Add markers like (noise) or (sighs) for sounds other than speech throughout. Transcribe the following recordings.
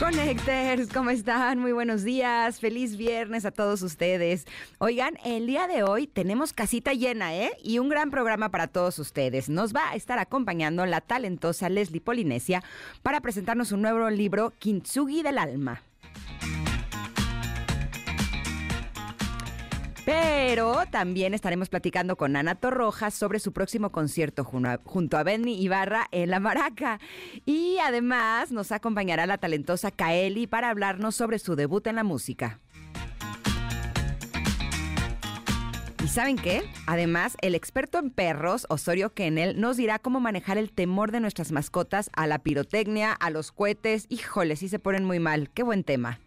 Connectors, ¿cómo están? Muy buenos días. Feliz viernes a todos ustedes. Oigan, el día de hoy tenemos casita llena, ¿eh? Y un gran programa para todos ustedes. Nos va a estar acompañando la talentosa Leslie Polinesia para presentarnos un nuevo libro, Kintsugi del Alma. Pero también estaremos platicando con Ana Torrojas sobre su próximo concierto junto a Benny Ibarra en La Maraca. Y además nos acompañará la talentosa Kaeli para hablarnos sobre su debut en la música. ¿Y saben qué? Además, el experto en perros, Osorio Kennel, nos dirá cómo manejar el temor de nuestras mascotas a la pirotecnia, a los cohetes. Híjole, sí se ponen muy mal. Qué buen tema.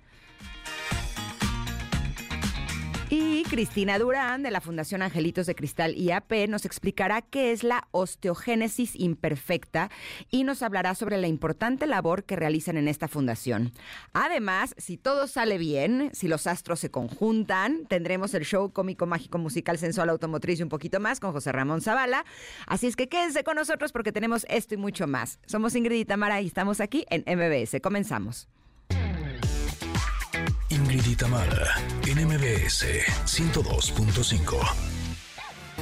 Y Cristina Durán, de la Fundación Angelitos de Cristal IAP, nos explicará qué es la osteogénesis imperfecta y nos hablará sobre la importante labor que realizan en esta fundación. Además, si todo sale bien, si los astros se conjuntan, tendremos el show cómico, mágico, musical, sensual, automotriz y un poquito más con José Ramón Zavala. Así es que quédense con nosotros porque tenemos esto y mucho más. Somos Ingrid y Tamara y estamos aquí en MBS. Comenzamos. Ingrid y Tamara, en MBS 102.5.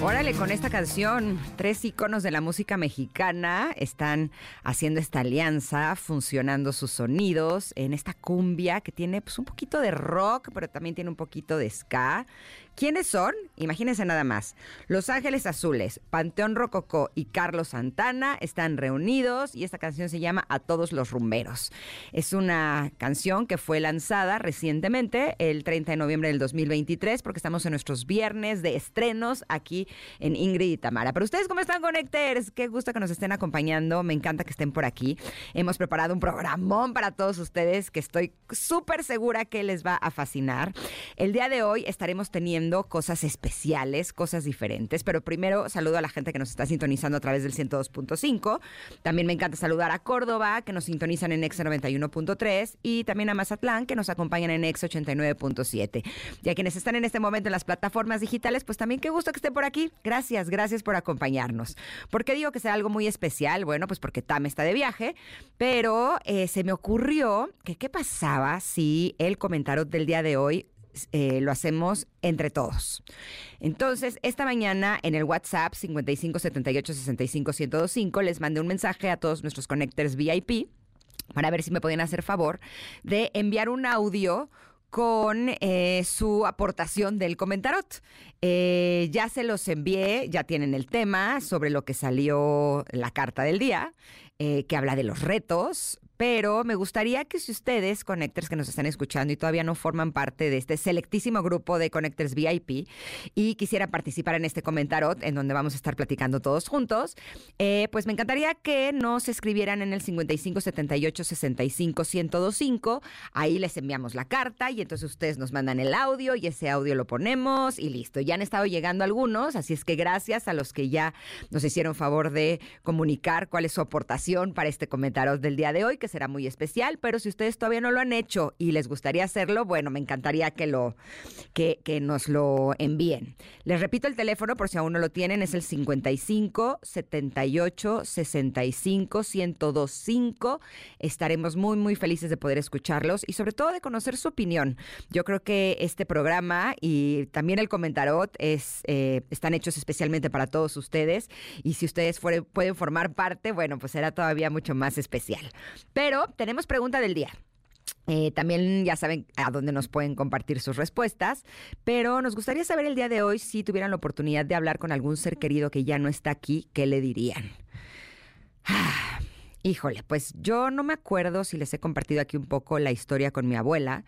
Órale, con esta canción, tres iconos de la música mexicana están haciendo esta alianza, funcionando sus sonidos en esta cumbia que tiene pues, un poquito de rock, pero también tiene un poquito de ska. ¿Quiénes son? Imagínense nada más. Los Ángeles Azules, Panteón Rococó y Carlos Santana están reunidos y esta canción se llama A todos los rumberos. Es una canción que fue lanzada recientemente, el 30 de noviembre del 2023, porque estamos en nuestros viernes de estrenos aquí en Ingrid y Tamara. Pero ustedes, ¿cómo están, Connecters? Qué gusto que nos estén acompañando. Me encanta que estén por aquí. Hemos preparado un programón para todos ustedes que estoy súper segura que les va a fascinar. El día de hoy estaremos teniendo cosas especiales, cosas diferentes. Pero primero saludo a la gente que nos está sintonizando a través del 102.5. También me encanta saludar a Córdoba, que nos sintonizan en X 91.3 y también a Mazatlán, que nos acompañan en X 89.7. Y a quienes están en este momento en las plataformas digitales, pues también qué gusto que estén por aquí. Gracias, gracias por acompañarnos. ¿Por qué digo que sea algo muy especial? Bueno, pues porque Tam está de viaje, pero eh, se me ocurrió que qué pasaba si el comentario del día de hoy eh, lo hacemos entre todos. Entonces, esta mañana en el WhatsApp 5578 les mandé un mensaje a todos nuestros connectors VIP para ver si me podían hacer favor de enviar un audio con eh, su aportación del comentarot. Eh, ya se los envié, ya tienen el tema sobre lo que salió la carta del día, que habla de los retos, pero me gustaría que si ustedes, Connectors que nos están escuchando y todavía no forman parte de este selectísimo grupo de Connectors VIP y quisiera participar en este comentario en donde vamos a estar platicando todos juntos, eh, pues me encantaría que nos escribieran en el 5578 65 1025. Ahí les enviamos la carta y entonces ustedes nos mandan el audio y ese audio lo ponemos y listo. Ya han estado llegando algunos, así es que gracias a los que ya nos hicieron favor de comunicar cuál es su aportación para este comentario del día de hoy, que será muy especial, pero si ustedes todavía no lo han hecho y les gustaría hacerlo, bueno, me encantaría que, lo, que, nos lo envíen. Les repito el teléfono por si aún no lo tienen, es el 55 78 65 1025. Estaremos muy, muy felices de poder escucharlos y sobre todo de conocer su opinión. Yo creo que este programa y también el comentarot es, eh, están hechos especialmente para todos ustedes y si ustedes pueden formar parte, bueno, pues será todavía mucho más especial. Tenemos pregunta del día. Eh, también ya saben a dónde nos pueden compartir sus respuestas, pero nos gustaría saber el día de hoy si tuvieran la oportunidad de hablar con algún ser querido que ya no está aquí, ¿qué le dirían? (sighs) Híjole, pues yo no me acuerdo si les he compartido aquí un poco la historia con mi abuela.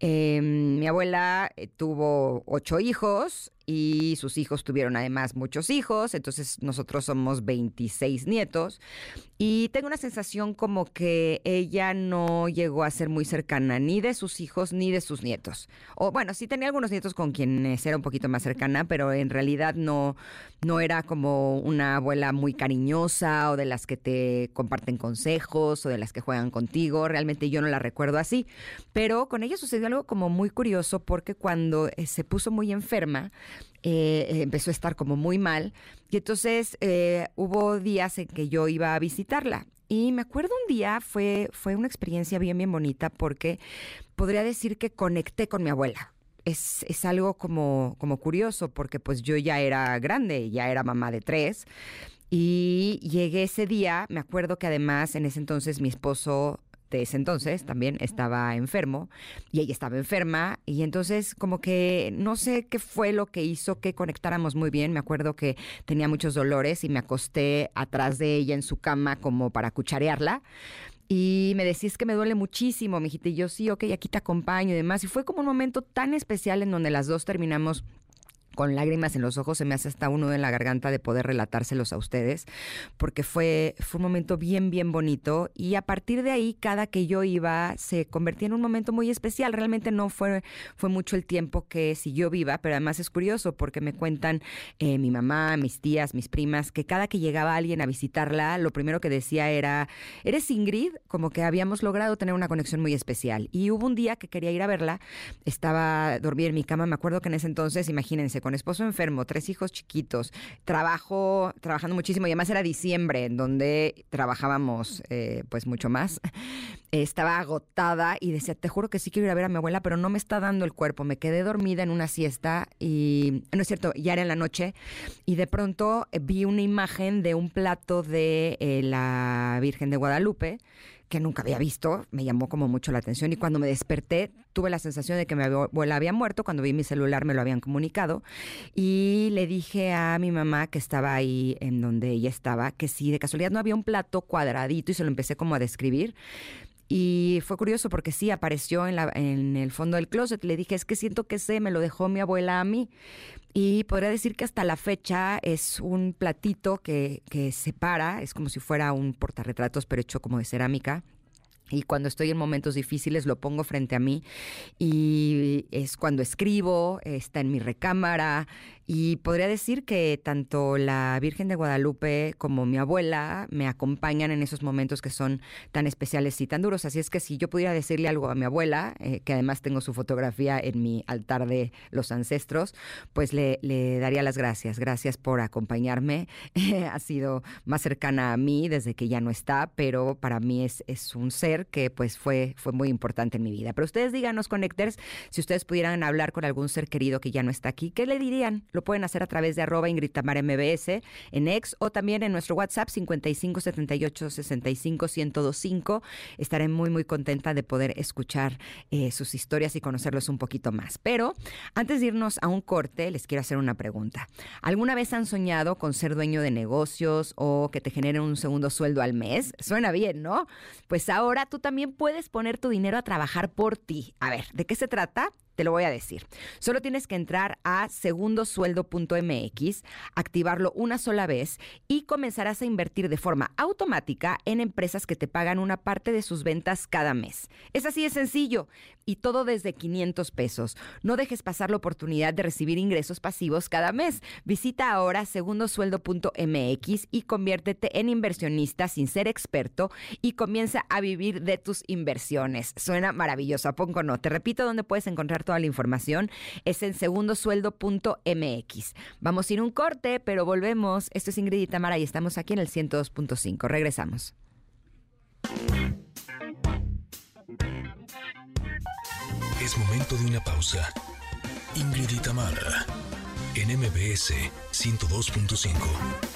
Em, mi abuela eh, tuvo ocho hijos y sus hijos tuvieron además muchos hijos, entonces nosotros somos 26 nietos y tengo una sensación como que ella no llegó a ser muy cercana ni de sus hijos ni de sus nietos. O bueno, sí tenía algunos nietos con quienes era un poquito más cercana, pero en realidad no, no era como una abuela muy cariñosa o de las que te comparten consejos o de las que juegan contigo. Realmente yo no la recuerdo así. Pero con ella sucedió algo como muy curioso porque cuando eh, se puso muy enferma, eh, empezó a estar como muy mal. Y entonces eh, hubo días en que yo iba a visitarla. Y me acuerdo un día, fue, fue una experiencia bien, bien bonita porque podría decir que conecté con mi abuela. Es, es, algo como, como curioso porque pues yo ya era grande, ya era mamá de tres. Y llegué ese día, me acuerdo que además en ese entonces mi esposo de ese entonces también estaba enfermo y ella estaba enferma y entonces como que no sé qué fue lo que hizo que conectáramos muy bien. Me acuerdo que tenía muchos dolores y me acosté atrás de ella en su cama como para cucharearla. Y me decís que me duele muchísimo, mijita. Y yo, sí, ok, aquí te acompaño y demás. Y fue como un momento tan especial en donde las dos terminamos con lágrimas en los ojos, se me hace hasta uno en la garganta de poder relatárselos a ustedes, porque fue, fue un momento bien, bien bonito y a partir de ahí, cada que yo iba, se convertía en un momento muy especial. Realmente no fue, fue mucho el tiempo que siguió viva, pero además es curioso porque me cuentan eh, mi mamá, mis tías, mis primas, que cada que llegaba alguien a visitarla, lo primero que decía era, ¿eres Ingrid? Como que habíamos logrado tener una conexión muy especial. Y hubo un día que quería ir a verla, estaba dormida en mi cama, me acuerdo que en ese entonces, imagínense, con esposo enfermo, tres hijos chiquitos, trabajo, trabajando muchísimo y además era diciembre en donde trabajábamos eh, pues mucho más. (laughs) Estaba agotada y decía, te juro que sí quiero ir a ver a mi abuela, pero no me está dando el cuerpo. Me quedé dormida en una siesta y, no es cierto, ya era en la noche y de pronto vi una imagen de un plato de eh, la Virgen de Guadalupe que nunca había visto, me llamó como mucho la atención y cuando me desperté tuve la sensación de que mi abuela había muerto, cuando vi mi celular me lo habían comunicado y le dije a mi mamá que estaba ahí en donde ella estaba, que si de casualidad no había un plato cuadradito y se lo empecé como a describir. Y fue curioso porque sí, apareció en, la, en el fondo del closet. Le dije, es que siento que sé, me lo dejó mi abuela a mí. Y podría decir que hasta la fecha es un platito que, que separa, es como si fuera un portarretratos, pero hecho como de cerámica. Y cuando estoy en momentos difíciles lo pongo frente a mí y es cuando escribo, está en mi recámara, y podría decir que tanto la Virgen de Guadalupe como mi abuela me acompañan en esos momentos que son tan especiales y tan duros. Así es que si yo pudiera decirle algo a mi abuela, eh, que además tengo su fotografía en mi altar de los ancestros, pues le, daría las gracias. Gracias por acompañarme. (laughs) ha sido más cercana a mí desde que ya no está, pero para mí es, un ser que pues fue, fue muy importante en mi vida. Pero ustedes díganos, Connectors, si ustedes pudieran hablar con algún ser querido que ya no está aquí, ¿qué le dirían? Lo pueden hacer a través de arroba Ingrid en ex o también en nuestro WhatsApp 55 78 65 1025. Estaré muy, muy contenta de poder escuchar eh, sus historias y conocerlos un poquito más. Pero antes de irnos a un corte, les quiero hacer una pregunta. ¿Alguna vez han soñado con ser dueño de negocios o que te generen un segundo sueldo al mes? Suena bien, ¿no? Pues ahora tú también puedes poner tu dinero a trabajar por ti. A ver, ¿de qué se trata? Te lo voy a decir. Solo tienes que entrar a segundosueldo.mx, activarlo una sola vez y comenzarás a invertir de forma automática en empresas que te pagan una parte de sus ventas cada mes. Es así de sencillo y todo desde 500 pesos. No dejes pasar la oportunidad de recibir ingresos pasivos cada mes. Visita ahora segundosueldo.mx y conviértete en inversionista sin ser experto y comienza a vivir de tus inversiones. Suena maravilloso, ¿a poco no? Te repito dónde puedes encontrar toda la información. Es en segundosueldo.mx. Vamos a ir un corte, pero volvemos. Esto es Ingrid y y estamos aquí en el 102.5. Regresamos. Es momento de una pausa. Ingrid y Tamara, en MBS 102.5.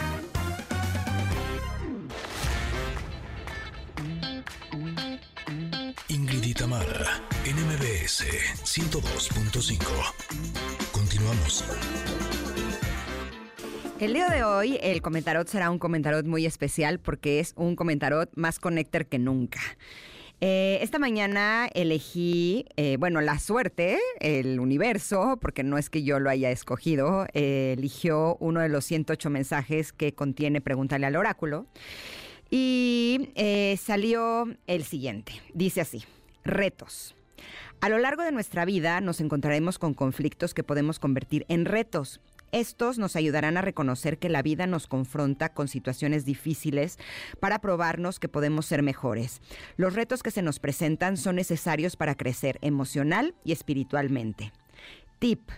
MBS 102.5. Continuamos. El día de hoy, el comentarot será un comentarot muy especial porque es un comentarot más connector que nunca. Eh, esta mañana elegí, eh, bueno, la suerte, el universo, porque no es que yo lo haya escogido, eh, eligió uno de los 108 mensajes que contiene Pregúntale al oráculo. Y salió el siguiente. Dice así, retos. A lo largo de nuestra vida nos encontraremos con conflictos que podemos convertir en retos. Estos nos ayudarán a reconocer que la vida nos confronta con situaciones difíciles para probarnos que podemos ser mejores. Los retos que se nos presentan son necesarios para crecer emocional y espiritualmente. Tip.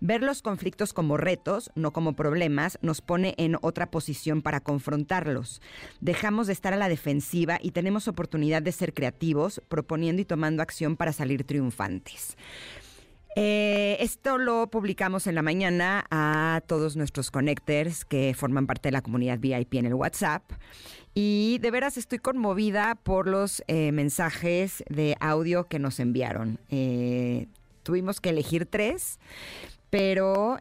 Ver los conflictos como retos, no como problemas, nos pone en otra posición para confrontarlos. Dejamos de estar a la defensiva y tenemos oportunidad de ser creativos, proponiendo y tomando acción para salir triunfantes. Eh, esto lo publicamos en la mañana a todos nuestros connectors que forman parte de la comunidad VIP en el WhatsApp. Y de veras estoy conmovida por los eh, mensajes de audio que nos enviaron. Eh, tuvimos que elegir tres, pero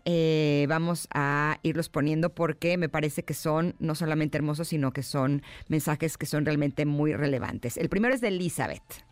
vamos a irlos poniendo porque me parece que son no solamente hermosos, sino que son mensajes que son realmente muy relevantes. El primero es de Elizabeth.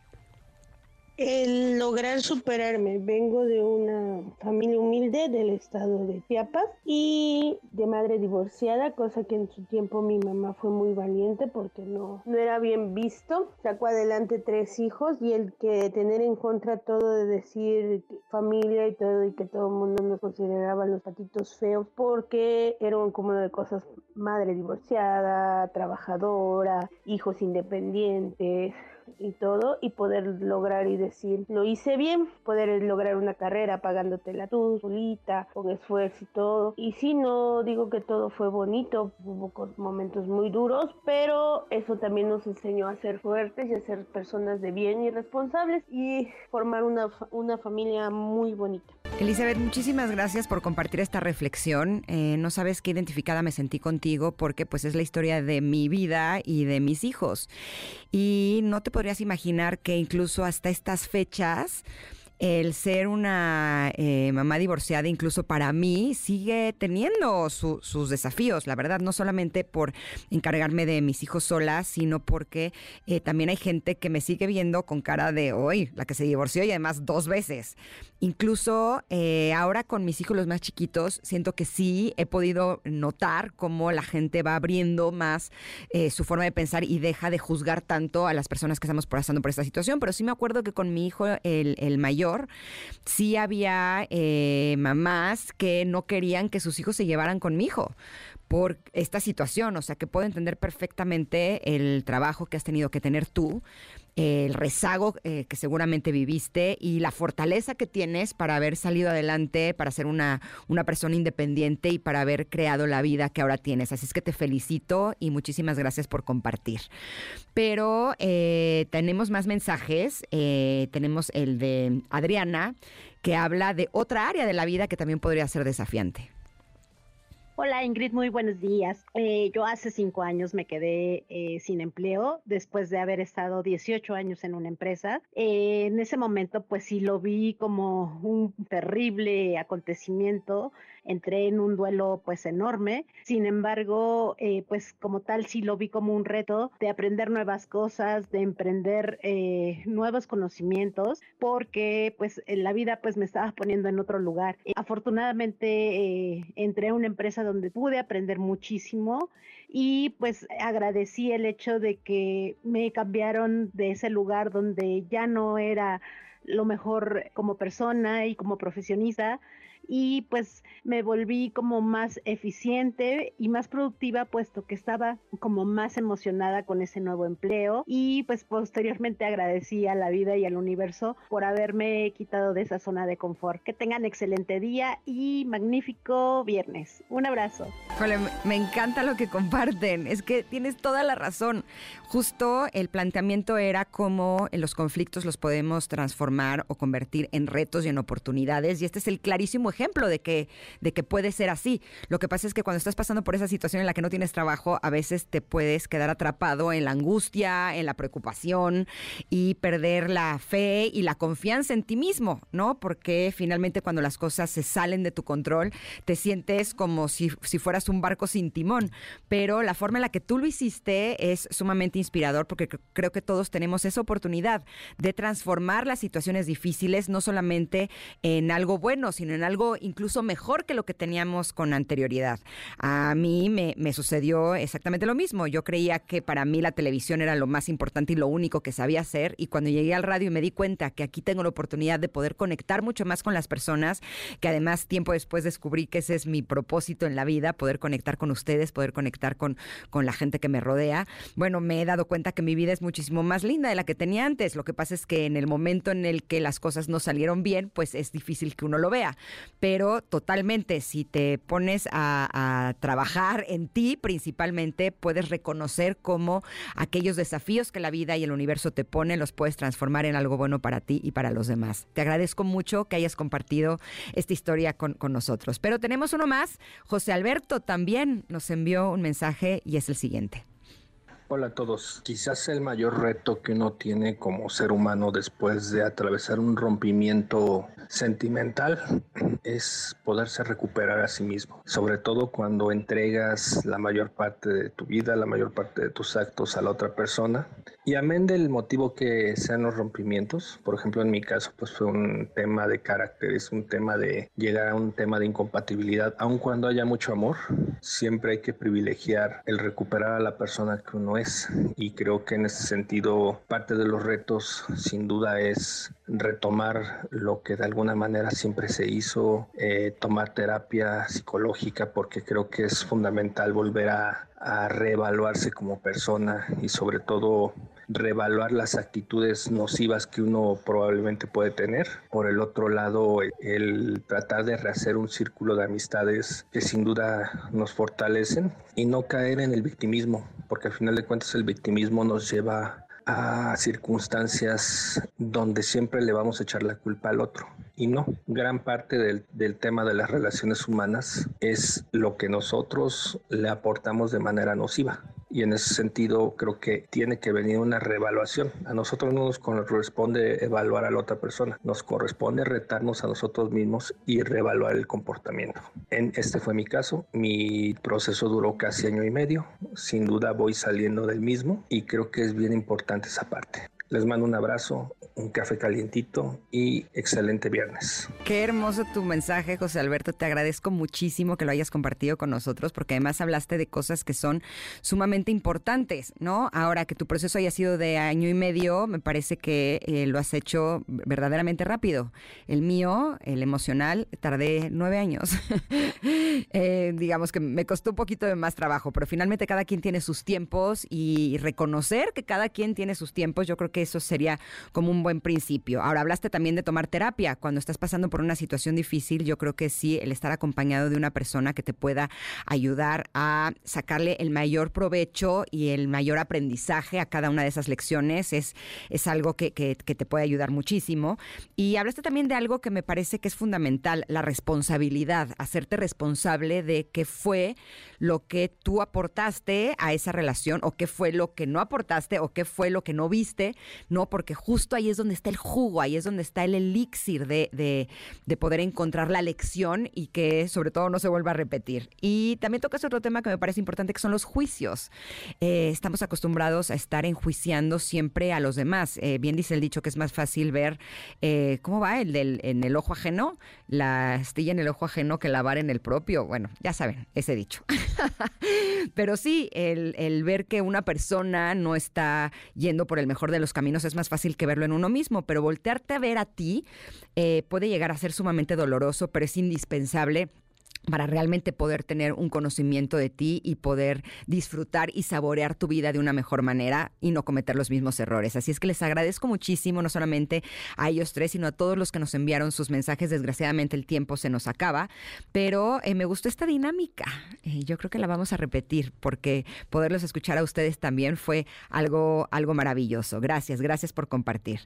El lograr superarme. Vengo de una familia humilde del estado de Chiapas y de madre divorciada, cosa que en su tiempo mi mamá fue muy valiente porque no, no era bien visto. Sacó adelante tres hijos y el que tener en contra todo de decir familia y todo y que todo el mundo nos consideraba los patitos feos porque era un cúmulo de cosas. Madre divorciada, trabajadora, hijos independientes y todo y poder lograr y decir lo hice bien, poder lograr una carrera pagándotela tú solita, con esfuerzo y todo. Y si no digo que todo fue bonito, hubo momentos muy duros, pero eso también nos enseñó a ser fuertes y a ser personas de bien y responsables y formar una, una familia muy bonita. Elizabeth, muchísimas gracias por compartir esta reflexión. Eh, no sabes qué identificada me sentí contigo porque pues es la historia de mi vida y de mis hijos. Y no te podrías imaginar que incluso hasta estas fechas el ser una eh, mamá divorciada, incluso para mí, sigue teniendo sus desafíos, la verdad, no solamente por encargarme de mis hijos solas, sino porque eh, también hay gente que me sigue viendo con cara de hoy, la que se divorció y además dos veces. Incluso eh, ahora con mis hijos los más chiquitos, siento que sí he podido notar cómo la gente va abriendo más su forma de pensar y deja de juzgar tanto a las personas que estamos pasando por esta situación, pero sí me acuerdo que con mi hijo, el, el mayor, sí había eh, mamás que no querían que sus hijos se llevaran con mi hijo por esta situación, o sea que puedo entender perfectamente el trabajo que has tenido que tener tú el rezago eh, que seguramente viviste y la fortaleza que tienes para haber salido adelante, para ser una, una persona independiente y para haber creado la vida que ahora tienes. Así es que te felicito y muchísimas gracias por compartir. Pero eh, tenemos más mensajes. Eh, tenemos el de Adriana, que habla de otra área de la vida que también podría ser desafiante. Hola Ingrid, muy buenos días. Eh, yo hace cinco años me quedé eh, sin empleo después de haber estado 18 años en una empresa. Eh, en ese momento pues sí lo vi como un terrible acontecimiento entré en un duelo pues enorme. Sin embargo, eh, pues como tal sí lo vi como un reto de aprender nuevas cosas, de emprender eh, nuevos conocimientos, porque pues en la vida pues me estaba poniendo en otro lugar. afortunadamente eh, entré a una empresa donde pude aprender muchísimo y pues agradecí el hecho de que me cambiaron de ese lugar donde ya no era lo mejor como persona y como profesionista y pues me volví como más eficiente y más productiva puesto que estaba como más emocionada con ese nuevo empleo y pues posteriormente agradecí a la vida y al universo por haberme quitado de esa zona de confort. Que tengan excelente día y magnífico viernes. Un abrazo. me encanta lo que comparten. Es que tienes toda la razón. Justo el planteamiento era cómo los conflictos los podemos transformar o convertir en retos y en oportunidades. Y este es el clarísimo ejemplo de que, de que puede ser así. Lo que pasa es que cuando estás pasando por esa situación en la que no tienes trabajo, a veces te puedes quedar atrapado en la angustia, en la preocupación y perder la fe y la confianza en ti mismo, ¿no? Porque finalmente cuando las cosas se salen de tu control, te sientes como si, si fueras un barco sin timón. Pero la forma en la que tú lo hiciste es sumamente inspirador porque creo que todos tenemos esa oportunidad de transformar las situaciones difíciles, no solamente en algo bueno, sino en algo incluso mejor que lo que teníamos con anterioridad. A mí me, me sucedió exactamente lo mismo. Yo creía que para mí la televisión era lo más importante y lo único que sabía hacer. Y cuando llegué al radio y me di cuenta que aquí tengo la oportunidad de poder conectar mucho más con las personas, que además tiempo después descubrí que ese es mi propósito en la vida, poder conectar con ustedes, poder conectar con, con la gente que me rodea. Bueno, me he dado cuenta que mi vida es muchísimo más linda de la que tenía antes. Lo que pasa es que en el momento en el que las cosas no salieron bien, pues es difícil que uno lo vea. Pero totalmente, si te pones a, trabajar en ti principalmente, puedes reconocer cómo aquellos desafíos que la vida y el universo te ponen los puedes transformar en algo bueno para ti y para los demás. Te agradezco mucho que hayas compartido esta historia con nosotros. Pero tenemos uno más. José Alberto también nos envió un mensaje y es el siguiente. Hola a todos. Quizás el mayor reto que uno tiene como ser humano después de atravesar un rompimiento sentimental es poderse recuperar a sí mismo, sobre todo cuando entregas la mayor parte de tu vida, la mayor parte de tus actos a la otra persona. Y amén del motivo que sean los rompimientos, por ejemplo en mi caso pues fue un tema de carácter, es un tema de llegar a un tema de incompatibilidad, aun cuando haya mucho amor, siempre hay que privilegiar el recuperar a la persona que uno es. Y creo que en ese sentido parte de los retos sin duda es retomar lo que de alguna manera siempre se hizo, eh, tomar terapia psicológica porque creo que es fundamental volver a reevaluarse como persona y sobre todo reevaluar las actitudes nocivas que uno probablemente puede tener. Por el otro lado, el tratar de rehacer un círculo de amistades que sin duda nos fortalecen y no caer en el victimismo, porque al final de cuentas el victimismo nos lleva a circunstancias donde siempre le vamos a echar la culpa al otro. Y no, gran parte del, tema de las relaciones humanas es lo que nosotros le aportamos de manera nociva. Y en ese sentido creo que tiene que venir una reevaluación. A nosotros no nos corresponde evaluar a la otra persona, nos corresponde retarnos a nosotros mismos y reevaluar el comportamiento. En este fue mi caso, mi proceso duró casi año y medio, sin duda voy saliendo del mismo y creo que es bien importante esa parte. Les mando un abrazo, un café calientito y excelente viernes. Qué hermoso tu mensaje, José Alberto. Te agradezco muchísimo que lo hayas compartido con nosotros porque además hablaste de cosas que son sumamente importantes, ¿no? Ahora que tu proceso haya sido de año y medio, me parece que eh, lo has hecho verdaderamente rápido. El mío, el emocional, tardé nueve años. (laughs) eh, digamos que me costó un poquito de más trabajo, pero finalmente cada quien tiene sus tiempos y reconocer que cada quien tiene sus tiempos, yo creo que eso sería como un buen principio. Ahora, hablaste también de tomar terapia. Cuando estás pasando por una situación difícil, yo creo que sí, el estar acompañado de una persona que te pueda ayudar a sacarle el mayor provecho y el mayor aprendizaje a cada una de esas lecciones es, es algo que, que, que te puede ayudar muchísimo. Y hablaste también de algo que me parece que es fundamental, la responsabilidad, hacerte responsable de qué fue lo que tú aportaste a esa relación o qué fue lo que no aportaste o qué fue lo que no viste ¿no? Porque justo ahí es donde está el jugo, ahí es donde está el elixir de, de, de, poder encontrar la lección y que sobre todo no se vuelva a repetir. Y también tocas otro tema que me parece importante, que son los juicios. Eh, estamos acostumbrados a estar enjuiciando siempre a los demás. Eh, bien dice el dicho que es más fácil ver, eh, ¿cómo va? El del, en el ojo ajeno, la astilla en el ojo ajeno que lavar en el propio. Bueno, ya saben, ese dicho. (laughs) Pero sí, el, el ver que una persona no está yendo por el mejor de los caminos es más fácil que verlo en uno mismo, pero voltearte a ver a ti eh, puede llegar a ser sumamente doloroso, pero es indispensable para realmente poder tener un conocimiento de ti y poder disfrutar y saborear tu vida de una mejor manera y no cometer los mismos errores. Así es que les agradezco muchísimo, no solamente a ellos tres, sino a todos los que nos enviaron sus mensajes. Desgraciadamente el tiempo se nos acaba, pero eh, me gustó esta dinámica. Eh, yo creo que la vamos a repetir porque poderlos escuchar a ustedes también fue algo, algo maravilloso. Gracias, gracias por compartir.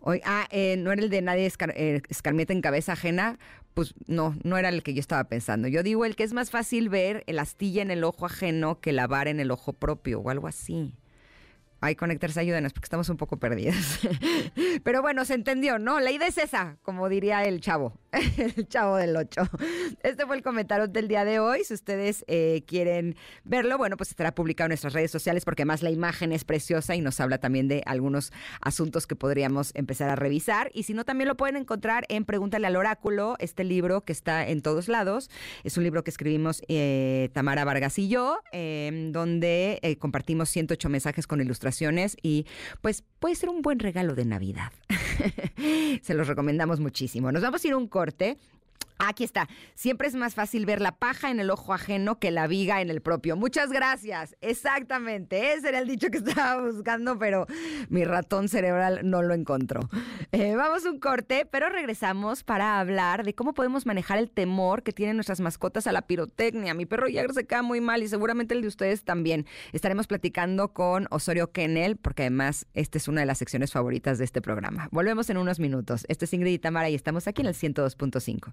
Hoy, ah, eh, no era el de nadie escarmienta en cabeza ajena, pues no, no era el que yo estaba pensando. Yo digo el que es más fácil ver el astilla en el ojo ajeno que lavar en el ojo propio o algo así. Ay, conectarse, ayúdenos, porque estamos un poco perdidos. (laughs) Pero bueno, se entendió, ¿no? La idea es esa, como diría el chavo, (laughs) el chavo del 8. Este fue el comentario del día de hoy. Si ustedes eh, quieren verlo, bueno, pues estará publicado en nuestras redes sociales, porque además la imagen es preciosa y nos habla también de algunos asuntos que podríamos empezar a revisar. Y si no, también lo pueden encontrar en Pregúntale al Oráculo, este libro que está en todos lados. Es un libro que escribimos eh, Tamara Vargas y yo, em, donde eh, compartimos 108 mensajes con ilustraciones y pues puede ser un buen regalo de Navidad. (laughs) Se los recomendamos muchísimo. Nos vamos a ir a un corte Aquí está. Siempre es más fácil ver la paja en el ojo ajeno que la viga en el propio. Muchas gracias. Exactamente. Ese era el dicho que (laughs) estaba buscando, pero mi ratón cerebral no lo encontró. Eh, vamos un corte, pero regresamos para hablar de cómo podemos manejar el temor que tienen nuestras mascotas a la pirotecnia. Mi perro ya se queda muy mal y seguramente el de ustedes también. Estaremos platicando con Osorio Kennel, porque además esta es una de las secciones favoritas de este programa. Volvemos en unos minutos. Este es Ingrid y Tamara y estamos aquí en el 102.5.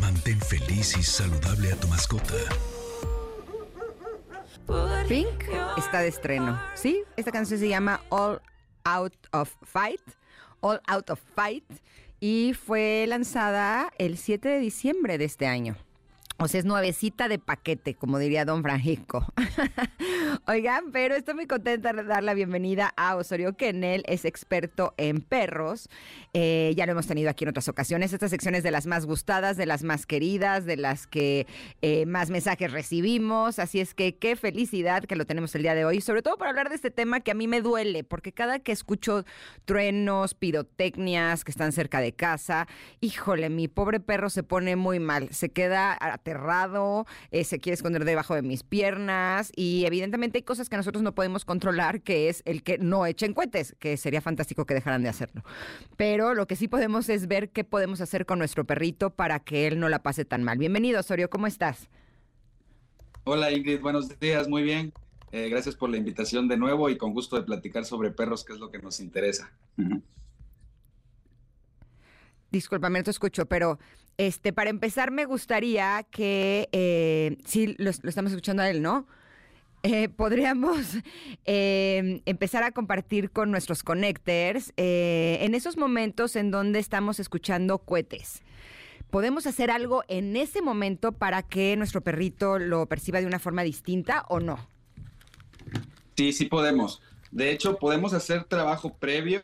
Mantén feliz y saludable a tu mascota. Pink está de estreno, ¿sí? Esta canción se llama All Out of Fight. All Out of Fight. Y fue lanzada el 7 de diciembre de este año. O sea, es nuevecita de paquete, como diría don Francisco. (laughs) Oigan, pero estoy muy contenta de dar la bienvenida a Osorio Kennel, es experto en perros. Eh, ya lo hemos tenido aquí en otras ocasiones. Estas secciones de las más gustadas, de las más queridas, de las que eh, más mensajes recibimos. Así es que qué felicidad que lo tenemos el día de hoy, sobre todo para hablar de este tema que a mí me duele, porque cada que escucho truenos, pirotecnias que están cerca de casa, híjole, mi pobre perro se pone muy mal, se queda aterrado, eh, se quiere esconder debajo de mis piernas y evidentemente hay cosas que nosotros no podemos controlar, que es el que no echen cohetes, que sería fantástico que dejaran de hacerlo. Pero lo que sí podemos es ver qué podemos hacer con nuestro perrito para que él no la pase tan mal. Bienvenido, Osorio, ¿cómo estás? Hola Ingrid, buenos días, muy bien. Eh, gracias por la invitación de nuevo y con gusto de platicar sobre perros, que es lo que nos interesa. Disculpame, no te escucho, pero este, para empezar, me gustaría que, eh, sí, lo, estamos escuchando a él, ¿no? Eh, podríamos (laughs) eh, empezar a compartir con nuestros connectors en esos momentos en donde estamos escuchando cohetes. ¿Podemos hacer algo en ese momento para que nuestro perrito lo perciba de una forma distinta o no? Sí, sí podemos. De hecho, podemos hacer trabajo previo,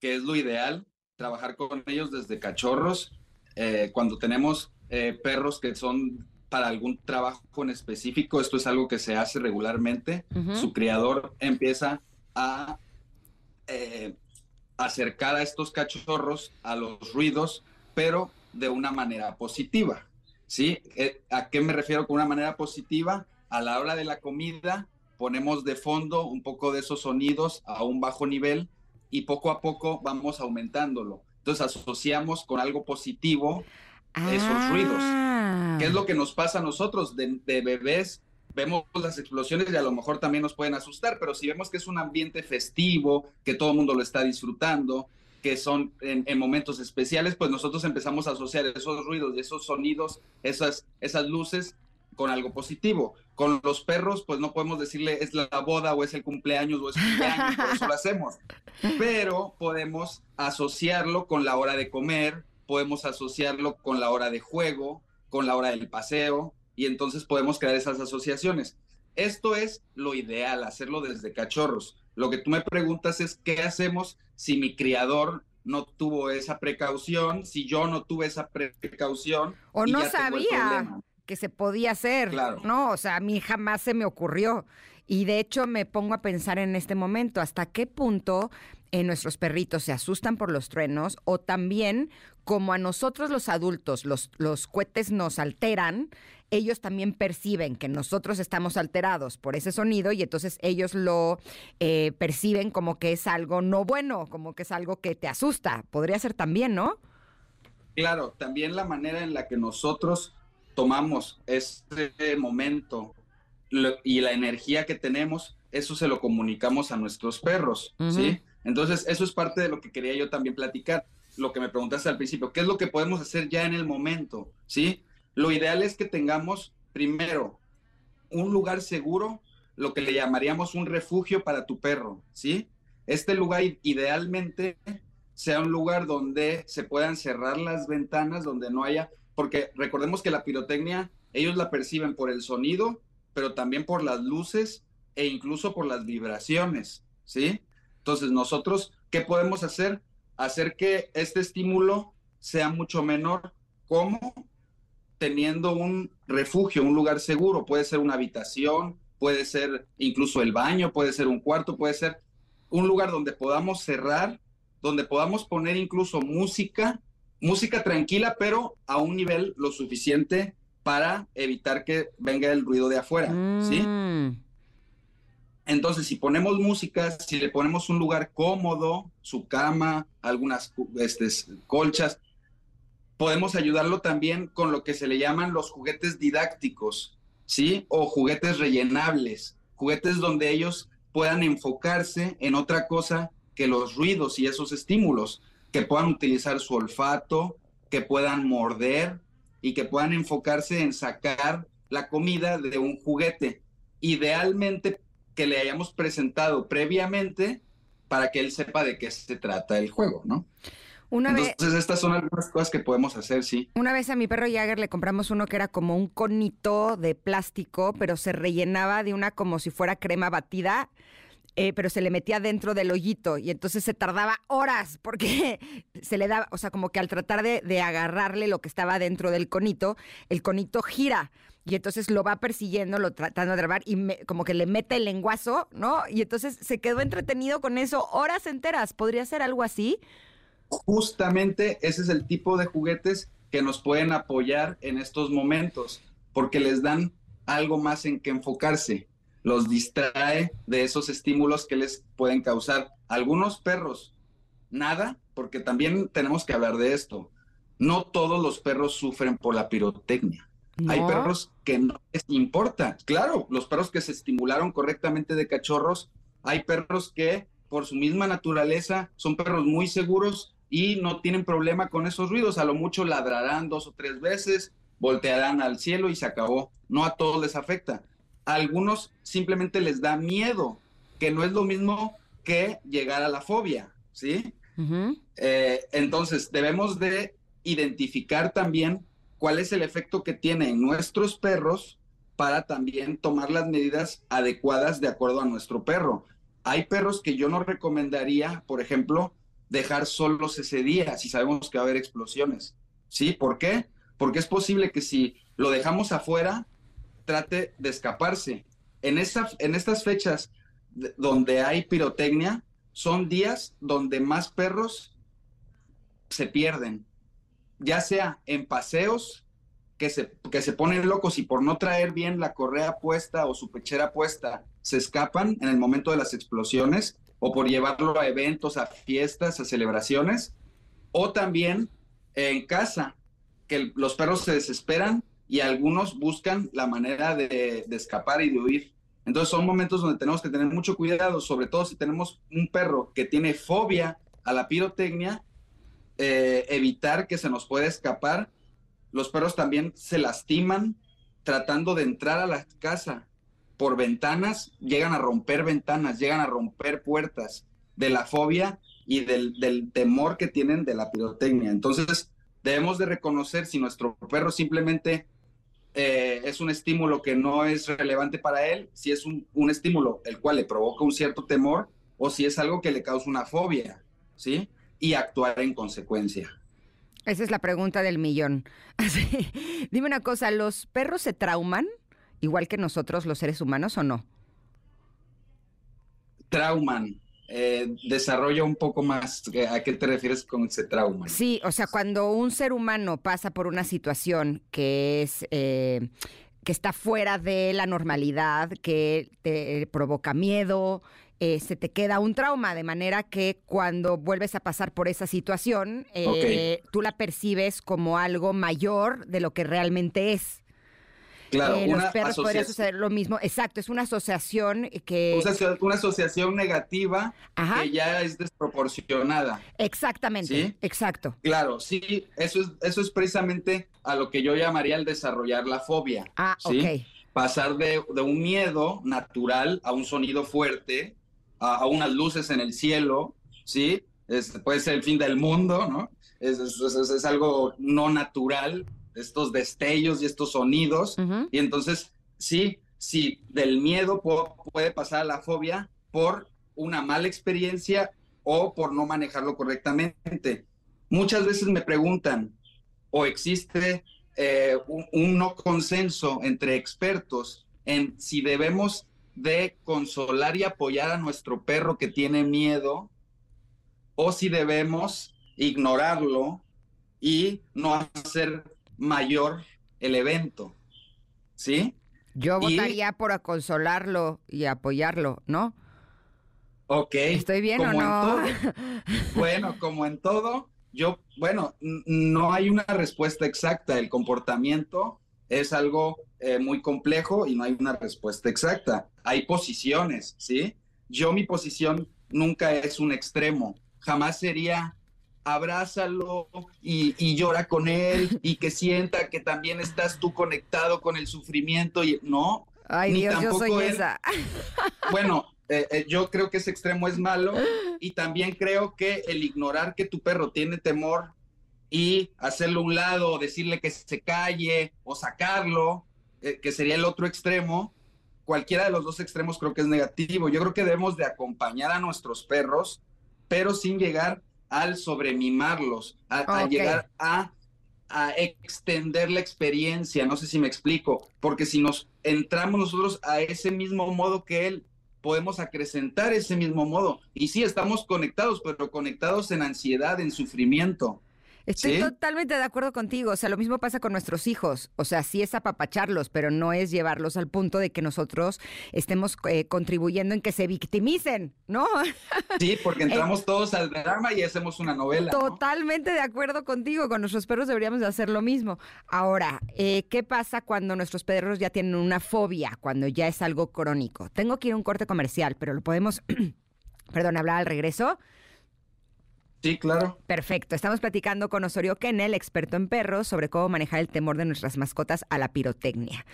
que es lo ideal, trabajar con ellos desde cachorros eh, cuando tenemos eh, perros que son para algún trabajo en específico, esto es algo que se hace regularmente, su criador empieza a eh, acercar a estos cachorros a los ruidos, pero de una manera positiva. ¿sí? ¿A qué me refiero con una manera positiva? A la hora de la comida ponemos de fondo un poco de esos sonidos a un bajo nivel y poco a poco vamos aumentándolo. Entonces asociamos con algo positivo esos ruidos. ¿Qué es lo que nos pasa a nosotros de, bebés? Vemos las explosiones y a lo mejor también nos pueden asustar, pero si vemos que es un ambiente festivo, que todo el mundo lo está disfrutando, que son en, momentos especiales, pues nosotros empezamos a asociar esos ruidos, esos sonidos, esas, esas luces con algo positivo. Con los perros, pues no podemos decirle es la boda o es el cumpleaños o es el cumpleaños, por eso lo hacemos. Pero podemos asociarlo con la hora de comer, podemos asociarlo con la hora de juego, con la hora del paseo, y entonces podemos crear esas asociaciones. Esto es lo ideal, hacerlo desde cachorros. Lo que tú me preguntas es qué hacemos si mi criador no tuvo esa precaución, si yo no tuve esa precaución. O no sabía que se podía hacer, claro. ¿no? O sea, a mí jamás se me ocurrió. Y de hecho me pongo a pensar en este momento, ¿hasta qué punto eh, nuestros perritos se asustan por los truenos o también como a nosotros los adultos los, los cohetes nos alteran, ellos también perciben que nosotros estamos alterados por ese sonido y entonces ellos lo eh, perciben como que es algo no bueno, como que es algo que te asusta. Podría ser también, ¿no? Claro, también la manera en la que nosotros tomamos este momento y la energía que tenemos, eso se lo comunicamos a nuestros perros, ¿sí? Entonces, eso es parte de lo que quería yo también platicar, lo que me preguntaste al principio, ¿qué es lo que podemos hacer ya en el momento? ¿Sí? Lo ideal es que tengamos, primero, un lugar seguro, lo que le llamaríamos un refugio para tu perro, ¿sí? Este lugar idealmente sea un lugar donde se puedan cerrar las ventanas, donde no haya, porque recordemos que la pirotecnia, ellos la perciben por el sonido, pero también por las luces e incluso por las vibraciones, ¿sí? Entonces, nosotros, ¿qué podemos hacer? Hacer que este estímulo sea mucho menor. ¿Cómo? Teniendo un refugio, un lugar seguro. Puede ser una habitación, puede ser incluso el baño, puede ser un cuarto, puede ser un lugar donde podamos cerrar, donde podamos poner incluso música, música tranquila, pero a un nivel lo suficiente para evitar que venga el ruido de afuera, ¿sí? Mm. Entonces, si ponemos música, si le ponemos un lugar cómodo, su cama, algunas este, colchas, podemos ayudarlo también con lo que se le llaman los juguetes didácticos, ¿sí? O juguetes rellenables, juguetes donde ellos puedan enfocarse en otra cosa que los ruidos y esos estímulos, que puedan utilizar su olfato, que puedan morder y que puedan enfocarse en sacar la comida de un juguete. Idealmente que le hayamos presentado previamente para que él sepa de qué se trata el juego, ¿no? Una Entonces, estas son algunas cosas que podemos hacer, sí. Una vez a mi perro Jagger le compramos uno que era como un conito de plástico, pero se rellenaba de una como si fuera crema batida. Eh, pero se le metía dentro del hoyito y entonces se tardaba horas porque (laughs) se le daba, o sea, como que al tratar de, de agarrarle lo que estaba dentro del conito, el conito gira y entonces lo va persiguiendo, lo tratando de grabar y como que le mete el lenguazo, ¿no? Y entonces se quedó entretenido con eso horas enteras. ¿Podría ser algo así? Justamente ese es el tipo de juguetes que nos pueden apoyar en estos momentos, porque les dan algo más en que enfocarse, los distrae de esos estímulos que les pueden causar. Algunos perros, nada, porque también tenemos que hablar de esto. No todos los perros sufren por la pirotecnia. Hay perros que no les importa. Claro, los perros que se estimularon correctamente de cachorros, hay perros que por su misma naturaleza son perros muy seguros y no tienen problema con esos ruidos. A lo mucho ladrarán dos o tres veces, voltearán al cielo y se acabó. No a todos les afecta. A algunos simplemente les da miedo, que no es lo mismo que llegar a la fobia, ¿sí? Eh, entonces, debemos de identificar también cuál es el efecto que tiene en nuestros perros para también tomar las medidas adecuadas de acuerdo a nuestro perro. Hay perros que yo no recomendaría, por ejemplo, dejar solos ese día si sabemos que va a haber explosiones. ¿Sí? ¿Por qué? Porque es posible que si lo dejamos afuera, trate de escaparse. En, esa, en estas fechas donde hay pirotecnia, son días donde más perros se pierden ya sea en paseos que se, que se ponen locos y por no traer bien la correa puesta o su pechera puesta, se escapan en el momento de las explosiones, o por llevarlo a eventos, a fiestas, a celebraciones, o también en casa, que los perros se desesperan y algunos buscan la manera de, escapar y de huir. Entonces son momentos donde tenemos que tener mucho cuidado, sobre todo si tenemos un perro que tiene fobia a la pirotecnia eh, evitar que se nos pueda escapar. Los perros también se lastiman tratando de entrar a la casa por ventanas, llegan a romper ventanas, llegan a romper puertas de la fobia y del, del temor que tienen de la pirotecnia. Entonces, debemos de reconocer si nuestro perro simplemente eh, es un estímulo que no es relevante para él, si es un, un, estímulo el cual le provoca un cierto temor o si es algo que le causa una fobia, ¿sí? Y actuar en consecuencia. Esa es la pregunta del millón. (laughs) Dime una cosa, ¿los perros se trauman igual que nosotros los seres humanos o no? Trauman. Eh, desarrolla un poco más a qué te refieres con ese trauma. Sí, o sea, cuando un ser humano pasa por una situación que es eh, que está fuera de la normalidad, que te provoca miedo, eh, se te queda un trauma, de manera que cuando vuelves a pasar por esa situación, tú la percibes como algo mayor de lo que realmente es. Claro, eh, los perros podría suceder lo mismo. Exacto, es una asociación que... una asociación negativa que ya es desproporcionada. Exactamente, exacto. Claro, sí, eso es, eso es precisamente a lo que yo llamaría el desarrollar la fobia. Ah, ok. Pasar de, un miedo natural a un sonido fuerte, a, unas luces en el cielo, ¿sí? puede ser el fin del mundo, ¿no? Es, es algo no natural, estos destellos y estos sonidos. Y entonces, sí, sí, del miedo puede pasar a la fobia por una mala experiencia o por no manejarlo correctamente. Muchas veces me preguntan, ¿o existe eh, un, no consenso entre expertos en si debemos de consolar y apoyar a nuestro perro que tiene miedo o si debemos ignorarlo y no hacer mayor el evento. ¿Sí? Yo votaría por consolarlo y apoyarlo, ¿no? Ok. ¿Estoy bien o no? (laughs) bueno, como en todo, yo, bueno, no hay una respuesta exacta. El comportamiento es algo eh, muy complejo y no hay una respuesta exacta. Hay posiciones, ¿sí? Yo mi posición nunca es un extremo. Jamás sería abrázalo y, llora con él y que sienta que también estás tú conectado con el sufrimiento y no. Ay, Dios, yo soy esa. (laughs) Bueno, eh, eh, yo creo que ese extremo es malo y también creo que el ignorar que tu perro tiene temor y hacerlo a un lado, o decirle que se calle o sacarlo, eh, que sería el otro extremo, cualquiera de los dos extremos creo que es negativo. Yo creo que debemos de acompañar a nuestros perros, pero sin llegar al sobremimarlos, a, llegar a, a extender la experiencia, no sé si me explico, porque si nos entramos nosotros a ese mismo modo que él, podemos acrecentar ese mismo modo. Y sí, estamos conectados, pero conectados en ansiedad, en sufrimiento. Estoy totalmente de acuerdo contigo. O sea, lo mismo pasa con nuestros hijos. O sea, sí es apapacharlos, pero no es llevarlos al punto de que nosotros estemos eh, contribuyendo en que se victimicen, ¿no? (laughs) Sí, porque entramos todos al drama y hacemos una novela. Totalmente de acuerdo contigo. Con nuestros perros deberíamos de hacer lo mismo. Ahora, eh, ¿qué pasa cuando nuestros perros ya tienen una fobia, cuando ya es algo crónico? Tengo que ir a un corte comercial, pero lo podemos, (clears throat) perdón, hablar al regreso. Sí, claro. Perfecto. Estamos platicando con Osorio Kennel, experto en perros, sobre cómo manejar el temor de nuestras mascotas a la pirotecnia.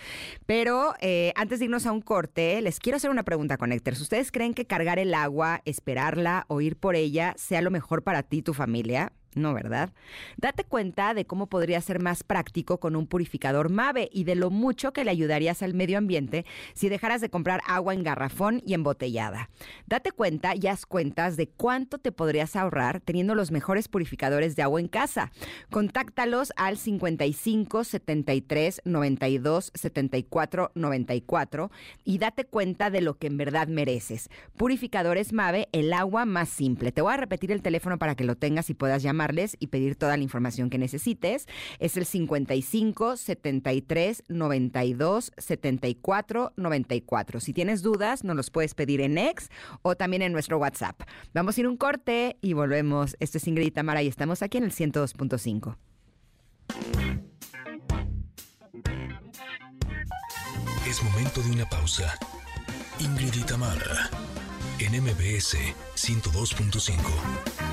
Pero eh, antes de irnos a un corte, les quiero hacer una pregunta, Connectors. ¿Ustedes creen que cargar el agua, esperarla o ir por ella sea lo mejor para ti y tu familia? No, ¿verdad? Date cuenta de cómo podría ser más práctico con un purificador MAVE y de lo mucho que le ayudarías al medio ambiente si dejaras de comprar agua en garrafón y embotellada. Date cuenta y haz cuentas de cuánto te podrías ahorrar teniendo los mejores purificadores de agua en casa. Contáctalos al 55 73 92 74 94 y date cuenta de lo que en verdad mereces. Purificadores MAVE, el agua más simple. Te voy a repetir el teléfono para que lo tengas y puedas llamar y pedir toda la información que necesites. Es el 55 73 92 74 94. Si tienes dudas, nos los puedes pedir en X o también en nuestro WhatsApp. Vamos a ir un corte y volvemos. Esto es Ingrid Tamara y estamos aquí en el 102.5. Es momento de una pausa. Ingrid y en MBS 102.5.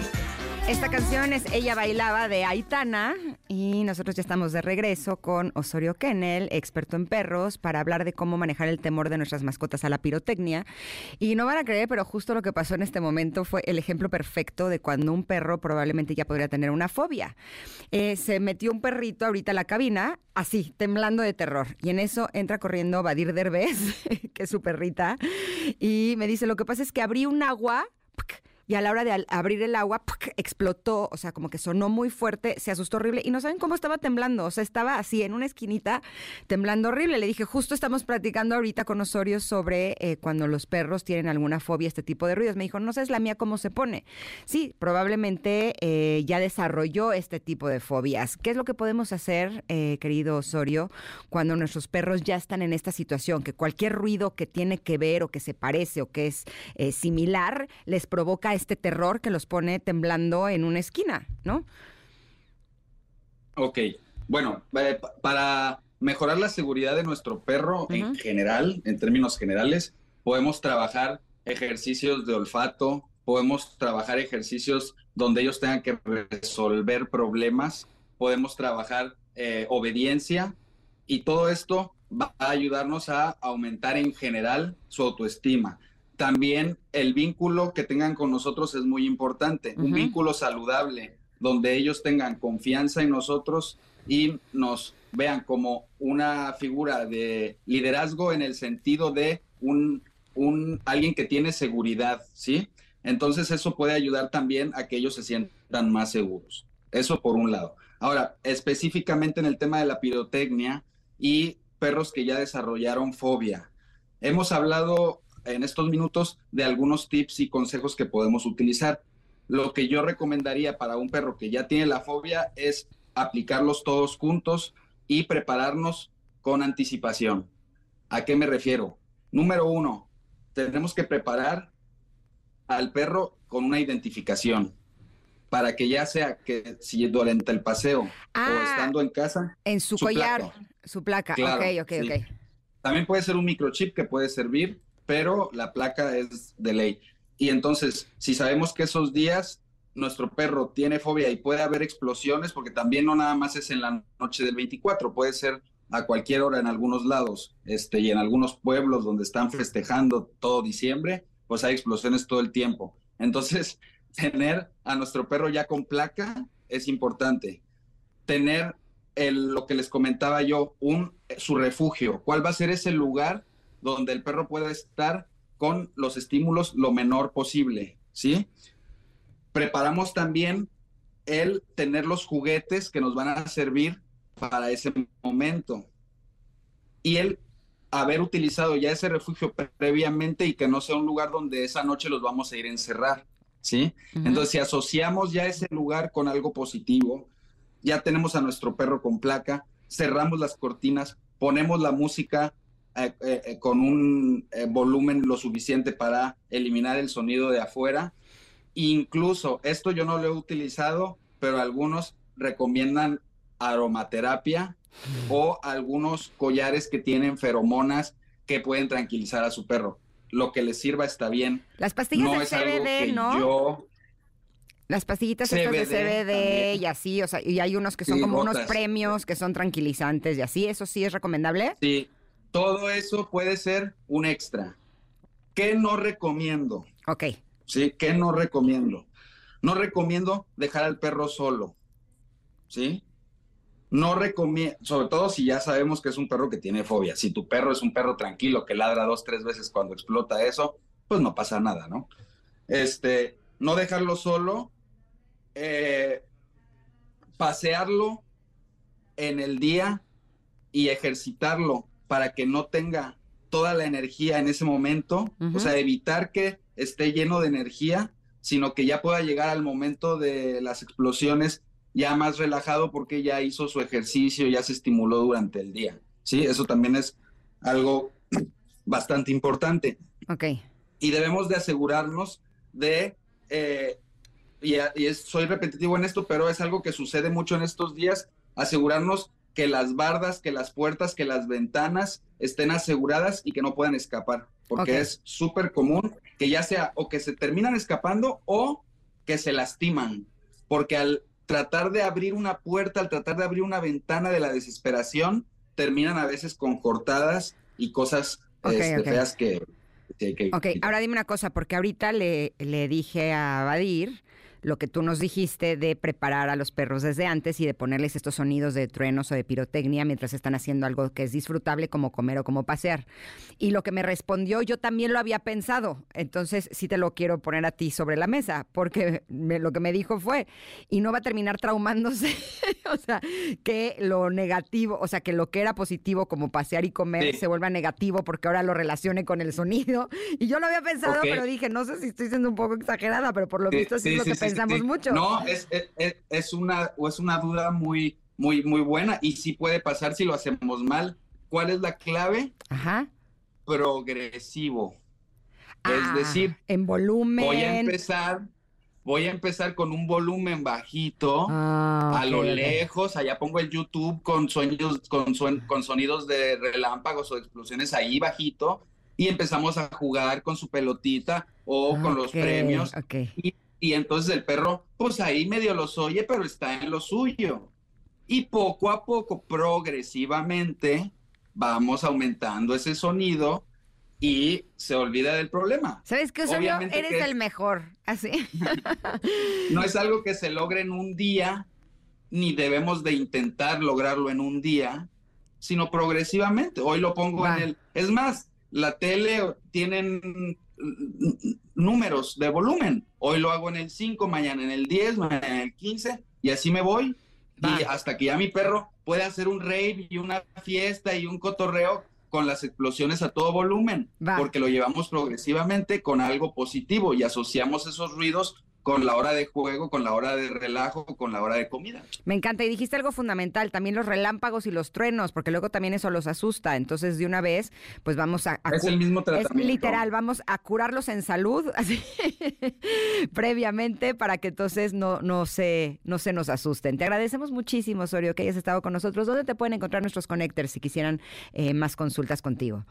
Esta canción es Ella Bailaba de Aitana Y nosotros ya estamos de regreso con Osorio Kennel, experto en perros, para hablar de cómo manejar el temor de nuestras mascotas a la pirotecnia. Y no van a creer, pero justo lo que pasó en este momento fue el ejemplo perfecto de cuando un perro probablemente ya podría tener una fobia. Eh, se metió un perrito ahorita a la cabina, así, temblando de terror. Y en eso entra corriendo Badir Derbez, (laughs) que es su perrita, y me dice, lo que pasa es que abrí un agua y a la hora de abrir el agua explotó, o sea, como que sonó muy fuerte, se asustó horrible y no saben cómo estaba temblando, o sea, estaba así en una esquinita temblando horrible. Le dije, justo estamos platicando ahorita con Osorio sobre eh, cuando los perros tienen alguna fobia, este tipo de ruidos. Me dijo, no sabes la mía cómo se pone. Sí, probablemente eh, ya desarrolló este tipo de fobias. ¿Qué es lo que podemos hacer, eh, querido Osorio, cuando nuestros perros ya están en esta situación? Que cualquier ruido que tiene que ver o que se parece o que es similar les provoca este terror que los pone temblando en una esquina, ¿no? Ok, bueno, eh, para mejorar la seguridad de nuestro perro en general, en términos generales, podemos trabajar ejercicios de olfato, podemos trabajar ejercicios donde ellos tengan que resolver problemas, podemos trabajar eh, obediencia y todo esto va a ayudarnos a aumentar en general su autoestima. También el vínculo que tengan con nosotros es muy importante, un vínculo saludable, donde ellos tengan confianza en nosotros y nos vean como una figura de liderazgo en el sentido de un, un alguien que tiene seguridad, ¿sí? Entonces eso puede ayudar también a que ellos se sientan más seguros. Eso por un lado. Ahora, específicamente en el tema de la pirotecnia y perros que ya desarrollaron fobia. Hemos hablado en estos minutos de algunos tips y consejos que podemos utilizar. Lo que yo recomendaría para un perro que ya tiene la fobia es aplicarlos todos juntos y prepararnos con anticipación. ¿A qué me refiero? Número uno, tenemos que preparar al perro con una identificación para que ya sea que si durante el paseo o ah, estando en casa. En su, collar, su placa. ok, ok, ok. También puede ser un microchip que puede servir pero la placa es de ley. Y entonces, si sabemos que esos días nuestro perro tiene fobia y puede haber explosiones, porque también no nada más es en la noche del 24, puede ser a cualquier hora en algunos lados, este, y en algunos pueblos donde están festejando todo diciembre, pues hay explosiones todo el tiempo. Entonces, (laughs) tener a nuestro perro ya con placa es importante. Tener el, lo que les comentaba yo, un, su refugio. ¿Cuál va a ser ese lugar donde el perro pueda estar con los estímulos lo menor posible, ¿sí? Preparamos también el tener los juguetes que nos van a servir para ese momento y el haber utilizado ya ese refugio previamente y que no sea un lugar donde esa noche los vamos a ir a encerrar, ¿sí? Entonces, si asociamos ya ese lugar con algo positivo, ya tenemos a nuestro perro con placa, cerramos las cortinas, ponemos la música eh, eh, eh, con un volumen lo suficiente para eliminar el sonido de afuera. Incluso, esto yo no lo he utilizado, pero algunos recomiendan aromaterapia o algunos collares que tienen feromonas que pueden tranquilizar a su perro. Lo que les sirva está bien. Las pastillas de CBD, ¿no? Las pastillitas estas de CBD y así, o sea, y hay unos que son como unos premios que son tranquilizantes y así, ¿eso sí es recomendable? Sí, todo eso puede ser un extra. ¿Qué no recomiendo? Ok. ¿Sí? ¿Qué no recomiendo? No recomiendo dejar al perro solo. ¿Sí? No recomiendo, sobre todo si ya sabemos que es un perro que tiene fobia. Si tu perro es un perro tranquilo que ladra dos, tres veces cuando explota eso, pues no pasa nada, ¿no? Este, no dejarlo solo, eh, pasearlo en el día y ejercitarlo para que no tenga toda la energía en ese momento, o sea, evitar que esté lleno de energía, sino que ya pueda llegar al momento de las explosiones ya más relajado porque ya hizo su ejercicio, ya se estimuló durante el día. Sí, eso también es algo (clears throat) bastante importante. Ok. Y debemos de asegurarnos de, eh, y, y soy repetitivo en esto, pero es algo que sucede mucho en estos días, asegurarnos que las bardas, que las puertas, que las ventanas estén aseguradas y que no puedan escapar, porque es súper común que ya sea o que se terminan escapando o que se lastiman, porque al tratar de abrir una puerta, al tratar de abrir una ventana de la desesperación, terminan a veces con cortadas y cosas este, feas que, Ok, ahora dime una cosa, porque ahorita le, le dije a Badir lo que tú nos dijiste de preparar a los perros desde antes y de ponerles estos sonidos de truenos o de pirotecnia mientras están haciendo algo que es disfrutable como comer o como pasear. Y lo que me respondió, yo también lo había pensado. Entonces sí te lo quiero poner a ti sobre la mesa, porque lo que me dijo fue, y no va a terminar traumándose, (laughs) o sea, que lo negativo, o sea, que lo que era positivo como pasear y comer se vuelva negativo porque ahora lo relacione con el sonido. Y yo lo había pensado, pero dije, no sé si estoy siendo un poco exagerada, pero por lo visto sí, es lo que pensamos mucho. No, es, es, es, una, es una duda muy, muy, muy buena y sí puede pasar si lo hacemos mal. ¿Cuál es la clave? Ajá. Progresivo. es Ah, decir, en volumen. voy a empezar, voy a empezar con un volumen bajito. Ah, a lo lejos, allá pongo el YouTube con sonidos, con, suen- con sonidos de relámpagos o de explosiones ahí bajito y empezamos a jugar con su pelotita o con los premios y, y entonces el perro pues ahí medio los oye pero está en lo suyo y poco a poco progresivamente vamos aumentando ese sonido y se olvida del problema. ¿Sabes qué, Osorio? Eres que el mejor. Así. (laughs) No es algo que se logre en un día, ni debemos de intentar lograrlo en un día, sino progresivamente. Hoy lo pongo Va. en el... Es más, la tele tienen números de volumen. Hoy lo hago en el 5, mañana en el 10, mañana en el 15, y así me voy. Va. Y hasta que ya mi perro pueda hacer un rave y una fiesta y un cotorreo con las explosiones a todo volumen, Va. porque lo llevamos progresivamente con algo positivo y asociamos esos ruidos con la hora de juego, con la hora de relajo, con la hora de comida. Me encanta. Y dijiste algo fundamental, también los relámpagos y los truenos, porque luego también eso los asusta. Entonces, de una vez, pues vamos a... a Es el mismo Es tratamiento. literal, vamos a curarlos en salud, (laughs) así, previamente, para que entonces no, no, se, no se nos asusten. Te agradecemos muchísimo, Osorio, que hayas estado con nosotros. ¿Dónde te pueden encontrar nuestros connectors si quisieran eh, más consultas contigo?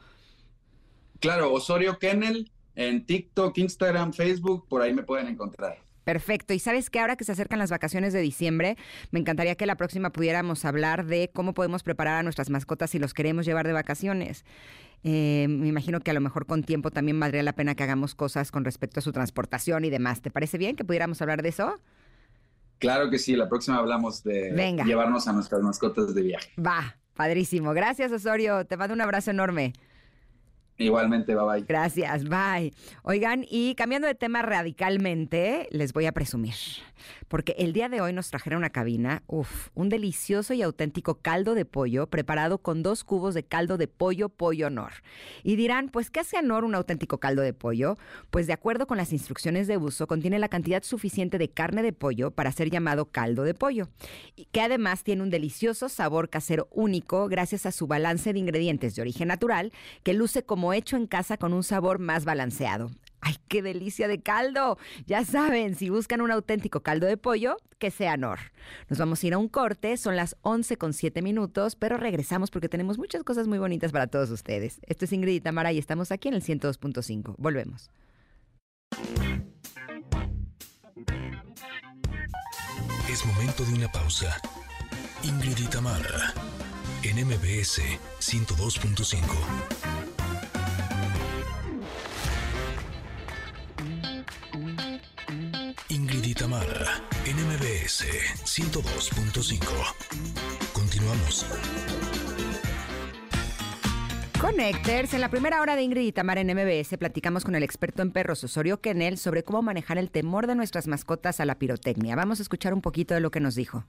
Claro, Osorio Kennel en TikTok, Instagram, Facebook, por ahí me pueden encontrar. Perfecto. Y sabes que ahora que se acercan las vacaciones de diciembre, me encantaría que la próxima pudiéramos hablar de cómo podemos preparar a nuestras mascotas si los queremos llevar de vacaciones. Eh, me imagino que a lo mejor con tiempo también valdría la pena que hagamos cosas con respecto a su transportación y demás. ¿Te parece bien que pudiéramos hablar de eso? Claro que sí, la próxima hablamos de Venga. llevarnos a nuestras mascotas de viaje. Va, padrísimo. Gracias, Osorio. Te mando un abrazo enorme. Igualmente, bye bye. Gracias, bye. Oigan, y cambiando de tema radicalmente, les voy a presumir. Porque el día de hoy nos trajeron a cabina, uff, un delicioso y auténtico caldo de pollo preparado con dos cubos de caldo de pollo, pollo honor. Y dirán, pues, ¿qué hace honor un auténtico caldo de pollo? Pues, de acuerdo con las instrucciones de uso, contiene la cantidad suficiente de carne de pollo para ser llamado caldo de pollo. Y que además tiene un delicioso sabor casero único gracias a su balance de ingredientes de origen natural, que luce como hecho en casa con un sabor más balanceado. ¡Ay, qué delicia de caldo! Ya saben, si buscan un auténtico caldo de pollo, que sea Nor. Nos vamos a ir a un corte, son las 11 con 7 minutos, pero regresamos porque tenemos muchas cosas muy bonitas para todos ustedes. Esto es Ingrid y Tamara y estamos aquí en el 102.5. Volvemos. Es momento de una pausa. Ingrid y en MBS 102.5. MBS 102.5. Continuamos. Connectors, en la primera hora de Ingrid y Tamara en MBS platicamos con el experto en perros Osorio Kennel sobre cómo manejar el temor de nuestras mascotas a la pirotecnia. Vamos a escuchar un poquito de lo que nos dijo.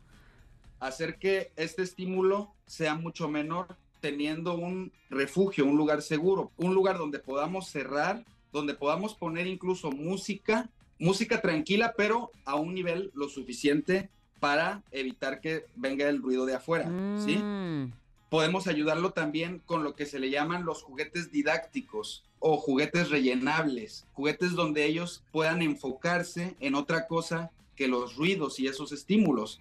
Hacer que este estímulo sea mucho menor teniendo un refugio, un lugar seguro, un lugar donde podamos cerrar, donde podamos poner incluso música, música tranquila, pero a un nivel lo suficiente para evitar que venga el ruido de afuera, ¿sí? Mm. podemos ayudarlo también con lo que se le llaman los juguetes didácticos o juguetes rellenables, juguetes donde ellos puedan enfocarse en otra cosa que los ruidos y esos estímulos.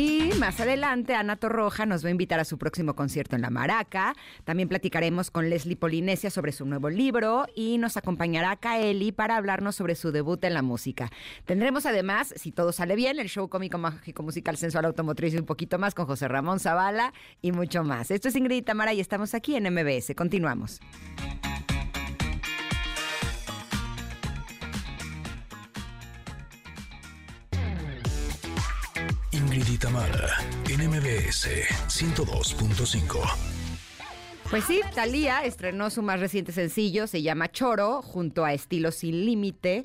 Y más adelante, Ana Torroja nos va a invitar a su próximo concierto en La Maraca. También platicaremos con Leslie Polinesia sobre su nuevo libro y nos acompañará Kaeli para hablarnos sobre su debut en la música. Tendremos además, si todo sale bien, el show cómico mágico musical sensual automotriz y un poquito más con José Ramón Zavala y mucho más. Esto es Ingrid Tamara y estamos aquí en MBS. Continuamos. Ingrid y Tamara, NMBS 102.5. Pues sí, Talía estrenó su más reciente sencillo, se llama Choro, junto a Estilo Sin Límite.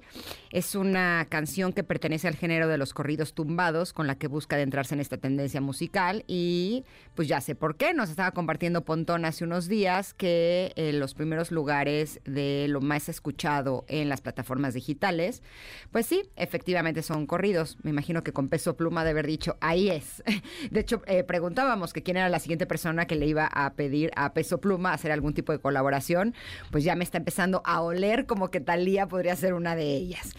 Es una canción que pertenece al género de los corridos tumbados, con la que busca adentrarse en esta tendencia musical. Y pues ya sé por qué. Nos estaba compartiendo Pontón hace unos días que en los primeros lugares de lo más escuchado en las plataformas digitales, pues sí, efectivamente son corridos. Me imagino que con peso pluma de haber dicho, ahí es. (laughs) De hecho, eh, preguntábamos que quién era la siguiente persona que le iba a pedir a peso Pluma hacer algún tipo de colaboración, pues ya me está empezando a oler como que Talía podría ser una de ellas.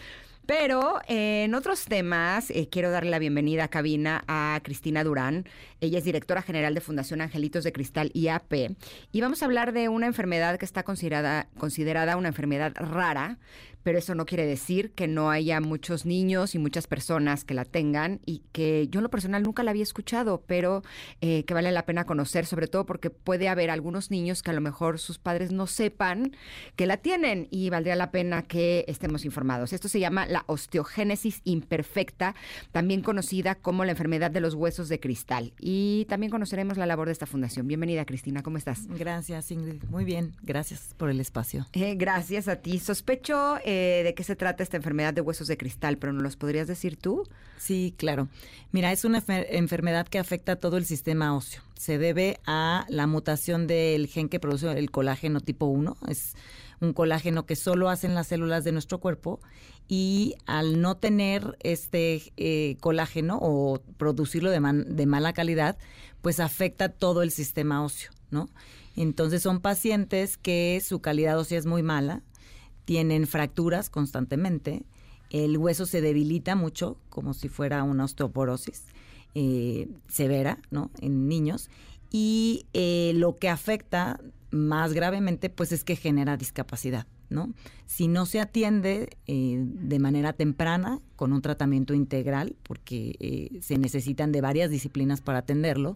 Pero eh, en otros temas, eh, quiero darle la bienvenida a cabina a Cristina Durán. Ella es directora general de Fundación Angelitos de Cristal IAP. Y vamos a hablar de una enfermedad que está considerada, considerada una enfermedad rara, pero eso no quiere decir que no haya muchos niños y muchas personas que la tengan y que yo en lo personal nunca la había escuchado, pero eh, que vale la pena conocer, sobre todo porque puede haber algunos niños que a lo mejor sus padres no sepan que la tienen y valdría la pena que estemos informados. Esto se llama la osteogénesis imperfecta, también conocida como la enfermedad de los huesos de cristal. Y también conoceremos la labor de esta fundación. Bienvenida, Cristina, ¿cómo estás? Gracias, Ingrid. Muy bien, gracias por el espacio. Eh, gracias a ti. Sospecho... Eh, de qué se trata esta enfermedad de huesos de cristal, pero ¿no los podrías decir tú? Sí, claro. Mira, es una enfermedad que afecta a todo el sistema óseo. Se debe a la mutación del gen que produce el colágeno tipo 1. Es un colágeno que solo hacen las células de nuestro cuerpo y al no tener este eh, colágeno o producirlo de, de mala calidad, pues afecta todo el sistema óseo, ¿no? Entonces son pacientes que su calidad ósea es muy mala, tienen fracturas constantemente, el hueso se debilita mucho, como si fuera una osteoporosis eh, severa, ¿no? En niños. Y eh, lo que afecta más gravemente, pues es que genera discapacidad, Si no se atiende eh, de manera temprana, con un tratamiento integral, porque se necesitan de varias disciplinas para atenderlo,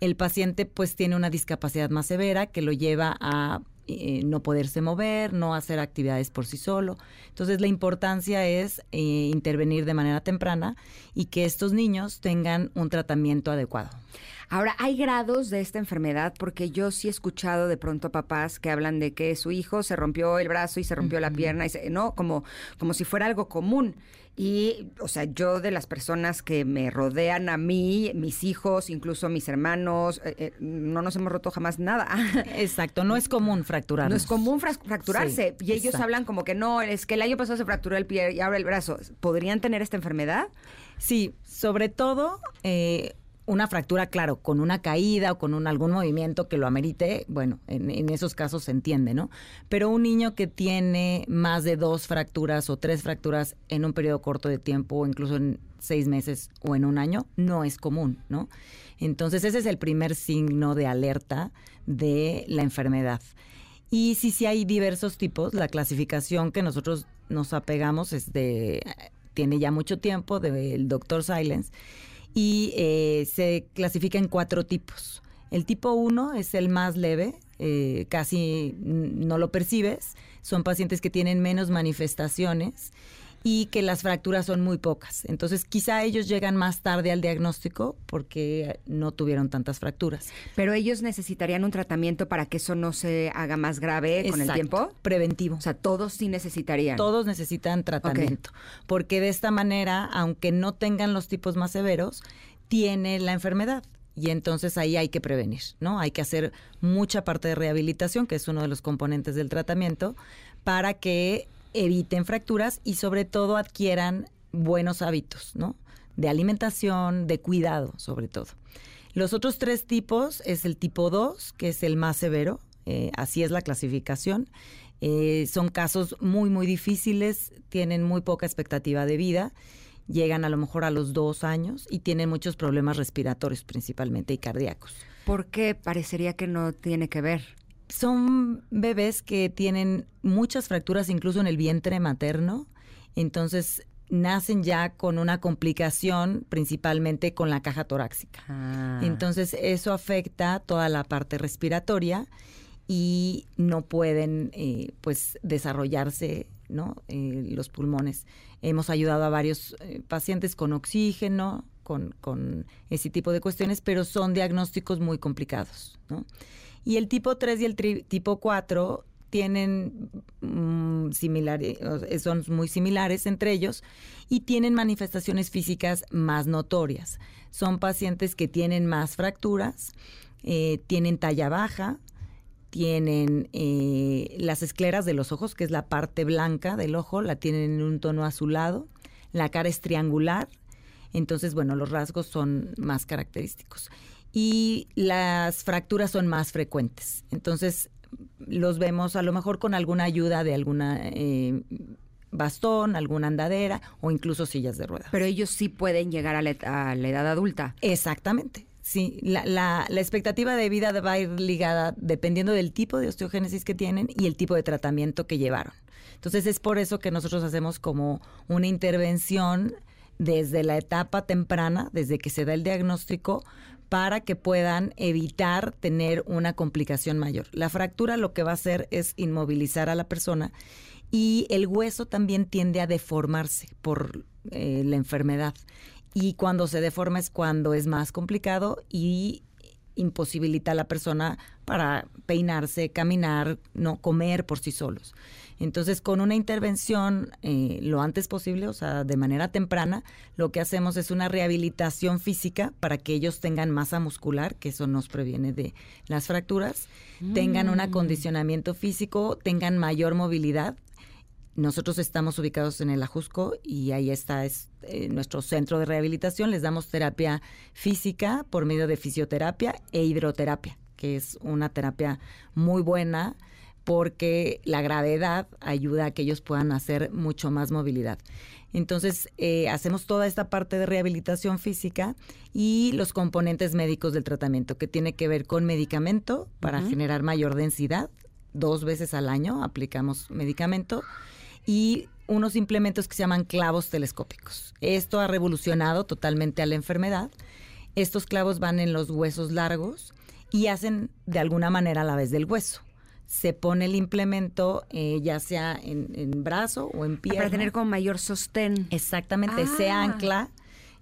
el paciente pues tiene una discapacidad más severa que lo lleva a eh, no poderse mover, no hacer actividades por sí solo. Entonces la importancia es eh, intervenir de manera temprana y que estos niños tengan un tratamiento adecuado. Ahora, hay grados de esta enfermedad porque yo sí he escuchado de pronto a papás que hablan de que su hijo se rompió el brazo y se rompió la pierna, y no, como, como si fuera algo común. Y, o sea, yo de las personas que me rodean a mí, mis hijos, incluso mis hermanos, eh, eh, no nos hemos roto jamás nada. (laughs) Exacto, no es común fracturarse. No es común fracturarse. y ellos hablan como que no, es que el año pasado se fracturó el pie y ahora el brazo. ¿Podrían tener esta enfermedad? Sí, sobre todo eh, una fractura, claro, con una caída o con un, algún movimiento que lo amerite, bueno, en, esos casos se entiende, ¿no? Pero un niño que tiene más de dos fracturas o tres fracturas en un periodo corto de tiempo, o incluso en seis meses o en un año, no es común, ¿no? Entonces ese es el primer signo de alerta de la enfermedad. Y sí, sí hay diversos tipos. La clasificación que nosotros nos apegamos es de, tiene ya mucho tiempo, del doctor Silence y eh, se clasifica en cuatro tipos. El tipo 1 es el más leve, eh, casi no lo percibes, son pacientes que tienen menos manifestaciones y que las fracturas son muy pocas. Entonces, quizá ellos llegan más tarde al diagnóstico porque no tuvieron tantas fracturas. Pero ellos necesitarían un tratamiento para que eso no se haga más grave con el tiempo. Preventivo. O sea, todos sí necesitarían. Todos necesitan tratamiento. Porque de esta manera, aunque no tengan los tipos más severos, tiene la enfermedad y entonces ahí hay que prevenir, ¿no? Hay que hacer mucha parte de rehabilitación, que es uno de los componentes del tratamiento, para que eviten fracturas y sobre todo adquieran buenos hábitos, ¿no? De alimentación, de cuidado, sobre todo. Los otros tres tipos es el tipo 2, que es el más severo, eh, así es la clasificación. Eh, son casos muy, muy difíciles, tienen muy poca expectativa de vida llegan a lo mejor a los dos años y tienen muchos problemas respiratorios principalmente y cardíacos. ¿Por qué parecería que no tiene que ver? Son bebés que tienen muchas fracturas incluso en el vientre materno, entonces nacen ya con una complicación principalmente con la caja torácica. Ah. Entonces eso afecta toda la parte respiratoria y no pueden eh, pues desarrollarse ¿no? Eh, los pulmones. Hemos ayudado a varios eh, pacientes con oxígeno, con, con, ese tipo de cuestiones, pero son diagnósticos muy complicados. ¿no? Y el tipo 3 y el tipo 4 tienen mm, similares, son muy similares entre ellos y tienen manifestaciones físicas más notorias. Son pacientes que tienen más fracturas, eh, tienen talla baja, tienen eh, las escleras de los ojos, que es la parte blanca del ojo, la tienen en un tono azulado, la cara es triangular, entonces, bueno, los rasgos son más característicos. Y las fracturas son más frecuentes. Entonces, los vemos a lo mejor con alguna ayuda de alguna eh, bastón, alguna andadera o incluso sillas de ruedas. Pero ellos sí pueden llegar a la, a la edad adulta. Exactamente. Sí, la, la, la, expectativa de vida va a ir ligada dependiendo del tipo de osteogénesis que tienen y el tipo de tratamiento que llevaron. Entonces es por eso que nosotros hacemos como una intervención desde la etapa temprana, desde que se da el diagnóstico, para que puedan evitar tener una complicación mayor. La fractura lo que va a hacer es inmovilizar a la persona y el hueso también tiende a deformarse por eh, la enfermedad. Y cuando se deforma es cuando es más complicado y imposibilita a la persona para peinarse, caminar, no comer por sí solos. Entonces, con una intervención eh, lo antes posible, o sea, de manera temprana, lo que hacemos es una rehabilitación física para que ellos tengan masa muscular, que eso nos previene de las fracturas, tengan un Mm. acondicionamiento físico, tengan mayor movilidad. Nosotros estamos ubicados en el Ajusco y ahí está es, eh, nuestro centro de rehabilitación. Les damos terapia física por medio de fisioterapia e hidroterapia, que es una terapia muy buena porque la gravedad ayuda a que ellos puedan hacer mucho más movilidad. Entonces, eh, hacemos toda esta parte de rehabilitación física y los componentes médicos del tratamiento, que tiene que ver con medicamento para generar mayor densidad. Dos veces al año aplicamos medicamento y unos implementos que se llaman clavos telescópicos. Esto ha revolucionado totalmente a la enfermedad. Estos clavos van en los huesos largos y hacen de alguna manera a la vez del hueso. Se pone el implemento eh, ya sea en, en brazo o en pierna. Para tener como mayor sostén. Exactamente, se Ah. ancla,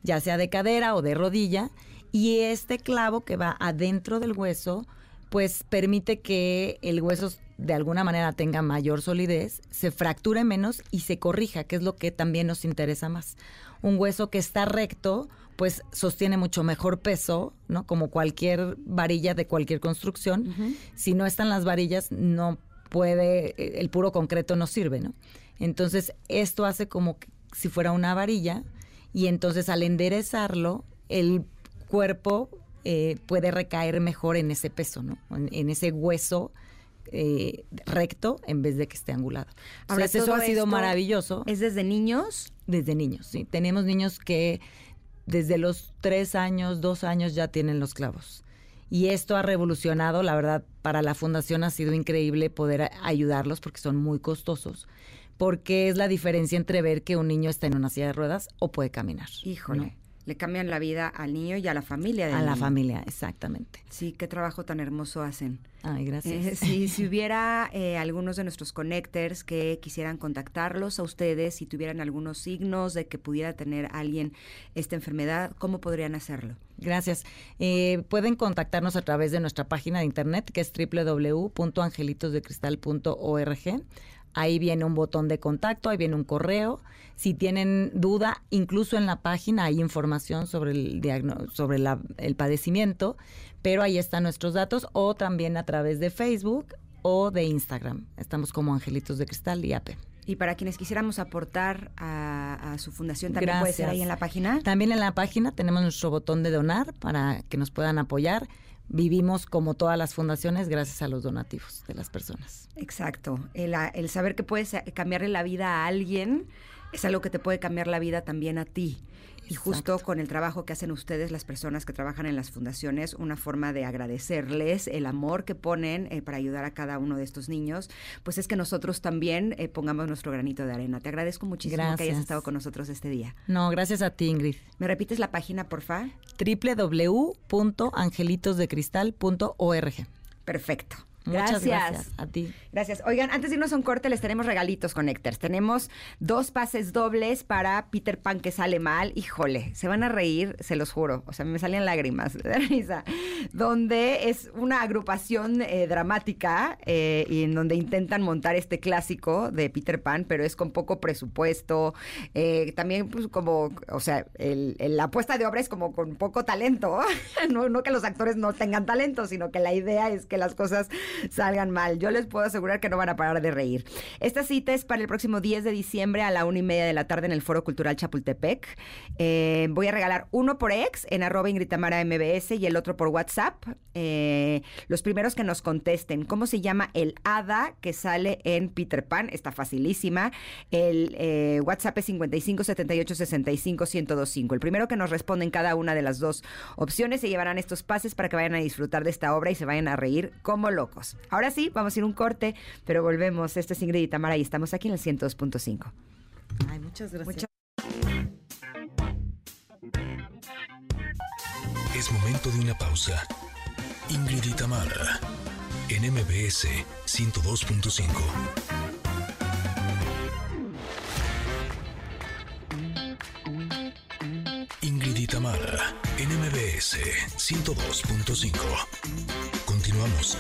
ya sea de cadera o de rodilla, y este clavo que va adentro del hueso, pues permite que el hueso de alguna manera tenga mayor solidez, se fracture menos y se corrija, que es lo que también nos interesa más. Un hueso que está recto, pues sostiene mucho mejor peso, ¿no? Como cualquier varilla de cualquier construcción. Si no están las varillas, no puede, eh, el puro concreto no sirve, ¿no? Entonces, esto hace como que si fuera una varilla y entonces al enderezarlo, el cuerpo eh, puede recaer mejor en ese peso, ¿no? En, en ese hueso eh, recto en vez de que esté angulado. Ahora, Entonces, eso todo ha sido maravilloso ¿Es desde niños? desde niños, sí. Tenemos niños que desde los tres años, dos años ya tienen los clavos. Y esto ha revolucionado, la verdad, para la fundación ha sido increíble poder ayudarlos porque son muy costosos. Porque es la diferencia entre ver que un niño está en una silla de ruedas o puede caminar. Híjole. ¿no? Le cambian la vida al niño y a la familia del A la familia, exactamente. Sí, qué trabajo tan hermoso hacen. Ay, gracias. Eh, sí, si (laughs) hubiera eh, algunos de nuestros connectors que quisieran contactarlos a ustedes, si tuvieran algunos signos de que pudiera tener alguien esta enfermedad, ¿cómo podrían hacerlo? Gracias. Eh, pueden contactarnos a través de nuestra página de internet que es www.angelitosdecristal.org. Ahí viene un botón de contacto, ahí viene un correo. Si tienen duda, incluso en la página hay información sobre el sobre la- el padecimiento, pero ahí están nuestros datos o también a través de Facebook o de Instagram. Estamos como Angelitos de Cristal y AP. Y para quienes quisiéramos aportar a, a su fundación, también puede ser ahí en la página. También en la página tenemos nuestro botón de donar para que nos puedan apoyar. Vivimos como todas las fundaciones gracias a los donativos de las personas. Exacto. El, a- el saber que puedes eh, cambiarle la vida a alguien es algo que te puede cambiar la vida también a ti. Y justo con el trabajo que hacen ustedes, las personas que trabajan en las fundaciones, una forma de agradecerles el amor que ponen eh, para ayudar a cada uno de estos niños, pues es que nosotros también eh, pongamos nuestro granito de arena. Te agradezco muchísimo que hayas estado con nosotros este día. No, gracias a ti, Ingrid. ¿Me repites la página, por favor? www.angelitosdecristal.org. Perfecto. Muchas gracias. a ti. Gracias. Oigan, antes de irnos a un corte, les tenemos regalitos Connectors. Tenemos dos pases dobles para Peter Pan que sale mal. Híjole, se van a reír, se los juro. O sea, me salían lágrimas (laughs) de risa. Donde es una agrupación eh, dramática eh, y en donde intentan montar este clásico de Peter Pan, pero es con poco presupuesto. Eh, también, pues, como, o sea, la apuesta de obra es como con poco talento. (laughs) no, no que los actores no tengan talento, sino que la idea es que las cosas (laughs) salgan mal. Yo les puedo asegurar que no van a parar de reír. Esta cita es para el próximo 10 de diciembre a la una y media de la tarde en el Foro Cultural Chapultepec. Eh, voy a regalar uno por ex en arroba Ingritamara MBS y el otro por WhatsApp. Eh, los primeros que nos contesten cómo se llama el hada que sale en Peter Pan. Está facilísima. El eh, WhatsApp es 55 78 65 1025. El primero que nos responde en cada una de las dos opciones se llevarán estos pases para que vayan a disfrutar de esta obra y se vayan a reír como locos. Ahora sí, vamos a ir un corte, pero volvemos. Este es Ingrid y Tamara y estamos aquí en el 102.5. Ay, muchas gracias. Es momento de una pausa. Ingrid y Tamara, en MBS 102.5. Ingrid y Tamara, en MBS 102.5. Continuamos.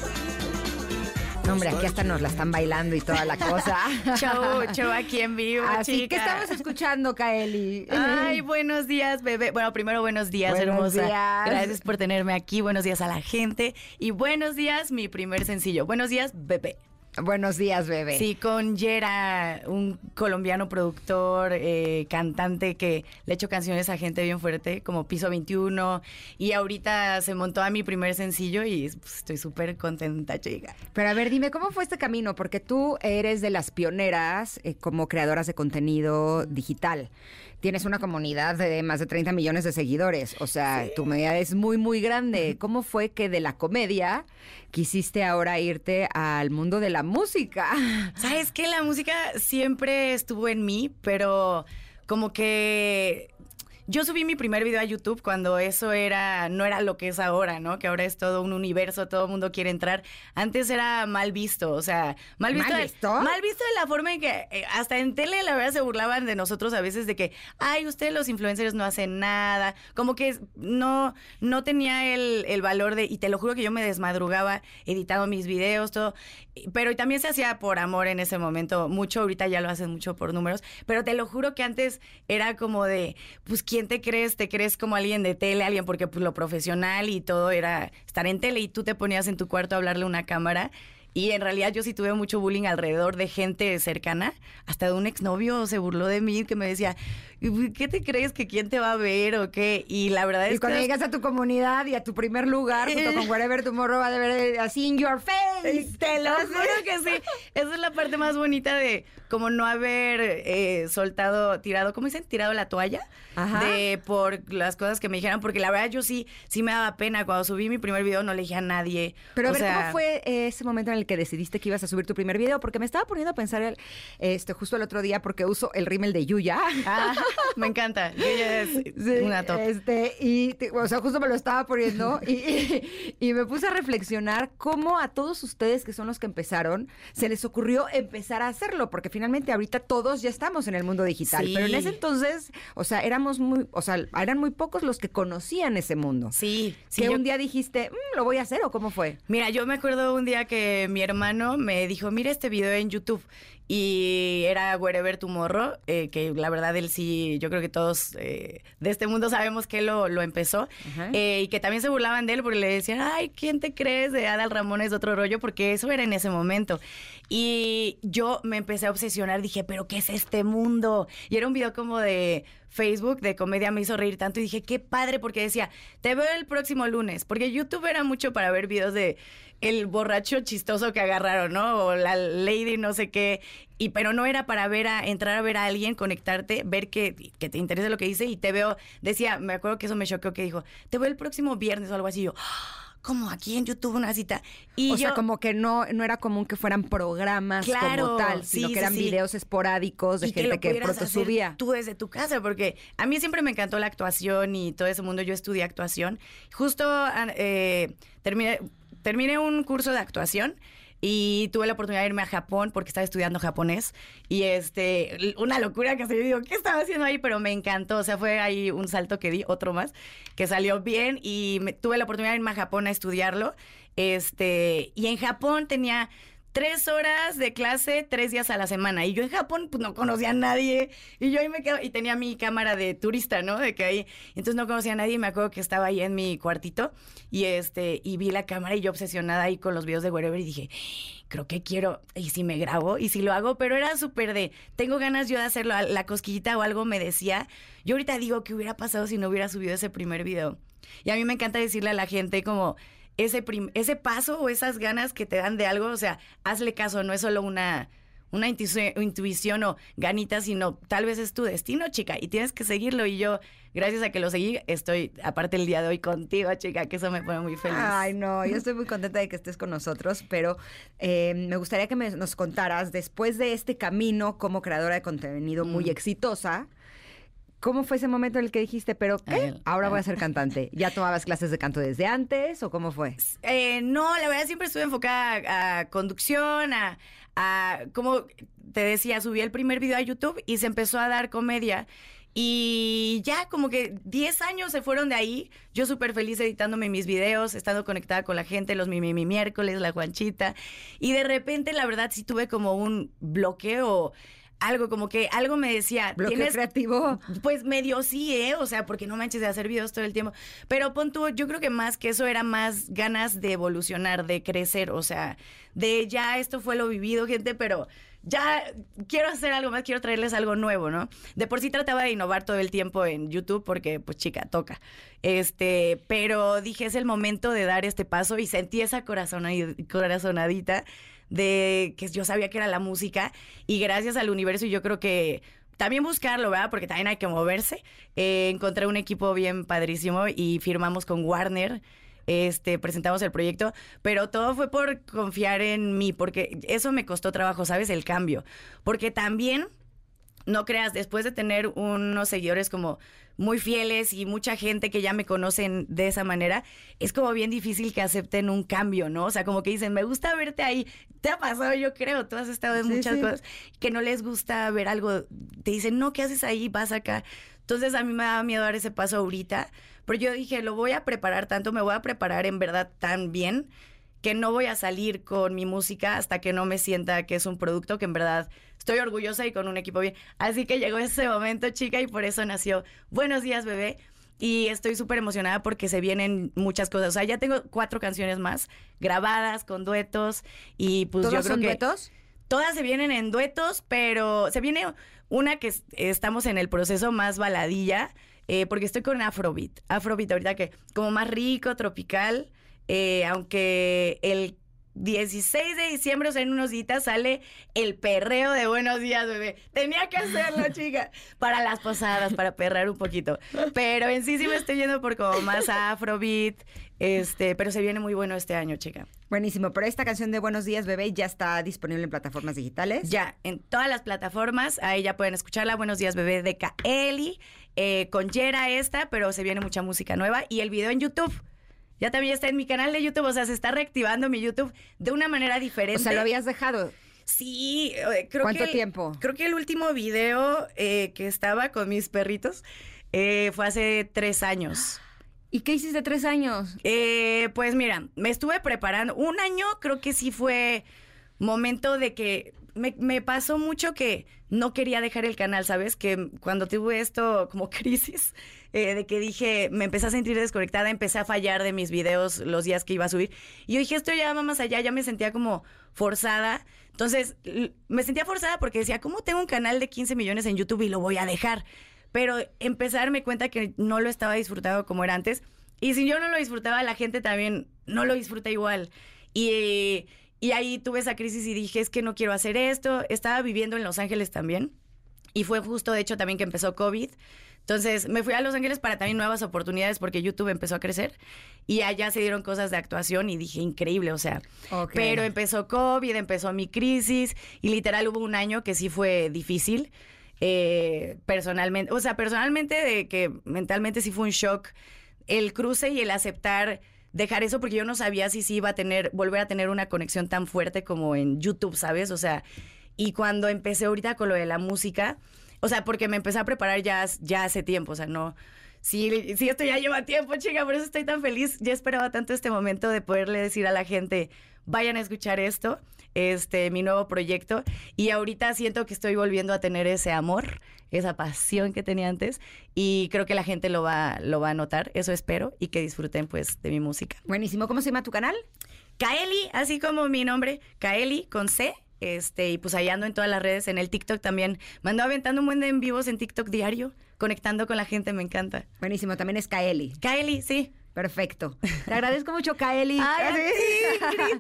hombre, aquí hasta nos la están bailando y toda la cosa. (laughs) show, show aquí en vivo, Así que estamos escuchando, Kaeli. Ay, buenos días, bebé. Bueno, primero buenos días, hermosa. Gracias por tenerme aquí. Buenos días a la gente. Y buenos días, mi primer sencillo. Buenos días, bebé. Buenos días, bebé. Sí, con Yera, un colombiano productor, eh, cantante que le hecho canciones a gente bien fuerte, como Piso 21. Y ahorita se montó a mi primer sencillo y pues, estoy súper contenta, chica. Pero a ver, dime, ¿cómo fue este camino? Porque tú eres de las pioneras eh, como creadoras de contenido digital tienes una comunidad de más de 30 millones de seguidores. O sea, tu media es muy, muy grande. ¿Cómo fue que de la comedia quisiste ahora irte al mundo de la música? Sabes que la música siempre estuvo en mí, pero como que yo subí mi primer video a YouTube cuando eso era, no era lo que es ahora, ¿no? Que ahora es todo un universo, todo el mundo quiere entrar. Antes era mal visto, o sea, mal visto. ¿Mal visto? mal visto de la forma en que eh, hasta en tele la verdad se burlaban de nosotros a veces de que, ay, ustedes los influencers no hacen nada. Como que no, no tenía el, el valor de, y te lo juro que yo me desmadrugaba editando mis videos, todo. Pero también se hacía por amor en ese momento, mucho, ahorita ya lo hacen mucho por números, pero te lo juro que antes era como de, pues, ¿quién te crees? ¿Te crees como alguien de tele, alguien porque pues lo profesional y todo era estar en tele y tú te ponías en tu cuarto a hablarle a una cámara? Y en realidad yo sí tuve mucho bullying alrededor de gente cercana. Hasta de un exnovio se burló de mí que me decía, ¿qué te crees que quién te va a ver o qué? Y la verdad es que... Y cuando llegas a tu comunidad y a tu primer lugar, junto con Wherever Tomorrow, va a ver así in your face. Te lo juro que sí. Esa es la parte más bonita de como no haber eh, soltado, tirado, ¿cómo dicen? Tirado la toalla. De por las cosas que me dijeron, porque la verdad yo sí, sí me daba pena. Cuando subí mi primer video no le dije a nadie. Pero a ver, ¿cómo fue ese momento en el que decidiste que ibas a subir tu primer video? Porque me estaba poniendo a pensar este, justo el otro día porque uso el rímel de Yuya. Ah, me encanta. Yuya es una top. Este, y, o sea, justo me lo estaba poniendo y, y me puse a reflexionar cómo a todos ustedes que son los que empezaron, se les ocurrió empezar a hacerlo, porque finalmente ahorita todos ya estamos en el mundo digital, pero en ese entonces, o sea, éramos muy, o sea, eran muy pocos los que conocían ese mundo. Sí, sí. Que un día dijiste, mm, lo voy a hacer o cómo fue? Mira, yo me acuerdo un día que mi hermano me dijo, mira este video en YouTube y era Wherever Tomorrow, eh, que la verdad él sí, yo creo que todos eh, de este mundo sabemos que él lo, lo empezó, eh, y que también se burlaban de él porque le decían, ay, ¿quién te crees de Adal Ramón es otro rollo? Porque eso era en ese momento. Y yo me empecé a obsesionar, dije, pero ¿qué es este mundo? Y era un video como de Facebook de comedia me hizo reír tanto y dije, qué padre, porque decía, te veo el próximo lunes, porque YouTube era mucho para ver videos de el borracho chistoso que agarraron, ¿no? O la lady no sé qué, y pero no era para ver a entrar a ver a alguien, conectarte, ver que, que te interesa lo que dice y te veo, decía, me acuerdo que eso me choqueó que dijo, te veo el próximo viernes o algo así, y yo, ¡Ah! como aquí en YouTube una cita. Y o yo, sea, como que no, no era común que fueran programas Claro, como tal, sino sí, que eran sí. videos esporádicos de y gente que pudieras pronto subía. Tú desde tu casa, porque a mí siempre me encantó la actuación y todo ese mundo. Yo estudié actuación. Justo eh, terminé, terminé un curso de actuación. Y tuve la oportunidad de irme a Japón porque estaba estudiando japonés. Y este, una locura que se yo digo, ¿qué estaba haciendo ahí? Pero me encantó. O sea, fue ahí un salto que di, otro más, que salió bien. Y me- tuve la oportunidad de irme a Japón a estudiarlo. Este, y en Japón tenía tres horas de clase, tres días a la semana. Y yo en Japón, pues no conocía a nadie. Y yo ahí me quedo, y tenía mi cámara de turista, ¿no? De que ahí, entonces no conocía a nadie. Y me acuerdo que estaba ahí en mi cuartito y este, y vi la cámara y yo obsesionada ahí con los videos de Wherever y dije, creo que quiero, y si me grabo, y si lo hago, pero era súper de, tengo ganas yo de hacerlo, la cosquillita o algo me decía. Yo ahorita digo, ¿qué hubiera pasado si no hubiera subido ese primer video? Y a mí me encanta decirle a la gente como ese, ese paso o esas ganas que te dan de algo, o sea, hazle caso, no es solo una, una intuici- intuición o ganitas, sino tal vez es tu destino, chica, y tienes que seguirlo. Y yo, gracias a que lo seguí, estoy, aparte el día de hoy contigo, chica, que eso me pone muy feliz. Ay, no, yo estoy muy contenta de que estés con nosotros, pero eh, me gustaría que me- nos contaras, después de este camino como creadora de contenido muy Mm. exitosa, ¿cómo fue ese momento en el que dijiste, pero qué? Ahora voy a ser cantante. ¿Ya tomabas clases de canto desde antes o cómo fue? Eh, no, la verdad siempre estuve enfocada a, a conducción, a, a, como te decía, subí el primer video a YouTube y se empezó a dar comedia. Y ya como que 10 años se fueron de ahí. Yo súper feliz editándome mis videos, estando conectada con la gente, los mi, mi, mi miércoles, la Juanchita. Y de repente, la verdad, sí tuve como un bloqueo, algo como que algo me decía, Bloqueo tienes creativo. pues medio sí, ¿eh? O sea, porque no manches de hacer videos todo el tiempo. Pero pon tú, yo creo que más que eso era más ganas de evolucionar, de crecer, o sea, de ya esto fue lo vivido, gente, pero ya quiero hacer algo más, quiero traerles algo nuevo, ¿no? De por sí trataba de innovar todo el tiempo en YouTube porque, pues chica, toca. Este, pero dije, es el momento de dar este paso y sentí esa corazonadi- corazonadita de que yo sabía que era la música y gracias al universo y yo creo que también buscarlo, ¿verdad? Porque también hay que moverse. Eh, encontré un equipo bien padrísimo y firmamos con Warner. Este, presentamos el proyecto, pero todo fue por confiar en mí, porque eso me costó trabajo, ¿sabes? El cambio. Porque también, no creas, después de tener unos seguidores como muy fieles y mucha gente que ya me conocen de esa manera, es como bien difícil que acepten un cambio, ¿no? O sea, como que dicen, me gusta verte ahí. Te ha pasado, yo creo, tú has estado en Sí, muchas sí. cosas que no les gusta ver algo. Te dicen, no, ¿qué haces ahí? Vas acá. Entonces a mí me daba miedo dar ese paso ahorita, pero yo dije, lo voy a preparar tanto, me voy a preparar en verdad tan bien que no voy a salir con mi música hasta que no me sienta que es un producto que en verdad estoy orgullosa y con un equipo bien. Así que llegó ese momento, chica, y por eso nació Buenos días, bebé. Y estoy súper emocionada porque se vienen muchas cosas. O sea, ya tengo cuatro canciones más grabadas con duetos y pues ¿Todos yo creo son que duetos? todas se vienen en duetos, pero se viene una que es- estamos en el proceso más baladilla, eh, porque estoy con Afrobeat. Afrobeat ahorita que como más rico, tropical, eh, aunque el 16 de diciembre, o sea, en unos días sale el perreo de Buenos Días, bebé. Tenía que hacerlo, (laughs) chica, para las posadas, para perrar un poquito. Pero en sí sí me estoy yendo por como más Afrobeat, este, pero se viene muy bueno este año, chica. Buenísimo, pero esta canción de Buenos Días, bebé, ya está disponible en plataformas digitales. Ya, en todas las plataformas, ahí ya pueden escucharla. Buenos días, bebé de Kaeli, eh, con Yera esta, pero se viene mucha música nueva. Y el video en YouTube. Ya también está en mi canal de YouTube, o sea, se está reactivando mi YouTube de una manera O diferente. sea, lo habías dejado. Sí, eh, creo ¿Cuánto que... tiempo? Creo que el último video eh, que estaba con mis perritos eh, fue hace tres años. ¿Y qué hiciste tres años? Eh, pues mira, me estuve preparando. Un año creo que sí fue momento de que me, me pasó mucho que no quería dejar el canal, ¿sabes? Que cuando tuve esto como (laughs) crisis, eh, de que dije, me empecé a sentir desconectada, empecé a fallar de mis videos los días que iba a subir. Y yo dije, esto ya va más allá, ya me sentía como forzada. Entonces, me sentía forzada porque decía, ¿cómo tengo un canal de 15 millones en YouTube y lo voy a dejar? pero empecé a darme cuenta que no lo estaba disfrutando como era antes. Y si yo no lo disfrutaba, la gente también no lo disfruta igual. Y, y ahí tuve esa crisis y dije, es que no quiero hacer esto. Estaba viviendo en Los Ángeles también. Y fue justo, de hecho, también que empezó COVID. Entonces me fui a Los Ángeles para también nuevas oportunidades porque YouTube empezó a crecer y allá se dieron cosas de actuación y dije, increíble, o sea. Pero empezó COVID, empezó mi crisis y literal hubo un año que sí fue difícil. eh, personalmente, o sea, personalmente de que mentalmente sí fue un shock el cruce y el aceptar dejar eso porque yo no sabía si sí iba a tener, volver a tener una conexión tan fuerte como en YouTube, ¿sabes? O sea, y cuando empecé ahorita con lo de la música, o sea, porque me empecé a preparar ya, ya hace tiempo, o sea, no. Sí, sí, esto ya lleva tiempo, chica, por eso estoy tan feliz. Ya esperaba tanto este momento de poderle decir a la gente, vayan a escuchar esto, este, mi nuevo proyecto. Y ahorita siento que estoy volviendo a tener ese amor, esa pasión que tenía antes. Y creo que la gente lo va, lo va a notar, eso espero, y que disfruten pues de mi música. Buenísimo. ¿Cómo se llama tu canal? Kaeli, así como mi nombre, Kaeli con C. Este, y pues ahí ando en todas las redes, en el TikTok también. Me ando aventando un buen de en vivos en TikTok diario, conectando con la gente, me encanta. Buenísimo. También es Kaeli. Kaeli, sí. Perfecto. Te agradezco mucho, Kaeli. (laughs) (laughs) Ay,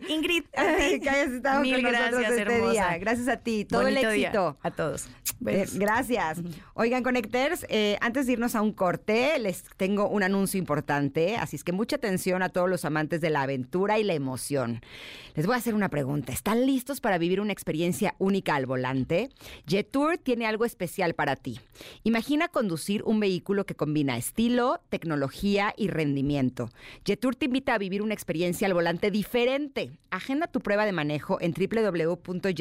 Ingrid, Ingrid, a ti. que hayas estado Mil con nosotros gracias, este hermosa. día. Gracias a ti. Todo Bonito el día éxito. a todos. Eh, gracias. Oigan, Connecters, eh, antes de irnos a un corte, les tengo un anuncio importante, así es que mucha atención a todos los amantes de la aventura y la emoción. Les voy a hacer una pregunta. ¿Están listos para vivir una experiencia única al volante? Jetour tiene algo especial para ti. Imagina conducir un vehículo que combina estilo, tecnología y rendimiento. Jetour te invita a vivir una experiencia al volante diferente. Agenda tu prueba de manejo en www.jetour.no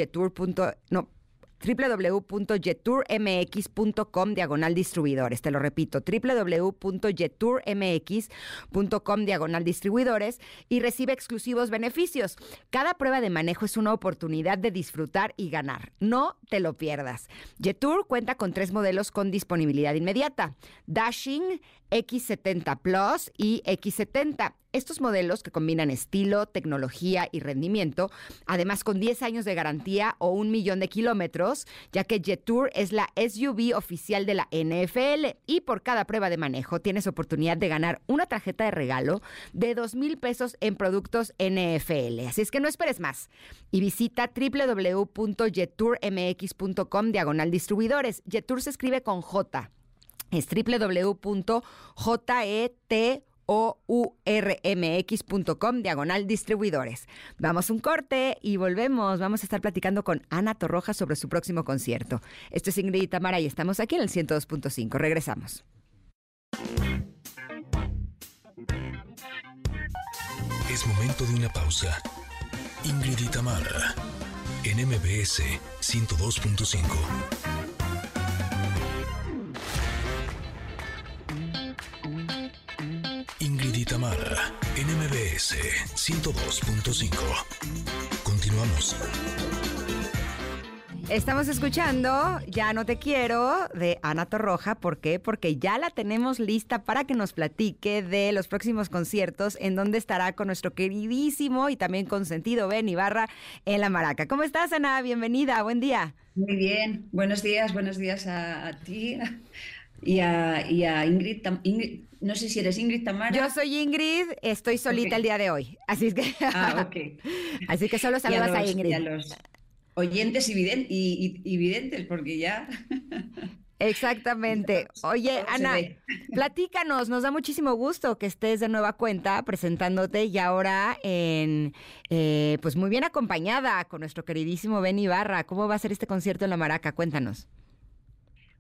no, www.jeturmx.com diagonal distribuidores. Te lo repito, www.jeturmx.com diagonal distribuidores y recibe exclusivos beneficios. Cada prueba de manejo es una oportunidad de disfrutar y ganar. No te lo pierdas. Jetour cuenta con tres modelos con disponibilidad inmediata. Dashing, X70 Plus y X70. Estos modelos que combinan estilo, tecnología y rendimiento, además con 10 años de garantía o un millón de kilómetros, ya que Jetour es la SUV oficial de la NFL y por cada prueba de manejo tienes oportunidad de ganar una tarjeta de regalo de 2 mil pesos en productos NFL. Así es que no esperes más y visita www.jetourmx.com diagonal distribuidores. Jetour se escribe con J. Es www.jeturmx.com diagonal distribuidores. Vamos un corte y volvemos. Vamos a estar platicando con Ana Torroja sobre su próximo concierto. Esto es Ingrid y y estamos aquí en el 102.5. Regresamos. Es momento de una pausa. Ingrid y Tamara, en MBS 102.5. en MBS 102.5. Continuamos. Estamos escuchando Ya no te quiero de Ana Torroja. ¿Por qué? Porque ya la tenemos lista para que nos platique de los próximos conciertos en donde estará con nuestro queridísimo y también consentido Ben Ibarra en La Maraca. ¿Cómo estás, Ana? Bienvenida, buen día. Muy bien, buenos días, buenos días a, a ti y a, y a Ingrid, Ingrid- No sé si eres Ingrid Tamara. Yo soy Ingrid, estoy solita el día de hoy. Así es que, Ah, (laughs) así que solo Y a saludas a Ingrid. y a los oyentes y, y- videntes, porque ya. (laughs) Exactamente. Oye, Ana, platícanos, nos da muchísimo gusto que estés de nueva cuenta presentándote y ahora en, eh, pues muy bien acompañada con nuestro queridísimo Ben Ibarra. ¿Cómo va a ser este concierto en La Maraca? Cuéntanos.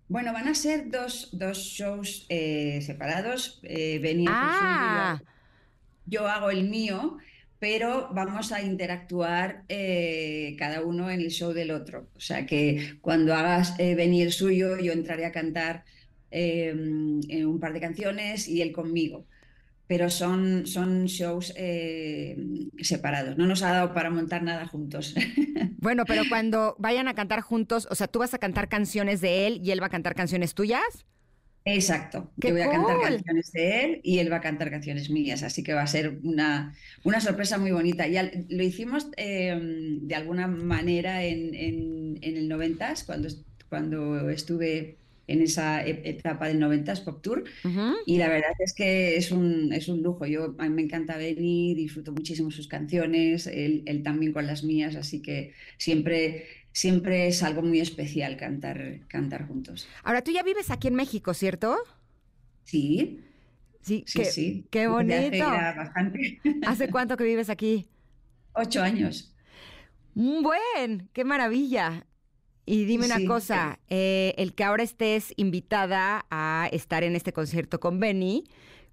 Bueno, van a ser dos, dos shows eh, separados. Eh, venía Ah, yo hago el mío, pero vamos a interactuar eh, cada uno en el show del otro. O sea que cuando hagas eh, venir el suyo, yo entraré a cantar eh, en un par de canciones y él conmigo. Pero son, son shows eh, separados. No nos ha dado para montar nada juntos. (laughs) bueno, pero cuando vayan a cantar juntos, o sea, tú vas a cantar canciones de él y él va a cantar canciones tuyas. Exacto. ¡Qué Yo voy a cantar canciones de él y él va a cantar canciones mías, así que va a ser una, una sorpresa muy bonita. Ya lo hicimos eh, de alguna manera en, en- en el 90 cuando, cuando estuve en esa e- etapa del 90s Pop Tour. Y la verdad es que es un, es un lujo. Yo, a mí me encanta Benny, disfruto muchísimo sus canciones, él, él también con las mías, así que siempre, siempre es algo muy especial cantar, cantar juntos. Ahora, tú ya vives aquí en México, ¿cierto? Sí. Sí, Sí, qué, sí. qué bonito. hace bastante. ¿Hace cuánto que vives aquí? Ocho años. Un buen, qué maravilla. Y dime una Sí, cosa, eh, el que ahora estés invitada a estar en este concierto con Benny,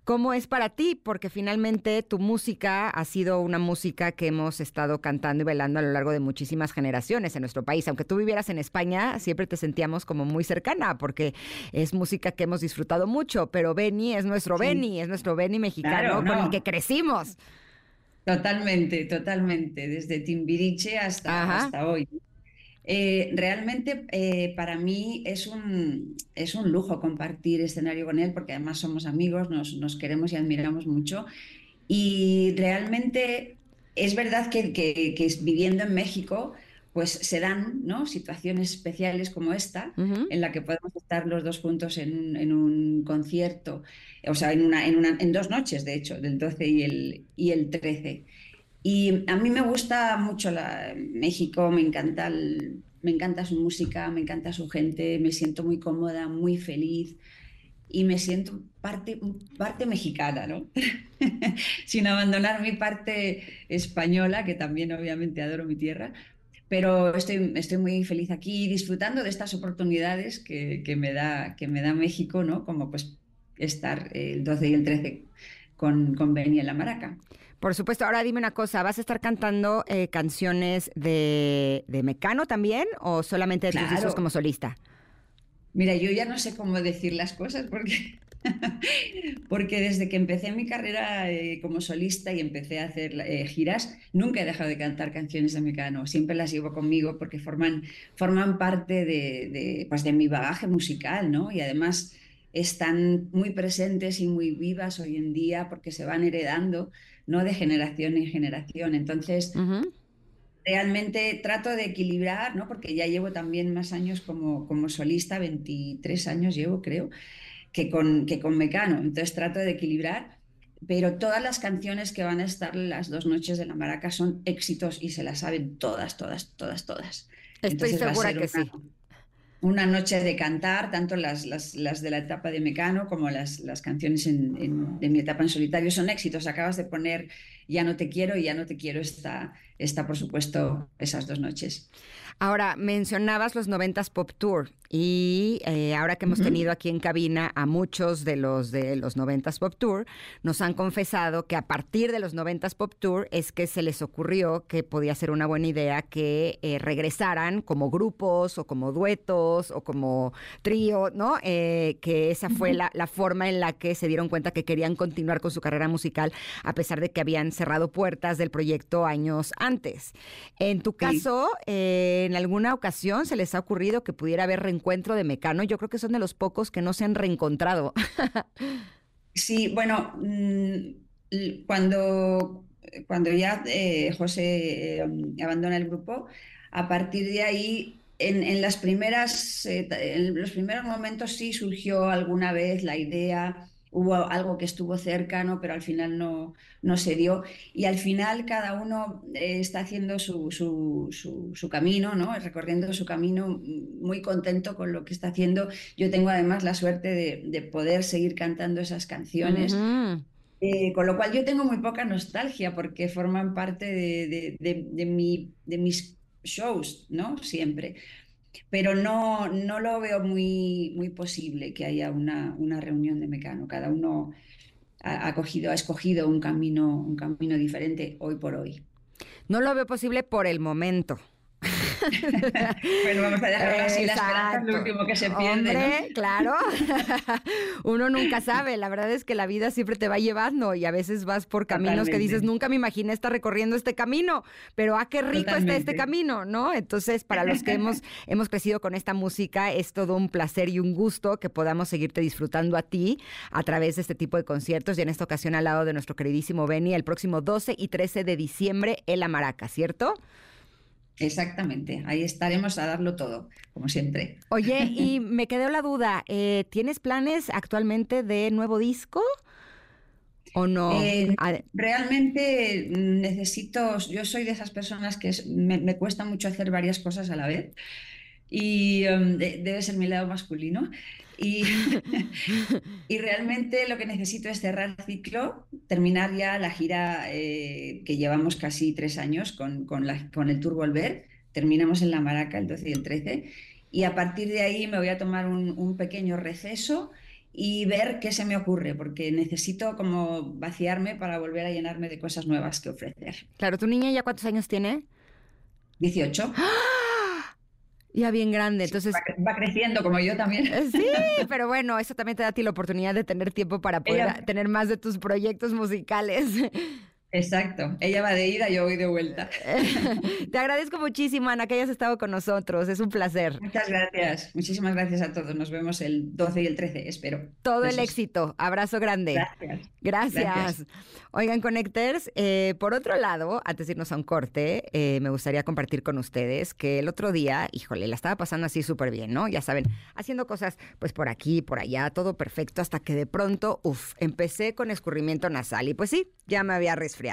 ¿cómo es para ti? Porque finalmente tu música ha sido una música que hemos estado cantando y bailando a lo largo de muchísimas generaciones en nuestro país. Aunque tú vivieras en España, siempre te sentíamos como muy cercana, porque es música que hemos disfrutado mucho, pero Benny es nuestro Sí. Benny, es nuestro Benny mexicano Claro, con el que crecimos. Totalmente, totalmente, desde Timbiriche hasta, hasta hoy. Eh, realmente eh, para mí es un, es un lujo compartir escenario con él porque además somos amigos, nos, nos queremos y admiramos mucho. Y realmente es verdad que, que- viviendo en México, pues se dan ¿no? situaciones especiales como esta, Ujú. en la que podemos estar los dos juntos en un, en un concierto, o sea, en, una, en, una- en dos noches, de hecho, del 12 y el, y el 13. Y a mí me gusta mucho la, México, me encanta, el- me encanta su música, me encanta su gente, me siento muy cómoda, muy feliz y me siento parte, parte mexicana, ¿no? (laughs) Sin abandonar mi parte española, que también obviamente adoro mi tierra, pero estoy, estoy muy feliz aquí disfrutando de estas oportunidades que, que me da, que me da México, ¿no? Como pues estar el 12 y el 13 con, con Benny en la Maraca. Por supuesto, ahora dime una cosa, ¿vas a estar cantando eh, canciones de, de Mecano también o solamente de tus Claro. discos como solista? Mira, yo ya no sé cómo decir las cosas porque, (laughs) porque desde que empecé mi carrera eh, como solista y empecé a hacer eh, giras, nunca he dejado de cantar canciones de Mecano. Siempre las llevo conmigo porque forman, forman parte de, de, pues de mi bagaje musical, ¿no? Y además están muy presentes y muy vivas hoy en día porque se van heredando, ¿no? De generación en generación. Entonces, realmente trato de equilibrar, ¿no? Porque ya llevo también más años como, como solista, 23 años llevo, creo, que con, que con Mecano. Entonces trato de equilibrar, pero todas las canciones que van a estar las dos noches de la Maraca son éxitos y se las saben todas, todas, todas, todas. Estoy Entonces segura que una- sí. Una noche de cantar, tanto las, las, las de la etapa de Mecano como las, las canciones en- de mi etapa en solitario son éxitos. Acabas de poner Ya no te quiero y Ya no te quiero está, está por supuesto, esas dos noches. Ahora, mencionabas los 90s Pop Tour y eh, ahora que hemos tenido aquí en cabina a muchos de los de los 90s Pop Tour, nos han confesado que a partir de los 90s Pop Tour es que se les ocurrió que podía ser una buena idea que eh, regresaran como grupos o como duetos o como trío, ¿no? Eh, que esa fue la, la forma en la que se dieron cuenta que querían continuar con su carrera musical a pesar de que habían cerrado puertas del proyecto años antes. En tu caso, eh, ¿en alguna ocasión se les ha ocurrido que pudiera haber reencuentro de Mecano? Yo creo que son de los pocos que no se han reencontrado. Sí, bueno, mm, cuando, cuando ya eh, José eh, abandona el grupo, a partir de ahí, en, las primeras, eh, en los primeros momentos sí surgió alguna vez la idea, hubo algo que estuvo cercano, pero al final no, no se dio. Y al final cada uno eh, está haciendo su, su, su- su camino, ¿no? Recorriendo su camino, mm, muy contento con lo que está haciendo. Yo tengo además la suerte de, de poder seguir cantando esas canciones. Ujú. Eh, con lo cual yo tengo muy poca nostalgia porque forman parte de, de- de- de mi- de mis shows, ¿no? Siempre. Pero no, no lo veo muy, muy posible que haya una, una reunión de Mecano. Cada uno ha, ha cogido, ha escogido un camino, un camino diferente hoy por hoy. No lo veo posible por el momento. Bueno, vamos a dejarlo así, la esperanza es lo último que se pierde, claro. (laughs) Uno nunca sabe. La verdad es que la vida siempre te va llevando y a veces vas por caminos que dices, nunca me imaginé estar recorriendo este camino, pero ah, qué rico está este camino, ¿no? Entonces, para los que hemos, (laughs) hemos crecido con esta música, es todo un placer y un gusto que podamos seguirte disfrutando a ti a través de este tipo de conciertos y en esta ocasión al lado de nuestro queridísimo Benny el próximo 12 y 13 de diciembre en La Maraca, ¿cierto? Exactamente, ahí estaremos a darlo todo, como siempre. Oye, (laughs) y me quedó la duda, eh, ¿tienes planes actualmente de nuevo disco? ¿O no? Eh, realmente necesito, yo soy de esas personas que es- me, me cuesta mucho hacer varias cosas a la vez y de- debe ser mi lado masculino. Y, (laughs) y realmente lo que necesito es cerrar ciclo, terminar ya la gira eh, que llevamos casi tres años con, con, la- con el Tour Volver. Terminamos en La Maraca el 12 y el 13 y a partir de ahí me voy a tomar un, un pequeño receso y ver qué se me ocurre, porque necesito como vaciarme para volver a llenarme de cosas nuevas que ofrecer. Claro, ¿tu niña ya cuántos años tiene? 18. Ya bien grande, entonces... Va, cre- va creciendo como yo también. Eh, Sí, (laughs) pero bueno, eso también te da a ti la oportunidad de tener tiempo para poder Ella- tener más de tus proyectos musicales. Exacto. Ella va de ida, yo voy de vuelta. (laughs) Te agradezco muchísimo, Ana, que hayas estado con nosotros. Es un placer. Muchas gracias. Muchísimas gracias a todos. Nos vemos el 12 y el 13, espero. Todo el éxito. Abrazo grande. Gracias. Gracias. Gracias. Oigan, Connectors, eh, por otro lado, antes de irnos a un corte, eh, me gustaría compartir con ustedes que el otro día, híjole, la estaba pasando así súper bien, ¿no? Ya saben, haciendo cosas pues por aquí, por allá, todo perfecto, hasta que de pronto, uff, empecé con escurrimiento nasal y pues sí, ya me había resfriado.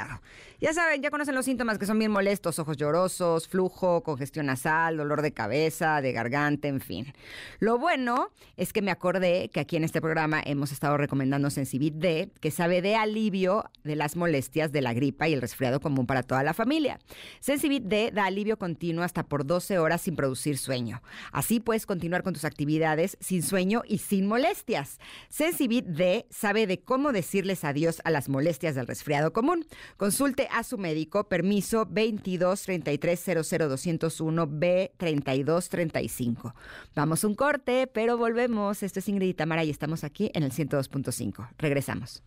Ya saben, ya conocen los síntomas que son bien molestos, ojos llorosos, flujo, congestión nasal, dolor de cabeza, de garganta, en fin. Lo bueno es que me acordé que aquí en este programa hemos estado recomendando Sensibit D, que sabe de alivio de las molestias de la gripa y el resfriado común para toda la familia. Sensibit D da alivio continuo hasta por 12 horas sin producir sueño. Así puedes continuar con tus actividades sin sueño y sin molestias. Sensibit D sabe de cómo decirles adiós a las molestias del resfriado común. Consulte a su médico, permiso 22 33 00 201 B 32 35. Vamos un corte, pero volvemos. Esto es Ingrid y Tamara y estamos aquí en el 102.5. Regresamos.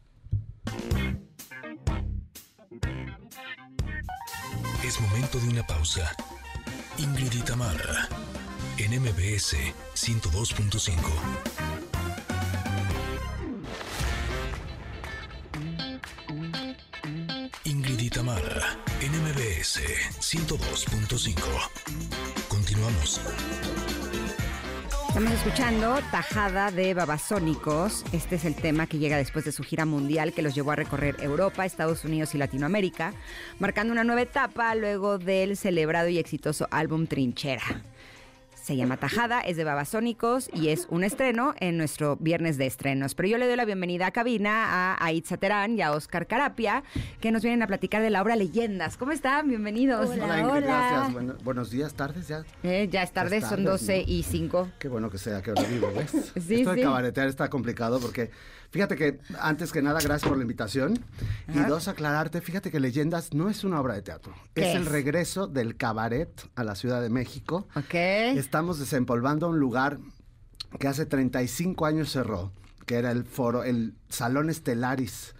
Es momento de una pausa. Ingrid y en MBS 102.5. MBS 102.5. Continuamos. Estamos escuchando Tajada de Babasónicos. Este es el tema que llega después de su gira mundial que los llevó a recorrer Europa, Estados Unidos y Latinoamérica, marcando una nueva etapa luego del celebrado y exitoso álbum Trinchera. Se llama Tajada, es de Babasónicos y es un estreno en nuestro viernes de estrenos. Pero yo le doy la bienvenida a cabina a Aitza Terán y a Oscar Carapia, que nos vienen a platicar de la obra Leyendas. ¿Cómo están? Bienvenidos. Hola, Ingrid, gracias. Bueno- buenos días, tardes ya. Eh, ya es tarde, son tarde, 12 ¿no? y 5. Qué bueno que sea que ahora vivo, ¿ves? Sí, Esto de sí. cabaretear está complicado porque, fíjate que, antes que nada, gracias por la invitación. Y Ajá. dos, aclararte, fíjate que Leyendas no es una obra de teatro. ¿Qué Es el es? regreso del cabaret a la Ciudad de México. Ok. Estamos desempolvando un lugar que hace 35 años cerró, que era el foro, el Salón Estelaris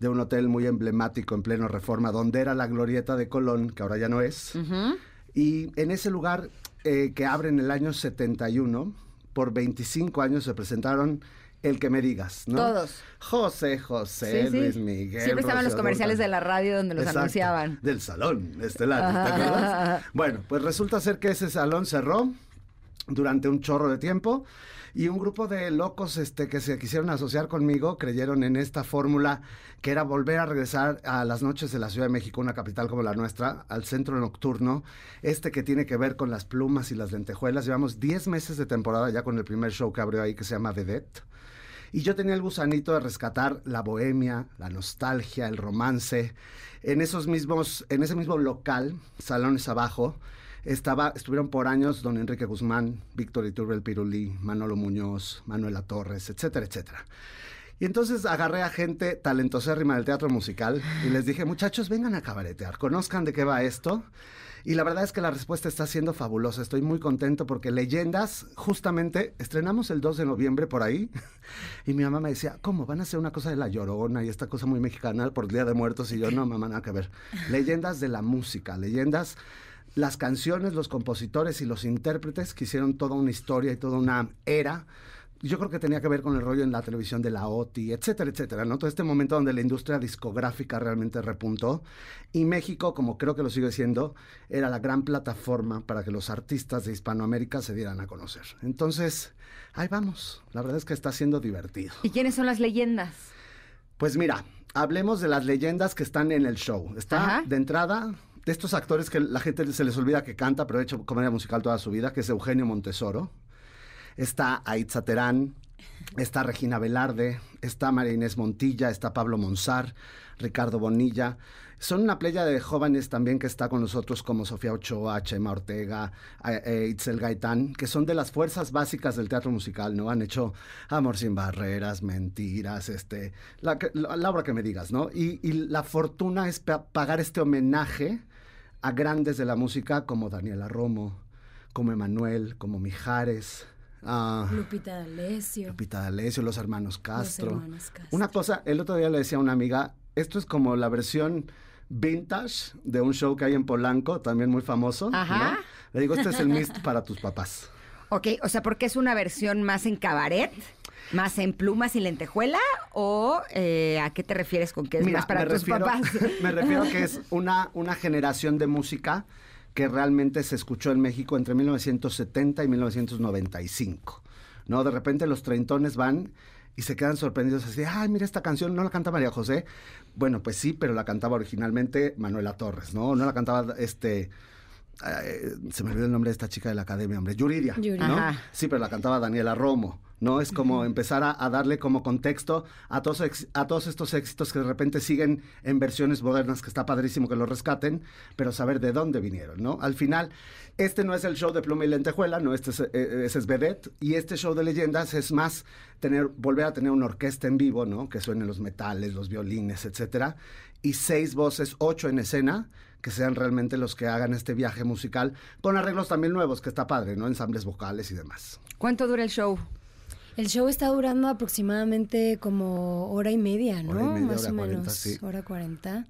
de un hotel muy emblemático en pleno Reforma, donde era la glorieta de Colón, que ahora ya no es. Ujú. Y en ese lugar eh, que abre en el año 71, por 25 años se presentaron El que me digas, ¿no? Todos. José José, Sí, sí. Luis Miguel. Siempre estaban los comerciales de la radio donde los Exacto, anunciaban. Del salón estelar, ¿te Ajá. acuerdas? Bueno, pues resulta ser que ese salón cerró durante un chorro de tiempo y un grupo de locos este, que se quisieron asociar conmigo creyeron en esta fórmula que era volver a regresar a las noches de la Ciudad de México, una capital como la nuestra, al centro nocturno, este que tiene que ver con las plumas y las lentejuelas. Llevamos 10 meses de temporada ya con el primer show que abrió ahí que se llama Vedette. Y yo tenía el gusanito de rescatar la bohemia, la nostalgia, el romance. En esos mismos, en ese mismo local, salones abajo, estaba, estuvieron por años don Enrique Guzmán, Víctor Iturbe Pirulí, Manolo Muñoz, Manuela Torres, etcétera, etcétera. Y entonces agarré a gente talentosérrima del teatro musical y les dije, muchachos, vengan a cabaretear, conozcan de qué va esto. Y la verdad es que la respuesta está siendo fabulosa. Estoy muy contento porque Leyendas, justamente, estrenamos el 2 de noviembre por ahí. (laughs) Y mi mamá me decía, ¿cómo? ¿Van a hacer una cosa de la llorona y esta cosa muy mexicana por Día de Muertos? Y yo, no, mamá, nada que ver. (laughs) Leyendas de la música, leyendas las canciones, los compositores y los intérpretes que hicieron toda una historia y toda una era yo creo que tenía que ver con el rollo en la televisión de la OTI, etcétera, etcétera, ¿no? Todo este momento donde la industria discográfica realmente repuntó y México, como creo que lo sigue siendo, era la gran plataforma para que los artistas de Hispanoamérica se dieran a conocer. Entonces, ahí vamos. La verdad es que está siendo divertido. ¿Y quiénes son las leyendas? Pues mira, hablemos de las leyendas que están en el show. Está de entrada de estos actores que la gente se les olvida que canta, pero ha hecho comedia musical toda su vida, que es Eugenio Montesoro está Aitza Terán, está Regina Velarde, está María Inés Montilla, está Pablo Monsar, Ricardo Bonilla. Son una playa de jóvenes también que está con nosotros como Sofía Ochoa, Chema Ortega, eh, Itzel Gaitán, que son de las fuerzas básicas del teatro musical, ¿no? Han hecho Amor sin barreras, Mentiras, este, la, obra que me digas, ¿no? Y, y la fortuna es pagar este homenaje a grandes de la música como Daniela Romo, como Emanuel, como Mijares, Ah, Lupita D'Alessio. Lupita D'Alessio, los hermanos Castro. Una cosa, el otro día le decía a una amiga, esto es como la versión vintage de un show que hay en Polanco, también muy famoso. Ajá. Le digo, este es el mist para tus papás. Ok, o sea, porque es una versión más en cabaret, más en plumas y lentejuela, o eh, a qué te refieres con que es más para tus papás? (laughs) me refiero a que es (laughs) una, una generación de música que realmente se escuchó en México entre 1970 y 1995. ¿no? De repente los treintones van y se quedan sorprendidos así, ay, mira esta canción, ¿no la canta María José? Bueno, pues sí, pero la cantaba originalmente Manuela Torres, ¿no? No la cantaba este... se me olvidó el nombre de esta chica de la academia, hombre, Yuridia, ¿no? Sí, pero la cantaba Daniela Romo. ¿No? Es como empezar a, darle como contexto a todos, a todos estos éxitos que de repente siguen en versiones modernas, que está padrísimo que lo rescaten, pero saber de dónde vinieron, ¿no? Al final, este no es el show de Pluma y Lentejuela, no, este es, eh, ese es Vedette, y este show de leyendas es más tener, volver a tener una orquesta en vivo, ¿no? Que suenen los metales, los violines, etcétera, y seis voces, ocho en escena, que sean realmente los que hagan este viaje musical, con arreglos también nuevos, que está padre, ¿no? Ensambles vocales y demás. ¿Cuánto dura el show? El show está durando aproximadamente como hora y media, ¿no? Más o menos. Hora cuarenta.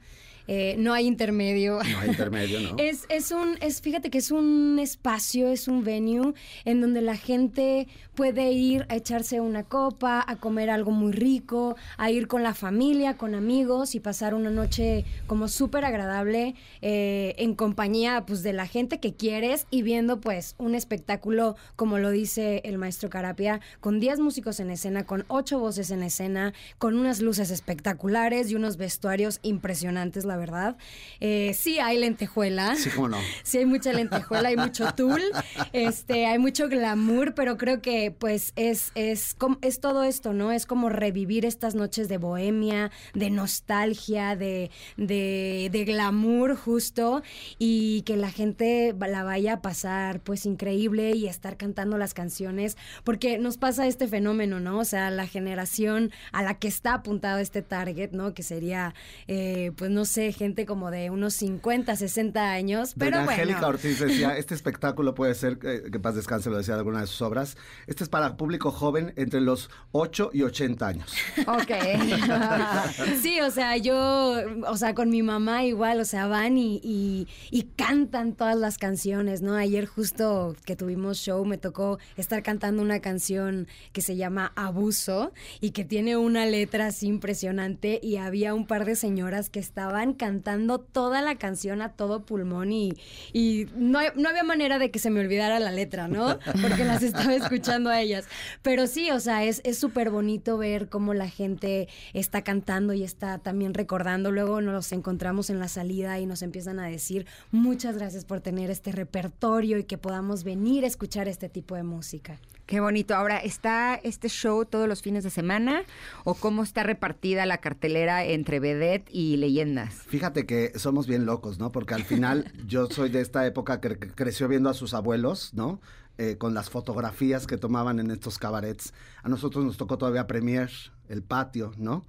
Eh, no hay intermedio. No hay intermedio, ¿no? (laughs) es, es un, es, fíjate que es un espacio, es un venue en donde la gente puede ir a echarse una copa, a comer algo muy rico, a ir con la familia, con amigos y pasar una noche como súper agradable eh, en compañía pues de la gente que quieres y viendo pues un espectáculo como lo dice el maestro Carapia, con 10 músicos en escena, con 8 voces en escena, con unas luces espectaculares y unos vestuarios impresionantes, la verdad. Eh, sí hay lentejuela. Sí, cómo no. (laughs) Sí hay mucha lentejuela, hay mucho tul, este, hay mucho glamour, pero creo que pues es, es, es todo esto, ¿no? Es como revivir estas noches de bohemia, de nostalgia, de, de, de glamour justo, y que la gente la vaya a pasar pues increíble y estar cantando las canciones, porque nos pasa este fenómeno, ¿no? O sea, la generación a la que está apuntado este target, ¿no? Que sería, eh, pues no sé, gente como de unos 50, 60 años. Pero bueno. Angélica Ortiz decía, este espectáculo puede ser, eh, que paz descanse, lo decía de alguna de sus obras, este es para público joven entre los 8 y 80 años. Ok. (laughs) sí, o sea, yo, o sea, con mi mamá igual, o sea, van y, y, cantan todas las canciones, ¿no? Ayer justo que tuvimos show me tocó estar cantando una canción que se llama Abuso y que tiene una letra así impresionante y había un par de señoras que estaban cantando toda la canción a todo pulmón y, y no, no había manera de que se me olvidara la letra, ¿no? Porque las estaba escuchando a ellas. Pero sí, o sea, es súper bonito ver cómo la gente está cantando y está también recordando. Luego nos encontramos en la salida y nos empiezan a decir muchas gracias por tener este repertorio y que podamos venir a escuchar este tipo de música. Qué bonito. Ahora, ¿está este show todos los fines de semana o cómo está repartida la cartelera entre vedette y leyendas? Fíjate que somos bien locos, ¿no? Porque al final (laughs) yo soy de esta época que creció viendo a sus abuelos, ¿no? Eh, con las fotografías que tomaban en estos cabarets. A nosotros nos tocó todavía Premier, el patio, ¿no?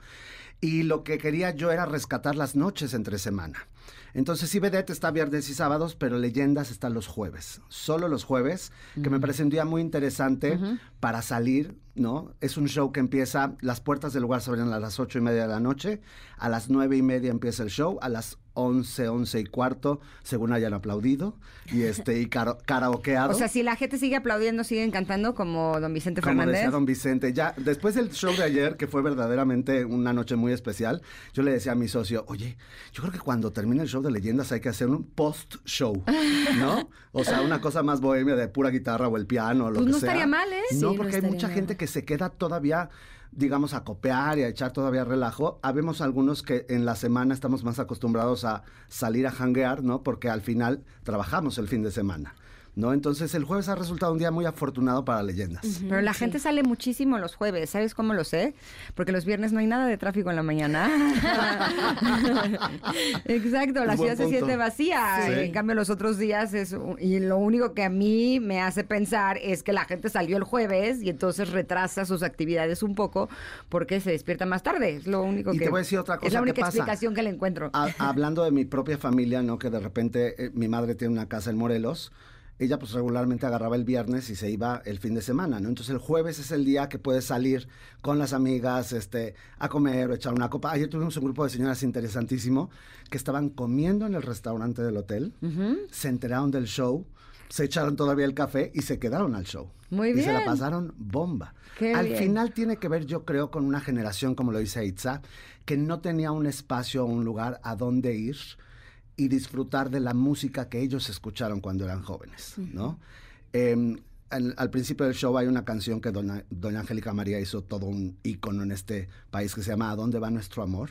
Y lo que quería yo era rescatar las noches entre semana. Entonces, sí, Vedette está viernes y sábados, pero Leyendas está los jueves. Solo los jueves, que me parece un día muy interesante para salir, ¿no? Es un show que empieza, las puertas del lugar se abren a las ocho y media de la noche, a las nueve y media empieza el show, a las 11, 11 y cuarto, según hayan aplaudido, y este, y kara- karaokeado. O sea, si la gente sigue aplaudiendo, siguen cantando como don Vicente Como Fernández. decía don Vicente, ya después del show de ayer, que fue verdaderamente una noche muy especial, yo le decía a mi socio, oye, yo creo que cuando termine el show de leyendas hay que hacer un post-show, ¿no? O sea, una cosa más bohemia de pura guitarra o el piano o lo Pues que no sea. estaría mal, ¿eh? No, Sí, no porque hay mucha mal. gente que se queda todavía digamos, a copiar y a echar todavía relajo. Habemos algunos que en la semana estamos más acostumbrados a salir a hanguear, ¿no? Porque al final trabajamos el fin de semana, ¿no? Entonces el jueves ha resultado un día muy afortunado para leyendas. Pero la gente sale muchísimo los jueves, ¿sabes cómo lo sé? Porque los viernes no hay nada de tráfico en la mañana. (laughs) Exacto, la Es ciudad se siente vacía. Sí. En cambio, los otros días es. un- Y lo único que a mí me hace pensar es que la gente salió el jueves y entonces retrasa sus actividades un poco porque se despierta más tarde. Es lo único Y que. te voy a decir otra Es cosa la que única pasa. explicación que le encuentro. Ha- hablando de mi propia familia, ¿no? Que de repente eh, mi madre tiene una casa en Morelos. Ella pues regularmente agarraba el viernes y se iba el fin de semana, ¿no? Entonces el jueves es el día que puedes salir con las amigas, este, a comer o echar una copa. Ayer tuvimos un grupo de señoras interesantísimo que estaban comiendo en el restaurante del hotel, se enteraron del show, se echaron todavía el café y se quedaron al show. Muy Y se la bien. pasaron bomba. Qué Al bien. final tiene que ver, yo creo, con una generación, como lo dice Itza, que no tenía un espacio o un lugar a donde ir y disfrutar de la música que ellos escucharon cuando eran jóvenes, ¿no? Em, al, al principio del show hay una canción que doña, doña Angélica María hizo todo un ícono en este país que se llama ¿A dónde va nuestro amor?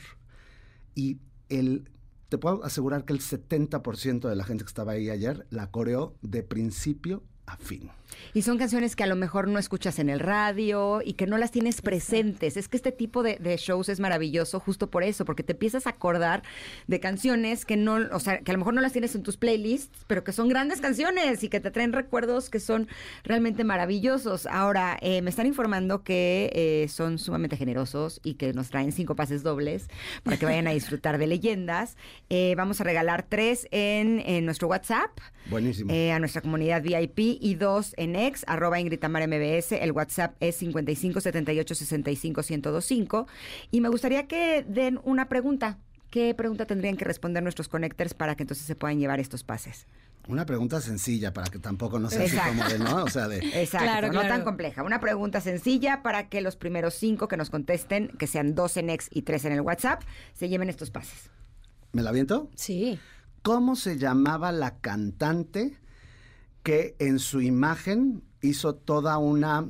Y el, te puedo asegurar que el 70% de la gente que estaba ahí ayer la coreó de principio a fin. Y son canciones que a lo mejor no escuchas en el radio y que no las tienes presentes. Es que este tipo de, de shows es maravilloso justo por eso, porque te empiezas a acordar de canciones que no, o sea, que a lo mejor no las tienes en tus playlists, pero que son grandes canciones y que te traen recuerdos que son realmente maravillosos. Ahora, eh, me están informando que eh, son sumamente generosos y que nos traen cinco pases dobles para que vayan a disfrutar de leyendas. Eh, vamos a regalar tres en, en nuestro WhatsApp Buenísimo. eh, a nuestra comunidad VIP y dos en ex, arroba Ingrid Tamara MBS. El WhatsApp es 55 78 65 1025. Y me gustaría que den una pregunta. ¿Qué pregunta tendrían que responder nuestros connectors para que entonces se puedan llevar estos pases? Una pregunta sencilla para que tampoco no sea así como de, ¿no? O sea, de... Exacto, Claro, no claro. tan compleja. Una pregunta sencilla para que los primeros cinco que nos contesten, que sean dos en ex y tres en el WhatsApp, se lleven estos pases. ¿Me la viento? Sí. ¿Cómo se llamaba la cantante que en su imagen hizo toda una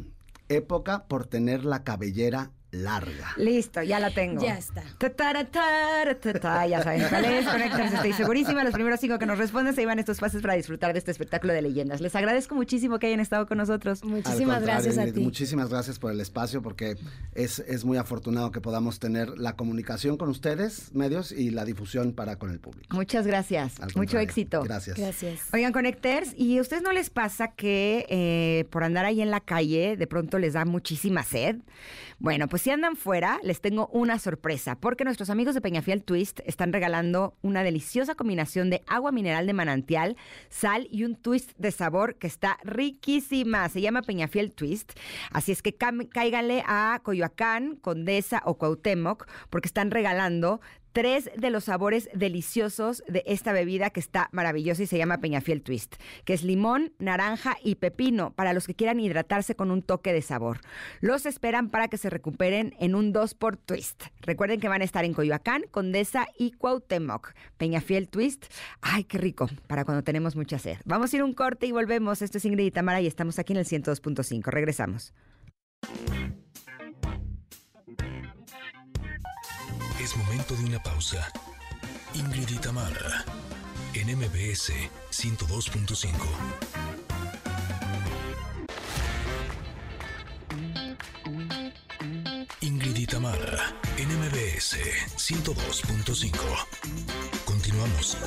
época por tener la cabellera larga? Listo, ya la tengo. Ya está. Ta, tara, tara, ta, ta, Ya saben cuál es. Conéctense, estoy segurísima. Los primeros cinco que nos responden se llevan estos pases para disfrutar de este espectáculo de leyendas. Les agradezco muchísimo que hayan estado con nosotros. Muchísimas gracias a ti. Muchísimas gracias por el espacio porque es, es muy afortunado que podamos tener la comunicación con ustedes, medios, y la difusión para con el público. Muchas gracias. Mucho éxito. Gracias. Gracias. Oigan, Connecters, ¿y a ustedes no les pasa que eh, por andar ahí en la calle de pronto les da muchísima sed? Bueno, pues si andan fuera, les tengo una sorpresa, porque nuestros amigos de Peñafiel Twist están regalando una deliciosa combinación de agua mineral de manantial, sal y un twist de sabor que está riquísima. Se llama Peñafiel Twist. Así es que cáiganle a Coyoacán, Condesa o Cuauhtémoc, porque están regalando tres de los sabores deliciosos de esta bebida que está maravillosa y se llama Peñafiel Twist, que es limón, naranja y pepino para los que quieran hidratarse con un toque de sabor. Los esperan para que se recuperen en un 2 por Twist. Recuerden que van a estar en Coyoacán, Condesa y Cuauhtémoc. Peñafiel Twist, ay, qué rico, para cuando tenemos mucha sed. Vamos a ir un corte y volvemos. Esto es Ingrid y y estamos aquí en el 102.5. Regresamos. Es momento de una pausa. Ingrid en MBS 102.5. Ingrid y en MBS 102.5. Continuamos.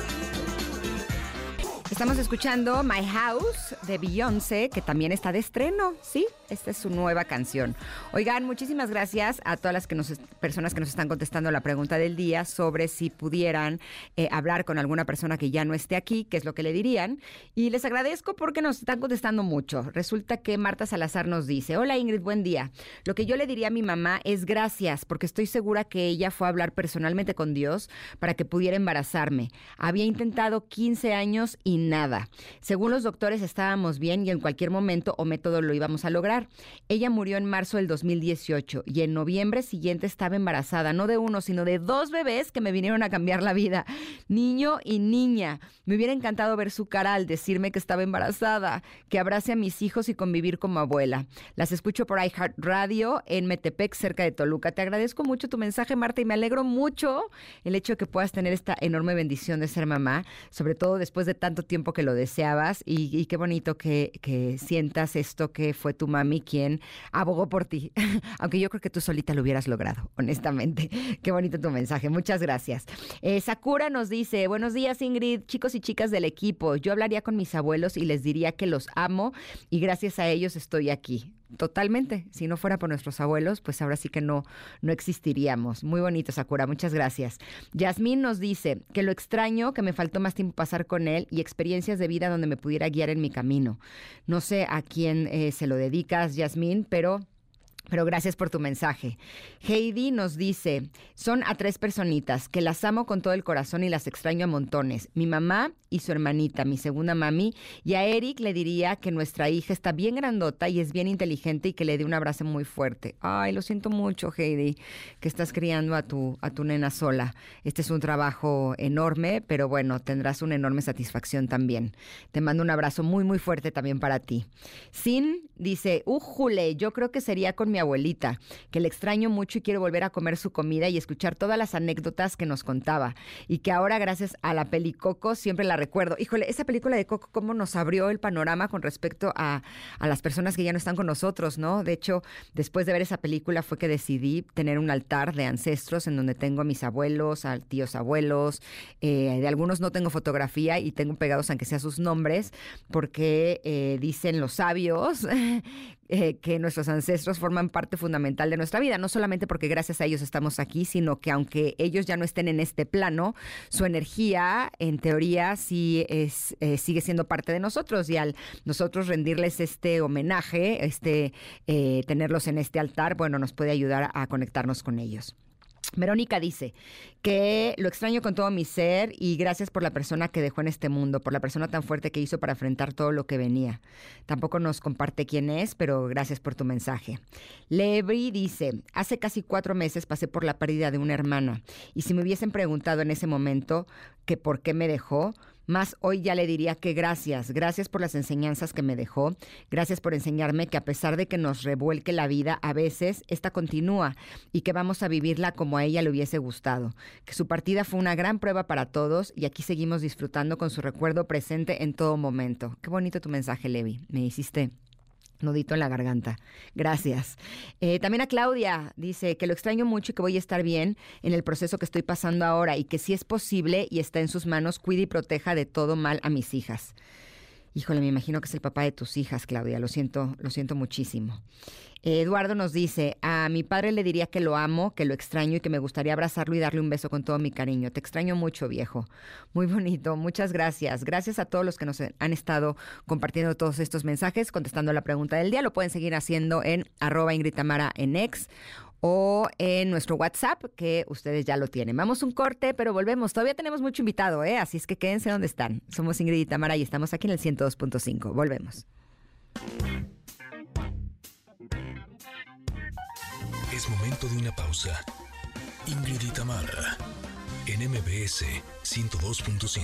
Estamos escuchando My House de Beyoncé, que también está de estreno, ¿sí? Esta es su nueva canción. Oigan, muchísimas gracias a todas las que nos, personas que nos están contestando la pregunta del día sobre si pudieran eh, hablar con alguna persona que ya no esté aquí, qué es lo que le dirían. Y les agradezco porque nos están contestando mucho. Resulta que Marta Salazar nos dice, hola Ingrid, buen día. Lo que yo le diría a mi mamá es gracias, porque estoy segura que ella fue a hablar personalmente con Dios para que pudiera embarazarme. Había intentado 15 años y nada. Según los doctores estábamos bien y en cualquier momento o método lo íbamos a lograr. Ella murió en marzo del 2018 y en noviembre siguiente estaba embarazada, no de uno, sino de dos bebés que me vinieron a cambiar la vida, niño y niña. Me hubiera encantado ver su cara al decirme que estaba embarazada, que abrace a mis hijos y convivir como abuela. Las escucho por iHeart Radio en Metepec, cerca de Toluca. Te agradezco mucho tu mensaje, Marta, y me alegro mucho el hecho de que puedas tener esta enorme bendición de ser mamá, sobre todo después de tanto tiempo que lo deseabas y, qué bonito que, sientas esto que fue tu mami quien abogó por ti, (laughs) aunque yo creo que tú solita lo hubieras logrado, honestamente. Qué bonito tu mensaje, muchas gracias. Eh, Sakura nos dice, buenos días Ingrid, chicos y chicas del equipo, yo hablaría con mis abuelos y les diría que los amo y gracias a ellos estoy aquí. Totalmente. Si no fuera por nuestros abuelos, pues ahora sí que no, no existiríamos. Muy bonito, Sakura. Muchas gracias. Yasmín nos dice que lo extraño, que me faltó más tiempo pasar con él y experiencias de vida donde me pudiera guiar en mi camino. No sé a quién eh, se lo dedicas, Yasmín, pero pero gracias por tu mensaje. Heidi nos dice, son a tres personitas que las amo con todo el corazón y las extraño a montones. Mi mamá y su hermanita, mi segunda mami. Y a Eric le diría que nuestra hija está bien grandota y es bien inteligente y que le dé un abrazo muy fuerte. Ay, lo siento mucho, Heidi, que estás criando a tu, a tu nena sola. Este es un trabajo enorme, pero bueno, tendrás una enorme satisfacción también. Te mando un abrazo muy, muy fuerte también para ti. Sin dice, ujule, yo creo que sería con mi abuelita, que le extraño mucho y quiero volver a comer su comida y escuchar todas las anécdotas que nos contaba. Y que ahora, gracias a la peli Coco, siempre la recuerdo. Híjole, esa película de Coco, cómo nos abrió el panorama con respecto a, a las personas que ya no están con nosotros, ¿no? De hecho, después de ver esa película fue que decidí tener un altar de ancestros en donde tengo a mis abuelos, a tíos abuelos, eh, de algunos no tengo fotografía y tengo pegados aunque sea sus nombres, porque eh, dicen los sabios (laughs) eh, que nuestros ancestros forman parte fundamental de nuestra vida, no solamente porque gracias a ellos estamos aquí, sino que aunque ellos ya no estén en este plano, su energía, en teoría, sí es, eh, sigue siendo parte de nosotros y al nosotros rendirles este homenaje, este eh, tenerlos en este altar, bueno, nos puede ayudar a conectarnos con ellos. Verónica dice que lo extraño con todo mi ser y gracias por la persona que dejó en este mundo, por la persona tan fuerte que hizo para enfrentar todo lo que venía. Tampoco nos comparte quién es, pero gracias por tu mensaje. Levi dice, hace casi cuatro meses pasé por la pérdida de una hermana y si me hubiesen preguntado en ese momento que por qué me dejó, más hoy ya le diría que gracias, gracias por las enseñanzas que me dejó, gracias por enseñarme que a pesar de que nos revuelque la vida, a veces esta continúa y que vamos a vivirla como a ella le hubiese gustado, que su partida fue una gran prueba para todos y aquí seguimos disfrutando con su recuerdo presente en todo momento. Qué bonito tu mensaje, Levi, me hiciste nudito en la garganta. Gracias. Eh, también a Claudia dice que lo extraño mucho y que voy a estar bien en el proceso que estoy pasando ahora y que si es posible y está en sus manos, cuide y proteja de todo mal a mis hijas. Híjole, me imagino que es el papá de tus hijas, Claudia. Lo siento, lo siento muchísimo. Eduardo nos dice, a mi padre le diría que lo amo, que lo extraño y que me gustaría abrazarlo y darle un beso con todo mi cariño. Te extraño mucho, viejo. Muy bonito, muchas gracias. Gracias a todos los que nos han estado compartiendo todos estos mensajes, contestando la pregunta del día. Lo pueden seguir haciendo en arroba Ingrid en ex o en nuestro WhatsApp, que ustedes ya lo tienen. Vamos un corte, pero volvemos. Todavía tenemos mucho invitado, ¿eh? Así es que quédense donde están. Somos Ingrid y y estamos aquí en el 102.5. Volvemos. Es momento de una pausa. Ingrid y en MBS 102.5.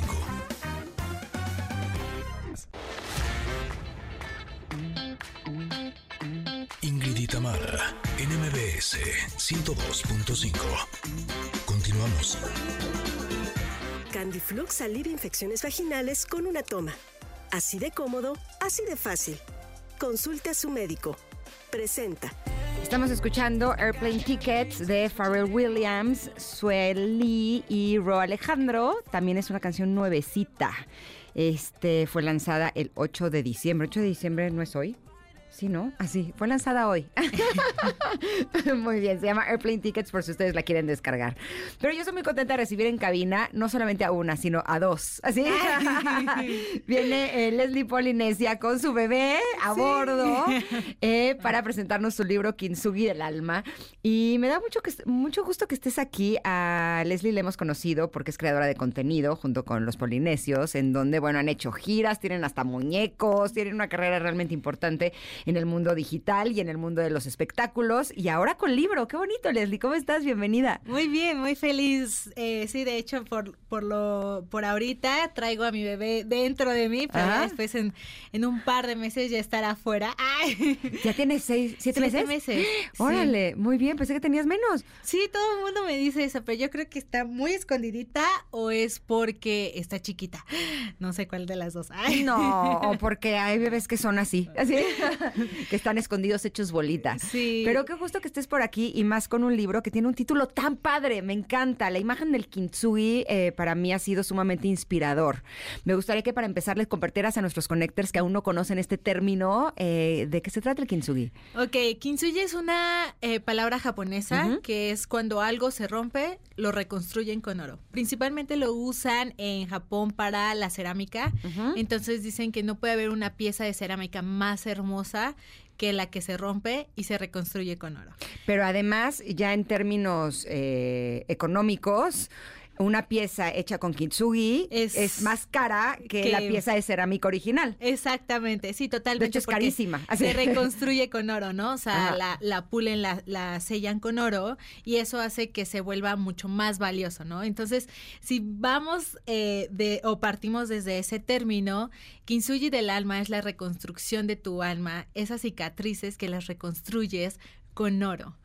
Ingrid y en MBS 102.5. Continuamos. Candiflux alivia infecciones vaginales con una toma. Así de cómodo, así de fácil. Consulte a su médico. Presenta. Estamos escuchando Airplane Tickets de Pharrell Williams, Sueli y Ro Alejandro. También es una canción nuevecita. Este fue lanzada el 8 de diciembre. 8 de diciembre no es hoy. Sí, ¿no? Así, fue lanzada hoy. (laughs) muy bien, se llama Airplane Tickets por si ustedes la quieren descargar. Pero yo estoy muy contenta de recibir en cabina no solamente a una, sino a dos. Así (laughs) viene eh, Leslie Polinesia con su bebé a bordo (laughs) eh, para presentarnos su libro Kintsugi del alma. Y me da mucho, que, mucho gusto que estés aquí. A Leslie le hemos conocido porque es creadora de contenido junto con los polinesios, en donde, bueno, han hecho giras, tienen hasta muñecos, tienen una carrera realmente importante en el mundo digital y en el mundo de los espectáculos. Y ahora con libro. Qué bonito, Leslie. ¿Cómo estás? Bienvenida. Muy bien, muy feliz. Eh, sí, de hecho, por, por lo por ahorita traigo a mi bebé dentro de mí, pero después en, en, un par de meses ya estará afuera. (laughs) ¿Ya tienes seis, siete, siete meses? meses. (gasps) Órale, muy bien. Pensé que tenías menos. Sí, todo el mundo me dice eso, pero yo creo que está muy escondidita o es porque está chiquita. (gasps) No sé cuál de las dos. No, (laughs) o porque hay bebés que son así. Así. (laughs) (laughs) que están escondidos hechos bolitas. Sí. Pero qué gusto que estés por aquí y más con un libro que tiene un título tan padre, me encanta. La imagen del kintsugi eh, para mí ha sido sumamente inspirador. Me gustaría que para empezar les compartieras a nuestros connectors que aún no conocen este término, eh, ¿de qué se trata el kintsugi? Ok, kintsugi es una eh, palabra japonesa que es cuando algo se rompe, lo reconstruyen con oro. Principalmente lo usan en Japón para la cerámica. Entonces dicen que no puede haber una pieza de cerámica más hermosa que la que se rompe y se reconstruye con oro. Pero además, ya en términos eh, económicos, una pieza hecha con kintsugi es, más cara que, la pieza de cerámica original. Exactamente, sí, totalmente. De hecho, es carísima. Se reconstruye con oro, ¿no? O sea, la, la, pulen, la, la, sellan con oro y eso hace que se vuelva mucho más valioso, ¿no? Entonces, si vamos eh, de o partimos desde ese término, kintsugi del alma es la reconstrucción de tu alma, esas cicatrices que las reconstruyes con oro.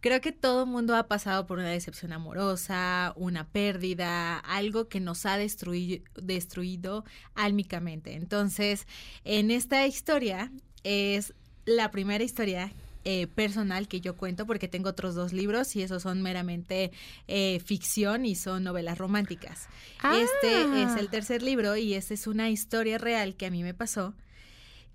Creo que todo mundo ha pasado por una decepción amorosa, una pérdida, algo que nos ha destruido, destruido álmicamente. Entonces, en esta historia es la primera historia eh, personal que yo cuento porque tengo otros dos libros y esos son meramente eh, ficción y son novelas románticas. Este es Ah. el tercer libro y esta es una historia real que a mí me pasó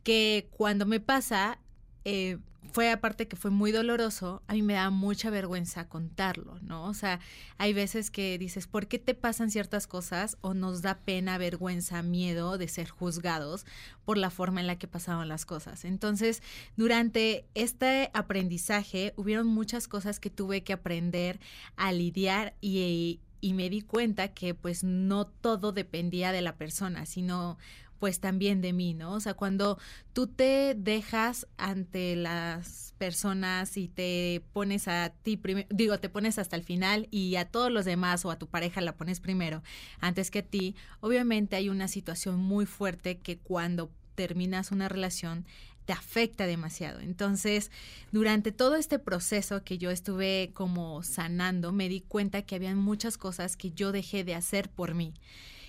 que cuando me pasa eh, fue aparte que fue muy doloroso, a mí me da mucha vergüenza contarlo, ¿no? O sea, hay veces que dices, ¿por qué te pasan ciertas cosas? O nos da pena, vergüenza, miedo de ser juzgados por la forma en la que pasaban las cosas. Entonces, durante este aprendizaje, hubieron muchas cosas que tuve que aprender a lidiar y, y me di cuenta que pues no todo dependía de la persona, sino pues también de mí, ¿no? O sea, cuando tú te dejas ante las personas y te pones a ti primero, digo, te pones hasta el final y a todos los demás o a tu pareja la pones primero antes que a ti, obviamente hay una situación muy fuerte que cuando terminas una relación te afecta demasiado. Entonces, durante todo este proceso que yo estuve como sanando, me di cuenta que habían muchas cosas que yo dejé de hacer por mí.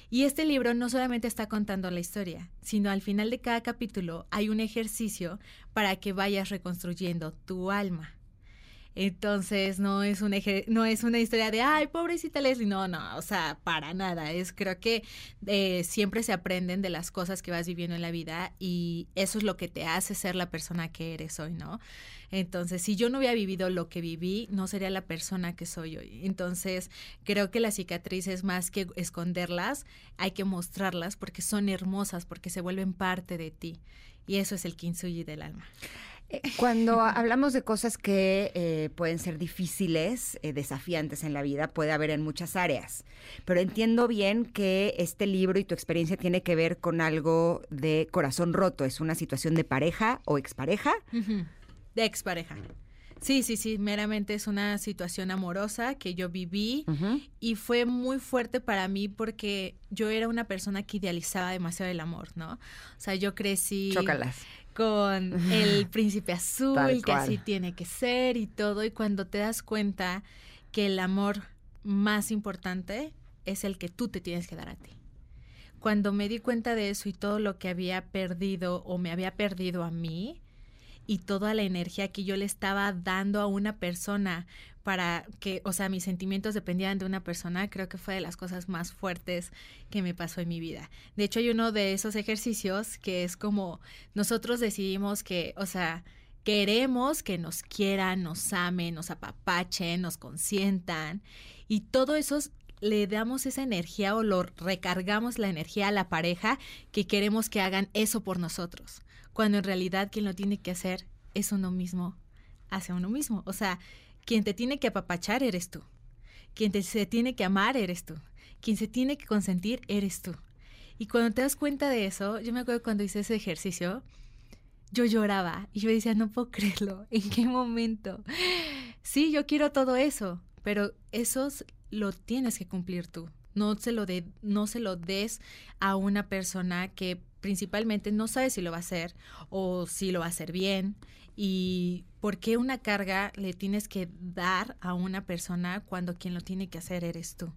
Y este libro no solamente está contando la historia, sino al final de cada capítulo hay un ejercicio para que vayas reconstruyendo tu alma. Entonces no es un no es una historia de ay pobrecita Leslie no no o sea para nada. Es creo que eh, siempre se aprenden de las cosas que vas viviendo en la vida y eso es lo que te hace ser la persona que eres hoy no entonces si yo no hubiera vivido lo que viví no sería la persona que soy hoy. Entonces creo que las cicatrices más que esconderlas hay que mostrarlas porque son hermosas porque se vuelven parte de ti. Y eso es el kintsugi del alma Cuando hablamos de cosas que eh, pueden ser difíciles, eh, desafiantes en la vida, puede haber en muchas áreas. Pero entiendo bien que este libro y tu experiencia tiene que ver con algo de corazón roto. ¿Es una situación de pareja o expareja? Uh -huh. De expareja. Sí, sí, sí, meramente es una situación amorosa que yo viví uh -huh. y fue muy fuerte para mí porque yo era una persona que idealizaba demasiado el amor, ¿no? O sea, yo crecí... Chócalas con el (laughs) príncipe azul, que así tiene que ser y todo, y cuando te das cuenta que el amor más importante es el que tú te tienes que dar a ti. Cuando me di cuenta de eso y todo lo que había perdido o me había perdido a mí, y toda la energía que yo le estaba dando a una persona para que, o sea, mis sentimientos dependían de una persona, creo que fue de las cosas más fuertes que me pasó en mi vida. De hecho, hay uno de esos ejercicios que es como nosotros decidimos que, o sea, queremos que nos quieran, nos amen, nos apapachen, nos consientan y todo eso le damos esa energía o lo recargamos la energía a la pareja que queremos que hagan eso por nosotros, cuando en realidad quien lo tiene que hacer es uno mismo hacia uno mismo. O sea, quien te tiene que apapachar eres tú. Quien te, se tiene que amar eres tú. Quien se tiene que consentir eres tú. Y cuando te das cuenta de eso, yo me acuerdo cuando hice ese ejercicio, yo lloraba y yo decía, no puedo creerlo, (laughs) ¿en qué momento? Sí, yo quiero todo eso, pero esos lo tienes que cumplir tú. No se lo, de, no se lo des a una persona que principalmente no sabe si lo va a hacer o si lo va a hacer bien. Y por qué una carga le tienes que dar a una persona cuando quien lo tiene que hacer eres tú.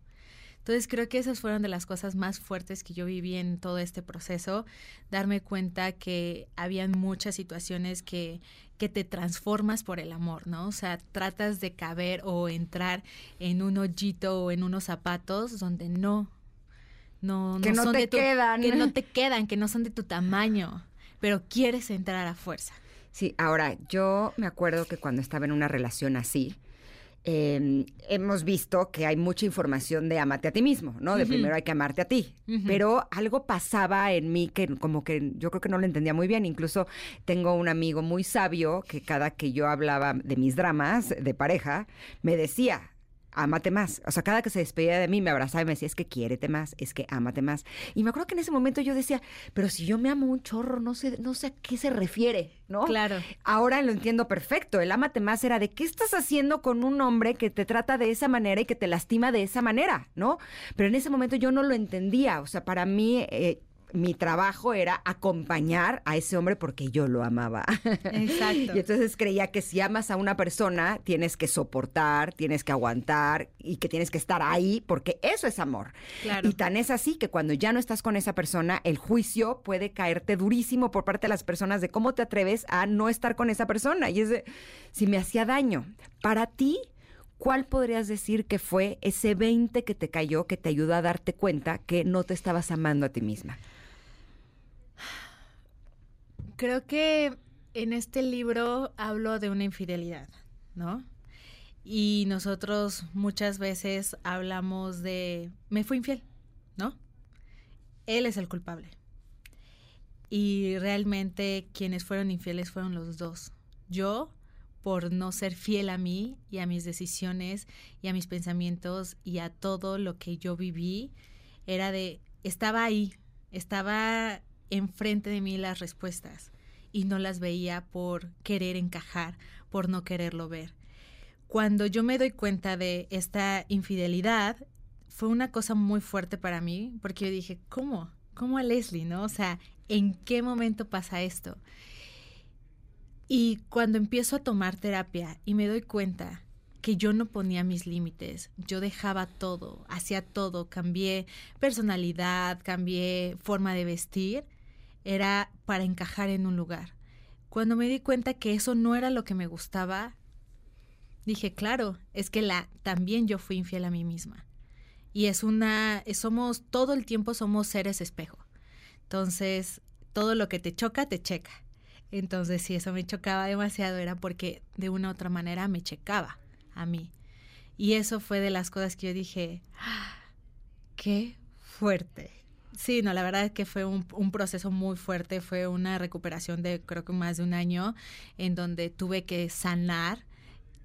Entonces creo que esas fueron de las cosas más fuertes que yo viví en todo este proceso, darme cuenta que habían muchas situaciones que, que te transformas por el amor, ¿no? O sea, tratas de caber o entrar en un hoyito o en unos zapatos donde no, no, que no, son te de tu, quedan. que no te quedan, que no son de tu tamaño, pero quieres entrar a fuerza. Sí, ahora, yo me acuerdo que cuando estaba en una relación así, eh, hemos visto que hay mucha información de amate a ti mismo, ¿no? De primero hay que amarte a ti. Pero algo pasaba en mí que como que yo creo que no lo entendía muy bien. Incluso tengo un amigo muy sabio que cada que yo hablaba de mis dramas de pareja, me decía, ámate más. O sea, cada que se despedía de mí me abrazaba y me decía, es que quiérete más, es que ámate más. Y me acuerdo que en ese momento yo decía, pero si yo me amo un chorro, no sé, no sé a qué se refiere, ¿no? Claro. Ahora lo entiendo perfecto. El ámate más era de qué estás haciendo con un hombre que te trata de esa manera y que te lastima de esa manera, ¿no? Pero en ese momento yo no lo entendía. O sea, para mí. eh, mi trabajo era acompañar a ese hombre porque yo lo amaba. Exacto. (laughs) y entonces creía que si amas a una persona, tienes que soportar, tienes que aguantar y que tienes que estar ahí porque eso es amor. Claro. Y tan es así que cuando ya no estás con esa persona, el juicio puede caerte durísimo por parte de las personas de cómo te atreves a no estar con esa persona. Y es de, si me hacía daño. Para ti, ¿cuál podrías decir que fue ese 20 que te cayó que te ayudó a darte cuenta que no te estabas amando a ti misma? Creo que en este libro hablo de una infidelidad, ¿no? Y nosotros muchas veces hablamos de, me fui infiel, ¿no? Él es el culpable. Y realmente quienes fueron infieles fueron los dos. Yo, por no ser fiel a mí y a mis decisiones y a mis pensamientos y a todo lo que yo viví, era de, estaba ahí, estaba enfrente de mí las respuestas y no las veía por querer encajar, por no quererlo ver. Cuando yo me doy cuenta de esta infidelidad, fue una cosa muy fuerte para mí, porque yo dije, ¿cómo? ¿Cómo a Leslie, no? O sea, ¿en qué momento pasa esto? Y cuando empiezo a tomar terapia y me doy cuenta que yo no ponía mis límites, yo dejaba todo, hacía todo, cambié personalidad, cambié forma de vestir, era para encajar en un lugar. Cuando me di cuenta que eso no era lo que me gustaba, dije, claro, es que la también yo fui infiel a mí misma. Y es una somos todo el tiempo somos seres espejo. Entonces, todo lo que te choca te checa. Entonces, si eso me chocaba demasiado era porque de una u otra manera me checaba a mí. Y eso fue de las cosas que yo dije, "Ah, qué fuerte. Sí, no, la verdad es que fue un, proceso muy fuerte, fue una recuperación de creo que más de un año en donde tuve que sanar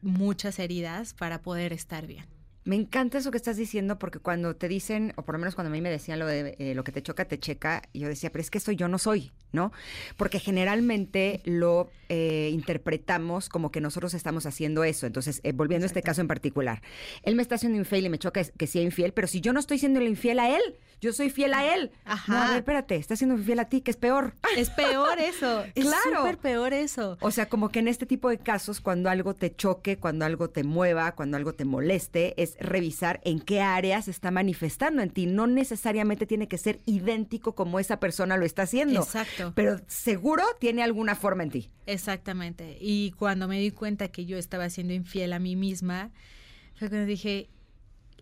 muchas heridas para poder estar bien. Me encanta eso que estás diciendo porque cuando te dicen, o por lo menos cuando a mí me decían lo de eh, lo que te choca, te checa, yo decía, pero es que eso yo no soy, ¿no? Porque generalmente lo eh, interpretamos como que nosotros estamos haciendo eso. Entonces, eh, volviendo a este caso en particular, él me está haciendo infiel y me choca es- que sea infiel, pero si yo no estoy siendo infiel a él, yo soy fiel a él. Ajá. No, a ver, espérate, está siendo infiel a ti, que es peor. (laughs) Es peor eso, es Claro. súper peor eso. O sea, como que en este tipo de casos, cuando algo te choque, cuando algo te mueva, cuando algo te moleste, es revisar en qué áreas se está manifestando en ti. No necesariamente tiene que ser idéntico como esa persona lo está haciendo. Exacto. Pero seguro tiene alguna forma en ti. Exactamente. Y cuando me di cuenta que yo estaba siendo infiel a mí misma, fue cuando dije,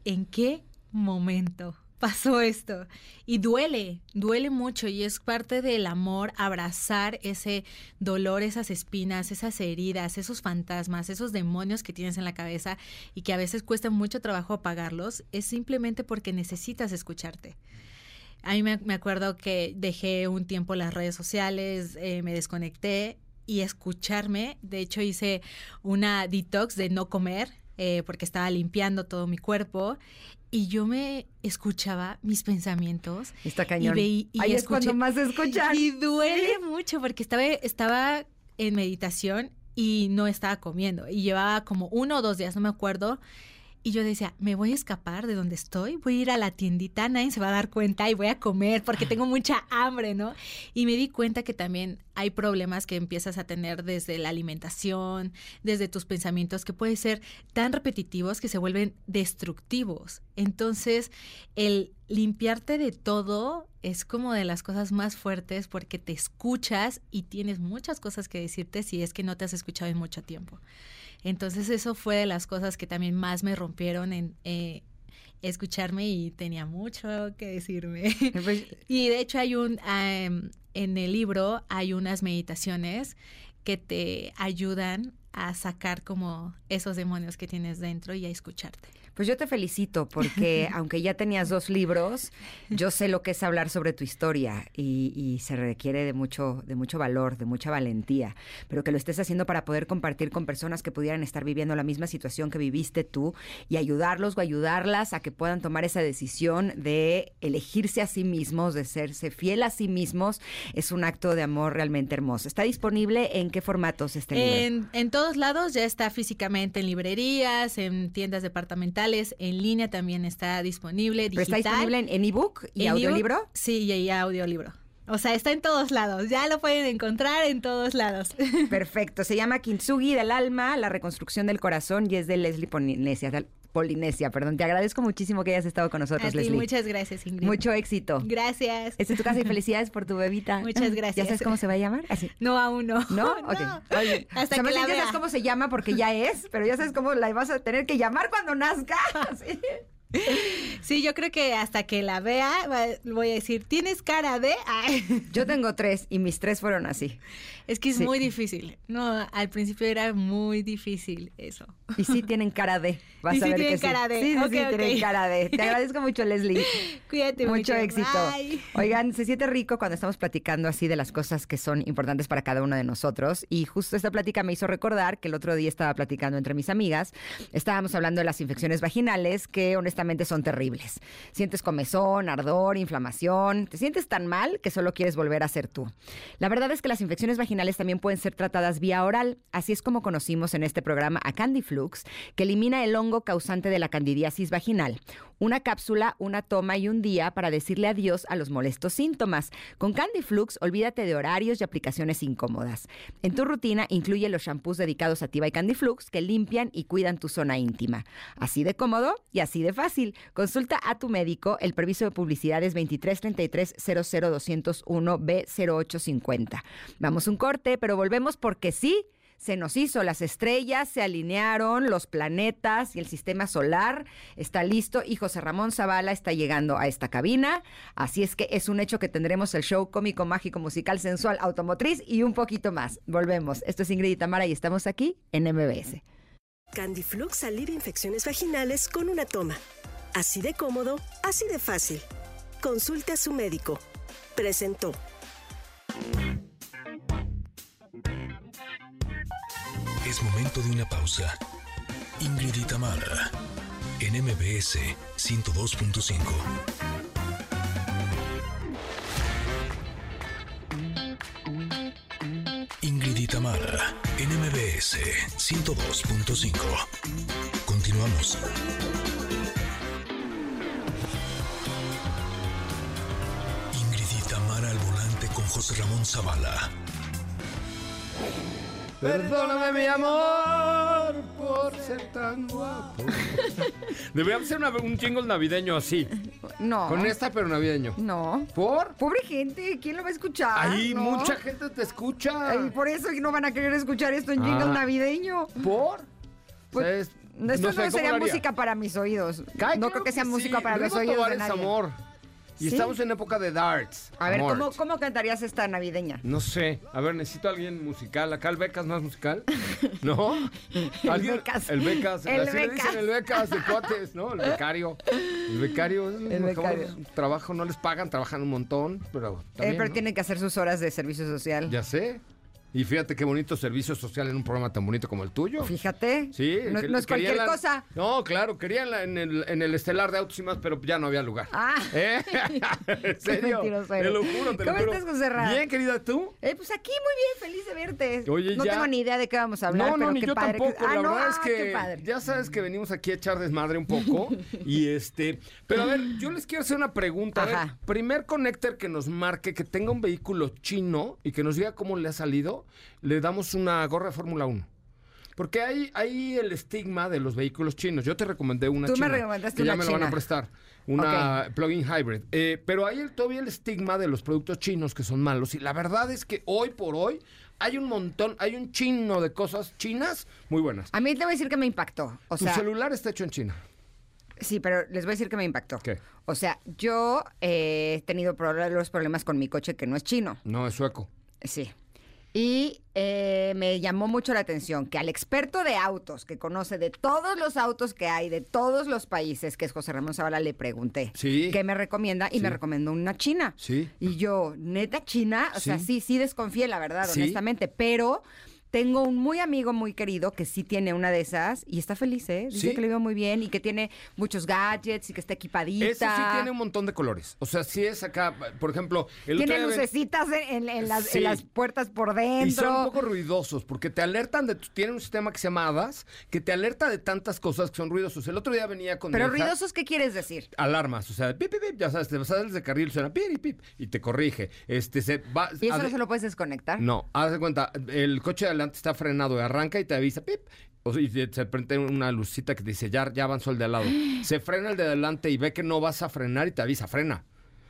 ¿en qué momento pasó esto? Y duele, duele mucho y es parte del amor abrazar ese dolor, esas espinas, esas heridas, esos fantasmas, esos demonios que tienes en la cabeza y que a veces cuesta mucho trabajo apagarlos, es simplemente porque necesitas escucharte. A mí me, me acuerdo que dejé un tiempo las redes sociales, eh, me desconecté y escucharme. De hecho, hice una detox de no comer eh, porque estaba limpiando todo mi cuerpo y yo me escuchaba mis pensamientos. Está cañón. Y, Ahí es cuando más se escuchan. Y duele mucho porque estaba, estaba en meditación y no estaba comiendo. Y llevaba como uno o dos días, no me acuerdo. Y yo decía, me voy a escapar de donde estoy, voy a ir a la tiendita, nadie se va a dar cuenta y voy a comer porque tengo mucha hambre, ¿no? Y me di cuenta que también hay problemas que empiezas a tener desde la alimentación, desde tus pensamientos, que pueden ser tan repetitivos que se vuelven destructivos. Entonces, el limpiarte de todo es como de las cosas más fuertes porque te escuchas y tienes muchas cosas que decirte si es que no te has escuchado en mucho tiempo. Entonces eso fue de las cosas que también más me rompieron en eh, escucharme y tenía mucho que decirme. Pues, (laughs) y de hecho hay un, en el libro hay unas meditaciones que te ayudan a sacar como esos demonios que tienes dentro y a escucharte. Pues yo te felicito porque (laughs) aunque ya tenías dos libros, yo sé lo que es hablar sobre tu historia y, y se requiere de mucho, de mucho valor, de mucha valentía, pero que lo estés haciendo para poder compartir con personas que pudieran estar viviendo la misma situación que viviste tú y ayudarlos o ayudarlas a que puedan tomar esa decisión de elegirse a sí mismos, de serse fiel a sí mismos, es un acto de amor realmente hermoso. ¿Está disponible en qué formatos este libro? En, en todos lados ya está físicamente en librerías, en tiendas departamentales, en línea también está disponible. ¿Pero está disponible en, en ebook y En audiolibro? ebook, Sí, y, y audiolibro. O sea, está en todos lados. Ya lo pueden encontrar en todos lados. (laughs) Perfecto. Se llama Kintsugi del alma, la reconstrucción del corazón y es de Leslie Polinesia. Polinesia, perdón. Te agradezco muchísimo que hayas estado con nosotros, ti, Leslie. muchas gracias, Ingrid. Mucho éxito. Gracias. Esta es tu casa y (laughs) felicidades por tu bebita. Muchas ¿Ya gracias. sabes cómo se va a llamar? Así. No, aún no. ¿No? (laughs) Ok. Oye, Hasta que la dicen, ya vea. sabes cómo se llama porque ya es, pero ya sabes cómo la vas a tener que llamar cuando nazca. (laughs) Sí. Sí, yo creo que hasta que la vea voy a decir, ¿tienes cara de...? Ay. Yo tengo tres y mis tres fueron así. Es que es Sí. muy difícil. No, al principio era muy difícil eso. Y sí tienen cara de. Vas Y a sí ver tienen que sí. cara de. Sí, sí, Ok, sí, tienen ok. cara de. Te (laughs) agradezco mucho, Leslie. Cuídate Mucho mucho. éxito. Bye. Oigan, se siente rico cuando estamos platicando así de las cosas que son importantes para cada uno de nosotros. Y justo esta plática me hizo recordar que el otro día estaba platicando entre mis amigas. Estábamos hablando de las infecciones vaginales que honestamente son terribles. Sientes comezón, ardor, inflamación. Te sientes tan mal que solo quieres volver a ser tú. La verdad es que las infecciones vaginales también pueden ser tratadas vía oral. Así es como conocimos en este programa a Candy Flux, que elimina el hongo causante de la candidiasis vaginal. Una cápsula, una toma y un día para decirle adiós a los molestos síntomas. Con Candy Flux, olvídate de horarios y aplicaciones incómodas. En tu rutina incluye los shampoos dedicados a Tiva y Candy Flux que limpian y cuidan tu zona íntima. Así de cómodo y así de fácil. Consulta a tu médico. El permiso de publicidad es 2333 00201 B0850. Vamos un corte, pero volvemos porque sí se nos hizo, las estrellas se alinearon, los planetas y el sistema solar está listo y José Ramón Zavala está llegando a esta cabina. Así es que es un hecho que tendremos el show cómico, mágico, musical, sensual, automotriz y un poquito más. Volvemos. Esto es Ingrid y Tamara y estamos aquí en MBS. Candy Flux alivia infecciones vaginales con una toma. Así de cómodo, así de fácil. Consulte a su médico. Presentó. Es momento de una pausa. Ingrid y Tamara, en MBS 102.5. Ingrid y Tamara, en MBS 102.5. Continuamos. Ingrid y Tamara al volante con José Ramón Zavala. Perdóname, mi amor, por ser tan guapo. (laughs) Deberíamos hacer una- un jingle navideño así. No. Con esta, pero navideño. No. ¿Por? Pobre gente, ¿quién lo va a escuchar? Ahí ¿No? mucha gente te escucha. Ay, por eso no van a querer escuchar esto en jingle Ah. navideño. ¿Por? Pues, Esto no no, sé, ¿cómo sería lo haría? música para mis oídos. Ay, no claro creo que sea sí. música para los oídos Tobar de es nadie. amor. Y estamos en época de darts. A ver, amor. ¿cómo, ¿cómo cantarías esta navideña? No sé. A ver, necesito a alguien musical. ¿Acá el Becas no es musical? (laughs) ¿No? El. Becas. El Becas. El Así le Becas. dicen el Becas de cuates, ¿no? El becario. El becario es el, becario. trabajo. No les pagan, trabajan un montón, pero Eh, bien, pero ¿no? tiene que hacer sus horas de servicio social. Ya sé. Y fíjate qué bonito servicio social en un programa tan bonito como el tuyo. Fíjate. Sí. No, que- no es cualquier la- cosa. No, claro, querían la- en, el, en el estelar de autos y más, pero ya no había lugar. Ah. (laughs) ¿Eh? (laughs) ¿En serio? mentiroso Te lo juro, te lo ¿Cómo juro. estás, José Ra? Bien, querida, ¿tú? Eh, pues aquí muy bien, feliz de verte. Oye, no ya- tengo ni idea de qué vamos a hablar, no, no, pero ni qué yo padre que- tampoco. Ah, la no, verdad ah, es qué que padre. ya sabes que venimos aquí a echar desmadre un poco. (laughs) y este, pero a ver, yo les quiero hacer una pregunta. A ver, primer connector que nos marque que tenga un vehículo chino y que nos diga cómo le ha salido, le damos una gorra de Fórmula 1. Porque hay, hay el estigma de los vehículos chinos. Yo te recomendé una Tú me china. recomendaste que ya una me la van a china. prestar. Una plug-in hybrid. Eh, pero hay el, todavía el estigma de los productos chinos que son malos. Y la verdad es que hoy por hoy hay un montón, hay un chino de cosas chinas muy buenas. A mí te voy a decir que me impactó. O tu sea, celular está hecho en China. sí, pero les voy a decir que me impactó. ¿Qué? O sea, yo eh, he tenido los problemas con mi coche que no es chino. No, es sueco. Sí. Y eh, me llamó mucho la atención que al experto de autos, que conoce de todos los autos que hay, de todos los países, que es José Ramón Zavala, le pregunté Sí. qué me recomienda y Sí. me recomendó una china. Sí. Y yo, neta china, o sea, Sí. sí, desconfié, la verdad, honestamente, pero tengo un muy amigo muy querido que sí tiene una de esas y está feliz, ¿eh? Dice Sí. que le iba muy bien y que tiene muchos gadgets y que está equipadita. Ese sí tiene un montón de colores. O sea, sí es acá, por ejemplo, el Tiene lucecitas en, en- en las, Sí. en las puertas por dentro. Y son un poco ruidosos porque te alertan de... Tienen un sistema que se llama HADAS que te alerta de tantas cosas que son ruidosos. El otro día venía con... Pero ruidosos, ¿qué quieres decir? Alarmas, o sea, pip, pip, pip, ya sabes, te sales de carril, suena pip, pip, y te corrige. Este, se va... ¿Y eso no se lo puedes desconectar? No, haz de cuenta, el coche de está frenado, arranca y te avisa, pip. Y se- prende una lucita que te dice, ya, ya avanzó el de al lado. (gasps) Se frena el de adelante y ve que no vas a frenar y te avisa, frena.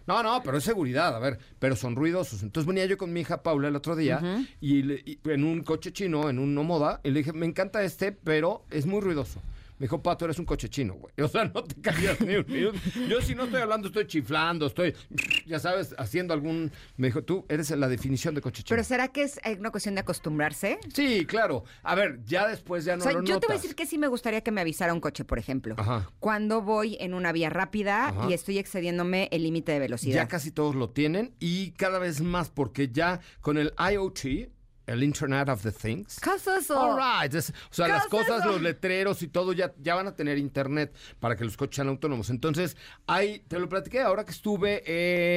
No, no, pero es seguridad, a ver, pero son ruidosos. Entonces venía yo con mi hija Paula el otro día y, le- y en un coche chino, en un no moda, y le dije, me encanta este, pero es muy ruidoso. Me dijo, Pato, eres un coche chino, güey. (laughs) O sea, no te callas ni un minuto. Yo si no estoy hablando, estoy chiflando, estoy, ya sabes, haciendo algún... Me dijo, tú eres la definición de coche chino. ¿Pero será que es eh, una cuestión de acostumbrarse? Sí, claro. A ver, ya después ya no o sea, lo yo te voy a decir que sí me gustaría que me avisara un coche, por ejemplo. Ajá. Cuando voy en una vía rápida Ajá. y estoy excediéndome el límite de velocidad. Ya casi todos lo tienen y cada vez más porque ya con el IoT, el Internet of the Things. ¿Qué es eso? All right. es- o sea, ¿Qué las cosas, eso? los letreros y todo ya, ya van a tener internet para que los coches sean autónomos. Entonces, hay, te lo platiqué ahora que estuve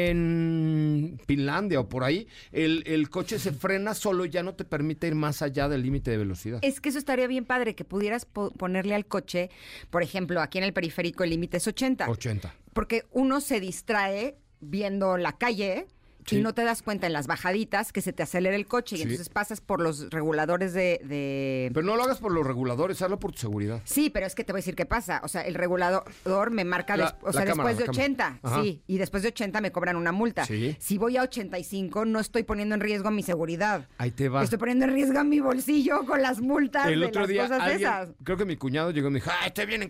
en Finlandia o por ahí, el, el coche se frena solo y ya no te permite ir más allá del límite de velocidad. Es que eso estaría bien padre, que pudieras po- ponerle al coche, por ejemplo, aquí en el periférico el límite es 80. 80. Porque uno se distrae viendo la calle Sí. y no te das cuenta en las bajaditas que se te acelera el coche y Sí. entonces pasas por los reguladores de... de- Pero no lo hagas por los reguladores, hazlo por tu seguridad. Sí, pero es que te voy a decir qué pasa. O sea, el regulador me marca La- des- o sea, cámara, después de la 80. cámara. Ajá. Sí, y después de 80 me cobran una multa. Sí. Si voy a 85, no estoy poniendo en riesgo mi seguridad. Ahí te va. Estoy poniendo en riesgo mi bolsillo con las multas El de otro las día, cosas alguien- esas. creo que mi cuñado llegó y me dijo, ay, estoy bien en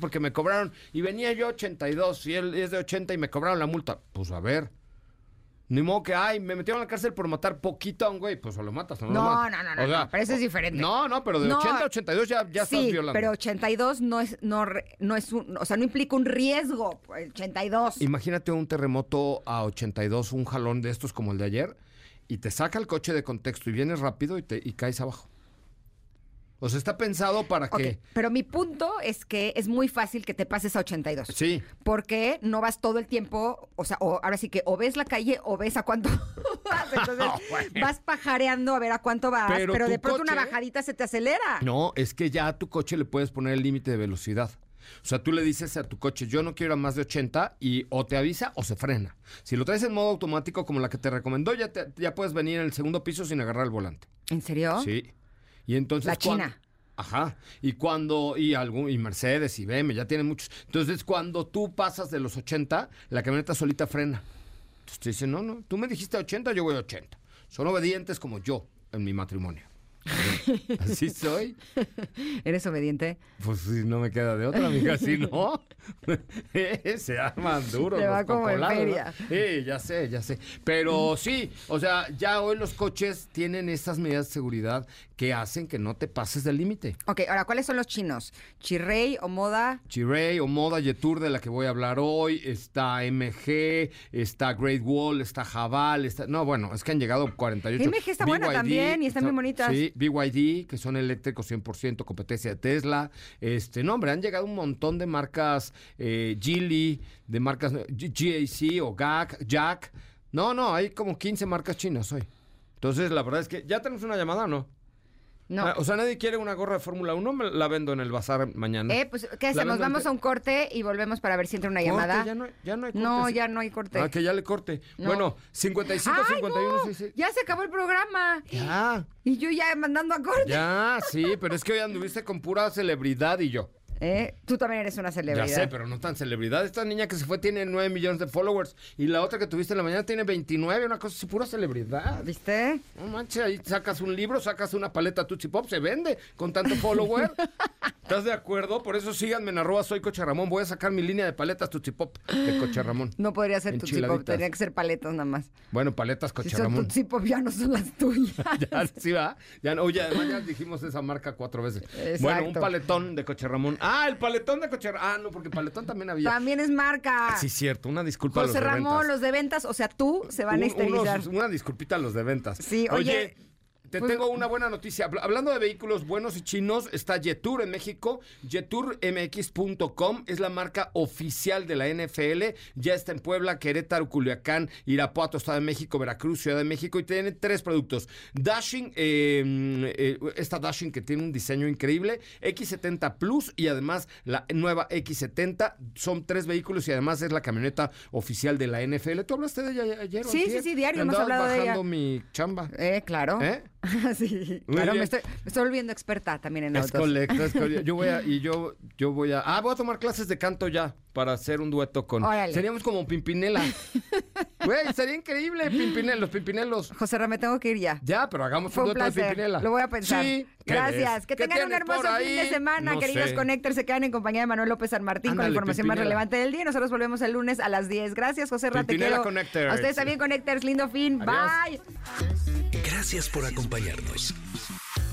porque me cobraron, y venía yo 82, y él es de 80 y me cobraron la multa. Pues a ver, ni modo que, ay, me metieron a la cárcel por matar poquito a un güey, pues o lo matas o no, lo No, matas. no, no, no, O sea, no, pero eso es diferente. No, no, pero de No. 80 a 82 ya, ya estás sí, violando. pero 82 no es, no, re- no es un, o sea, no implica un riesgo. 82. Imagínate un terremoto a 82, un jalón de estos como el de ayer, y te saca el coche de contexto y vienes rápido y, te, y caes abajo. O sea, está pensado para que... pero mi punto es que es muy fácil que te pases a 82. Sí. Porque no vas todo el tiempo, o sea, o ahora sí que o ves la calle o ves a cuánto (laughs) vas. Entonces (laughs) Bueno. vas pajareando a ver a cuánto vas, Pero pero, de pronto una bajadita se te acelera. No, es que ya a tu coche le puedes poner el límite de velocidad. O sea, tú le dices a tu coche, yo no quiero a más de 80 y o te avisa o se frena. Si lo traes en modo automático como la que te recomendó, ya, te- ya puedes venir en el segundo piso sin agarrar el volante. ¿En serio? Sí. Y entonces. La China. Ajá. Y cuando, y algún, y Mercedes y BM, ya tienen muchos. Entonces, cuando tú pasas de los 80, la camioneta solita frena. Entonces te dicen, no, no, tú me dijiste 80, yo voy a 80. Son obedientes como yo en mi matrimonio. (laughs) Así soy. (laughs) ¿Eres obediente? Pues no me queda de otra, amiga, si no. (laughs) Se arman duros. Te va como en feria. Sí, ya sé, ya sé. Pero sí, o sea, ya hoy los coches tienen estas medidas de seguridad que hacen que no te pases del límite. Ok, ahora, ¿cuáles son los chinos? ¿Chirrey o Moda? Chiray o Moda Yetur, de la que voy a hablar hoy, está MG, está Great Wall, está Jabal, está... No, bueno, es que han llegado 48. MG está buena también y están bien bonitas. Sí, BYD, que son eléctricos 100%, competencia de Tesla. Este, no, hombre, han llegado un montón de marcas, eh, Geely, de marcas GAC o GAC, Jack. No, no, hay como 15 marcas chinas hoy. Entonces, la verdad es que, ¿ya tenemos una llamada no? No. Ah, o sea, nadie quiere una gorra de Fórmula 1, me la vendo en el bazar mañana. Eh, pues, ¿qué hacemos? Vamos a un corte y volvemos para ver si entra una Corte, llamada. ya no ya no hay No, corte, sí. ya no hay corte. Ah, que ya le corte. No. Bueno, 55, ¡Ay, 51, no! sí, sí. Ya se acabó el programa. Ya. Y yo ya mandando a corte. Ya, sí, pero es que hoy anduviste con pura celebridad y yo. Eh, Tú también eres una celebridad. Ya sé, pero no tan celebridad. Esta niña que se fue tiene 9 millones de followers y la otra que tuviste en la mañana tiene 29, una cosa así, pura celebridad. ¿Viste? No manches, ahí sacas un libro, sacas una paleta Tutsi Pop, se vende con tanto follower. (laughs) ¿Estás de acuerdo? Por eso síganme en arroba soy Coche Ramón. Voy a sacar mi línea de paletas Tutsi Pop de Coche Ramón. No podría ser Tutsi Pop, tenía que ser paletas nada más. Bueno, paletas Si Coche son Ramón. Tutsi Pop ya no son las tuyas. (laughs) Ya, sí, va. Ya, no, además ya dijimos esa marca cuatro veces. Bueno, un paletón de Coche Ramón. Ah, el paletón de Coche Ramón. Ah, no, porque paletón también había. También es marca. Sí, cierto. Una disculpa a los José de Ramón, ventas. los de ventas, o sea, tú se van a esterilizar. unos- una disculpita a los de ventas. Sí, oye, Te pues- tengo una buena noticia. Habla- Hablando de vehículos buenos y chinos, está Yetur en México. YeturMX.com es la marca oficial de la NFL. Ya está en Puebla, Querétaro, Culiacán, Irapuato, Estado de México, Veracruz, Ciudad de México. Y tiene tres productos. Dashing, eh, eh, esta Dashing que tiene un diseño increíble. X70 Plus y además la nueva X70. Son tres vehículos y además es la camioneta oficial de la NFL. ¿Tú hablaste de ella ayer? Sí, sí, sí, diario hemos de ella. bajando mi chamba. Eh, claro. ¿Eh? (laughs) sí, claro, me estoy, me estoy volviendo experta también en Es autos. correcto, es correcto. Yo voy a, (laughs) y yo, yo voy a, ah, voy a tomar clases de canto ya para hacer un dueto con. Órale. Seríamos como Pimpinela. (laughs) Güey, sería increíble, Pimpinela, los Pimpinelos. José me tengo que ir ya. Ya, pero hagamos Fue un un dueto de. Pimpinela. Lo voy a pensar. Sí. ¿qué Gracias. Que ¿Qué tengan un hermoso fin de semana, No queridos. Connectors. Se quedan en compañía de Manuel López San Martín con la información más relevante del día. Nosotros volvemos el lunes a las 10. Gracias, José Ra, te Pimpinela quiero. Connectors. A ustedes también, Connectors. Lindo fin. Adiós. Bye. Gracias por acompañarnos.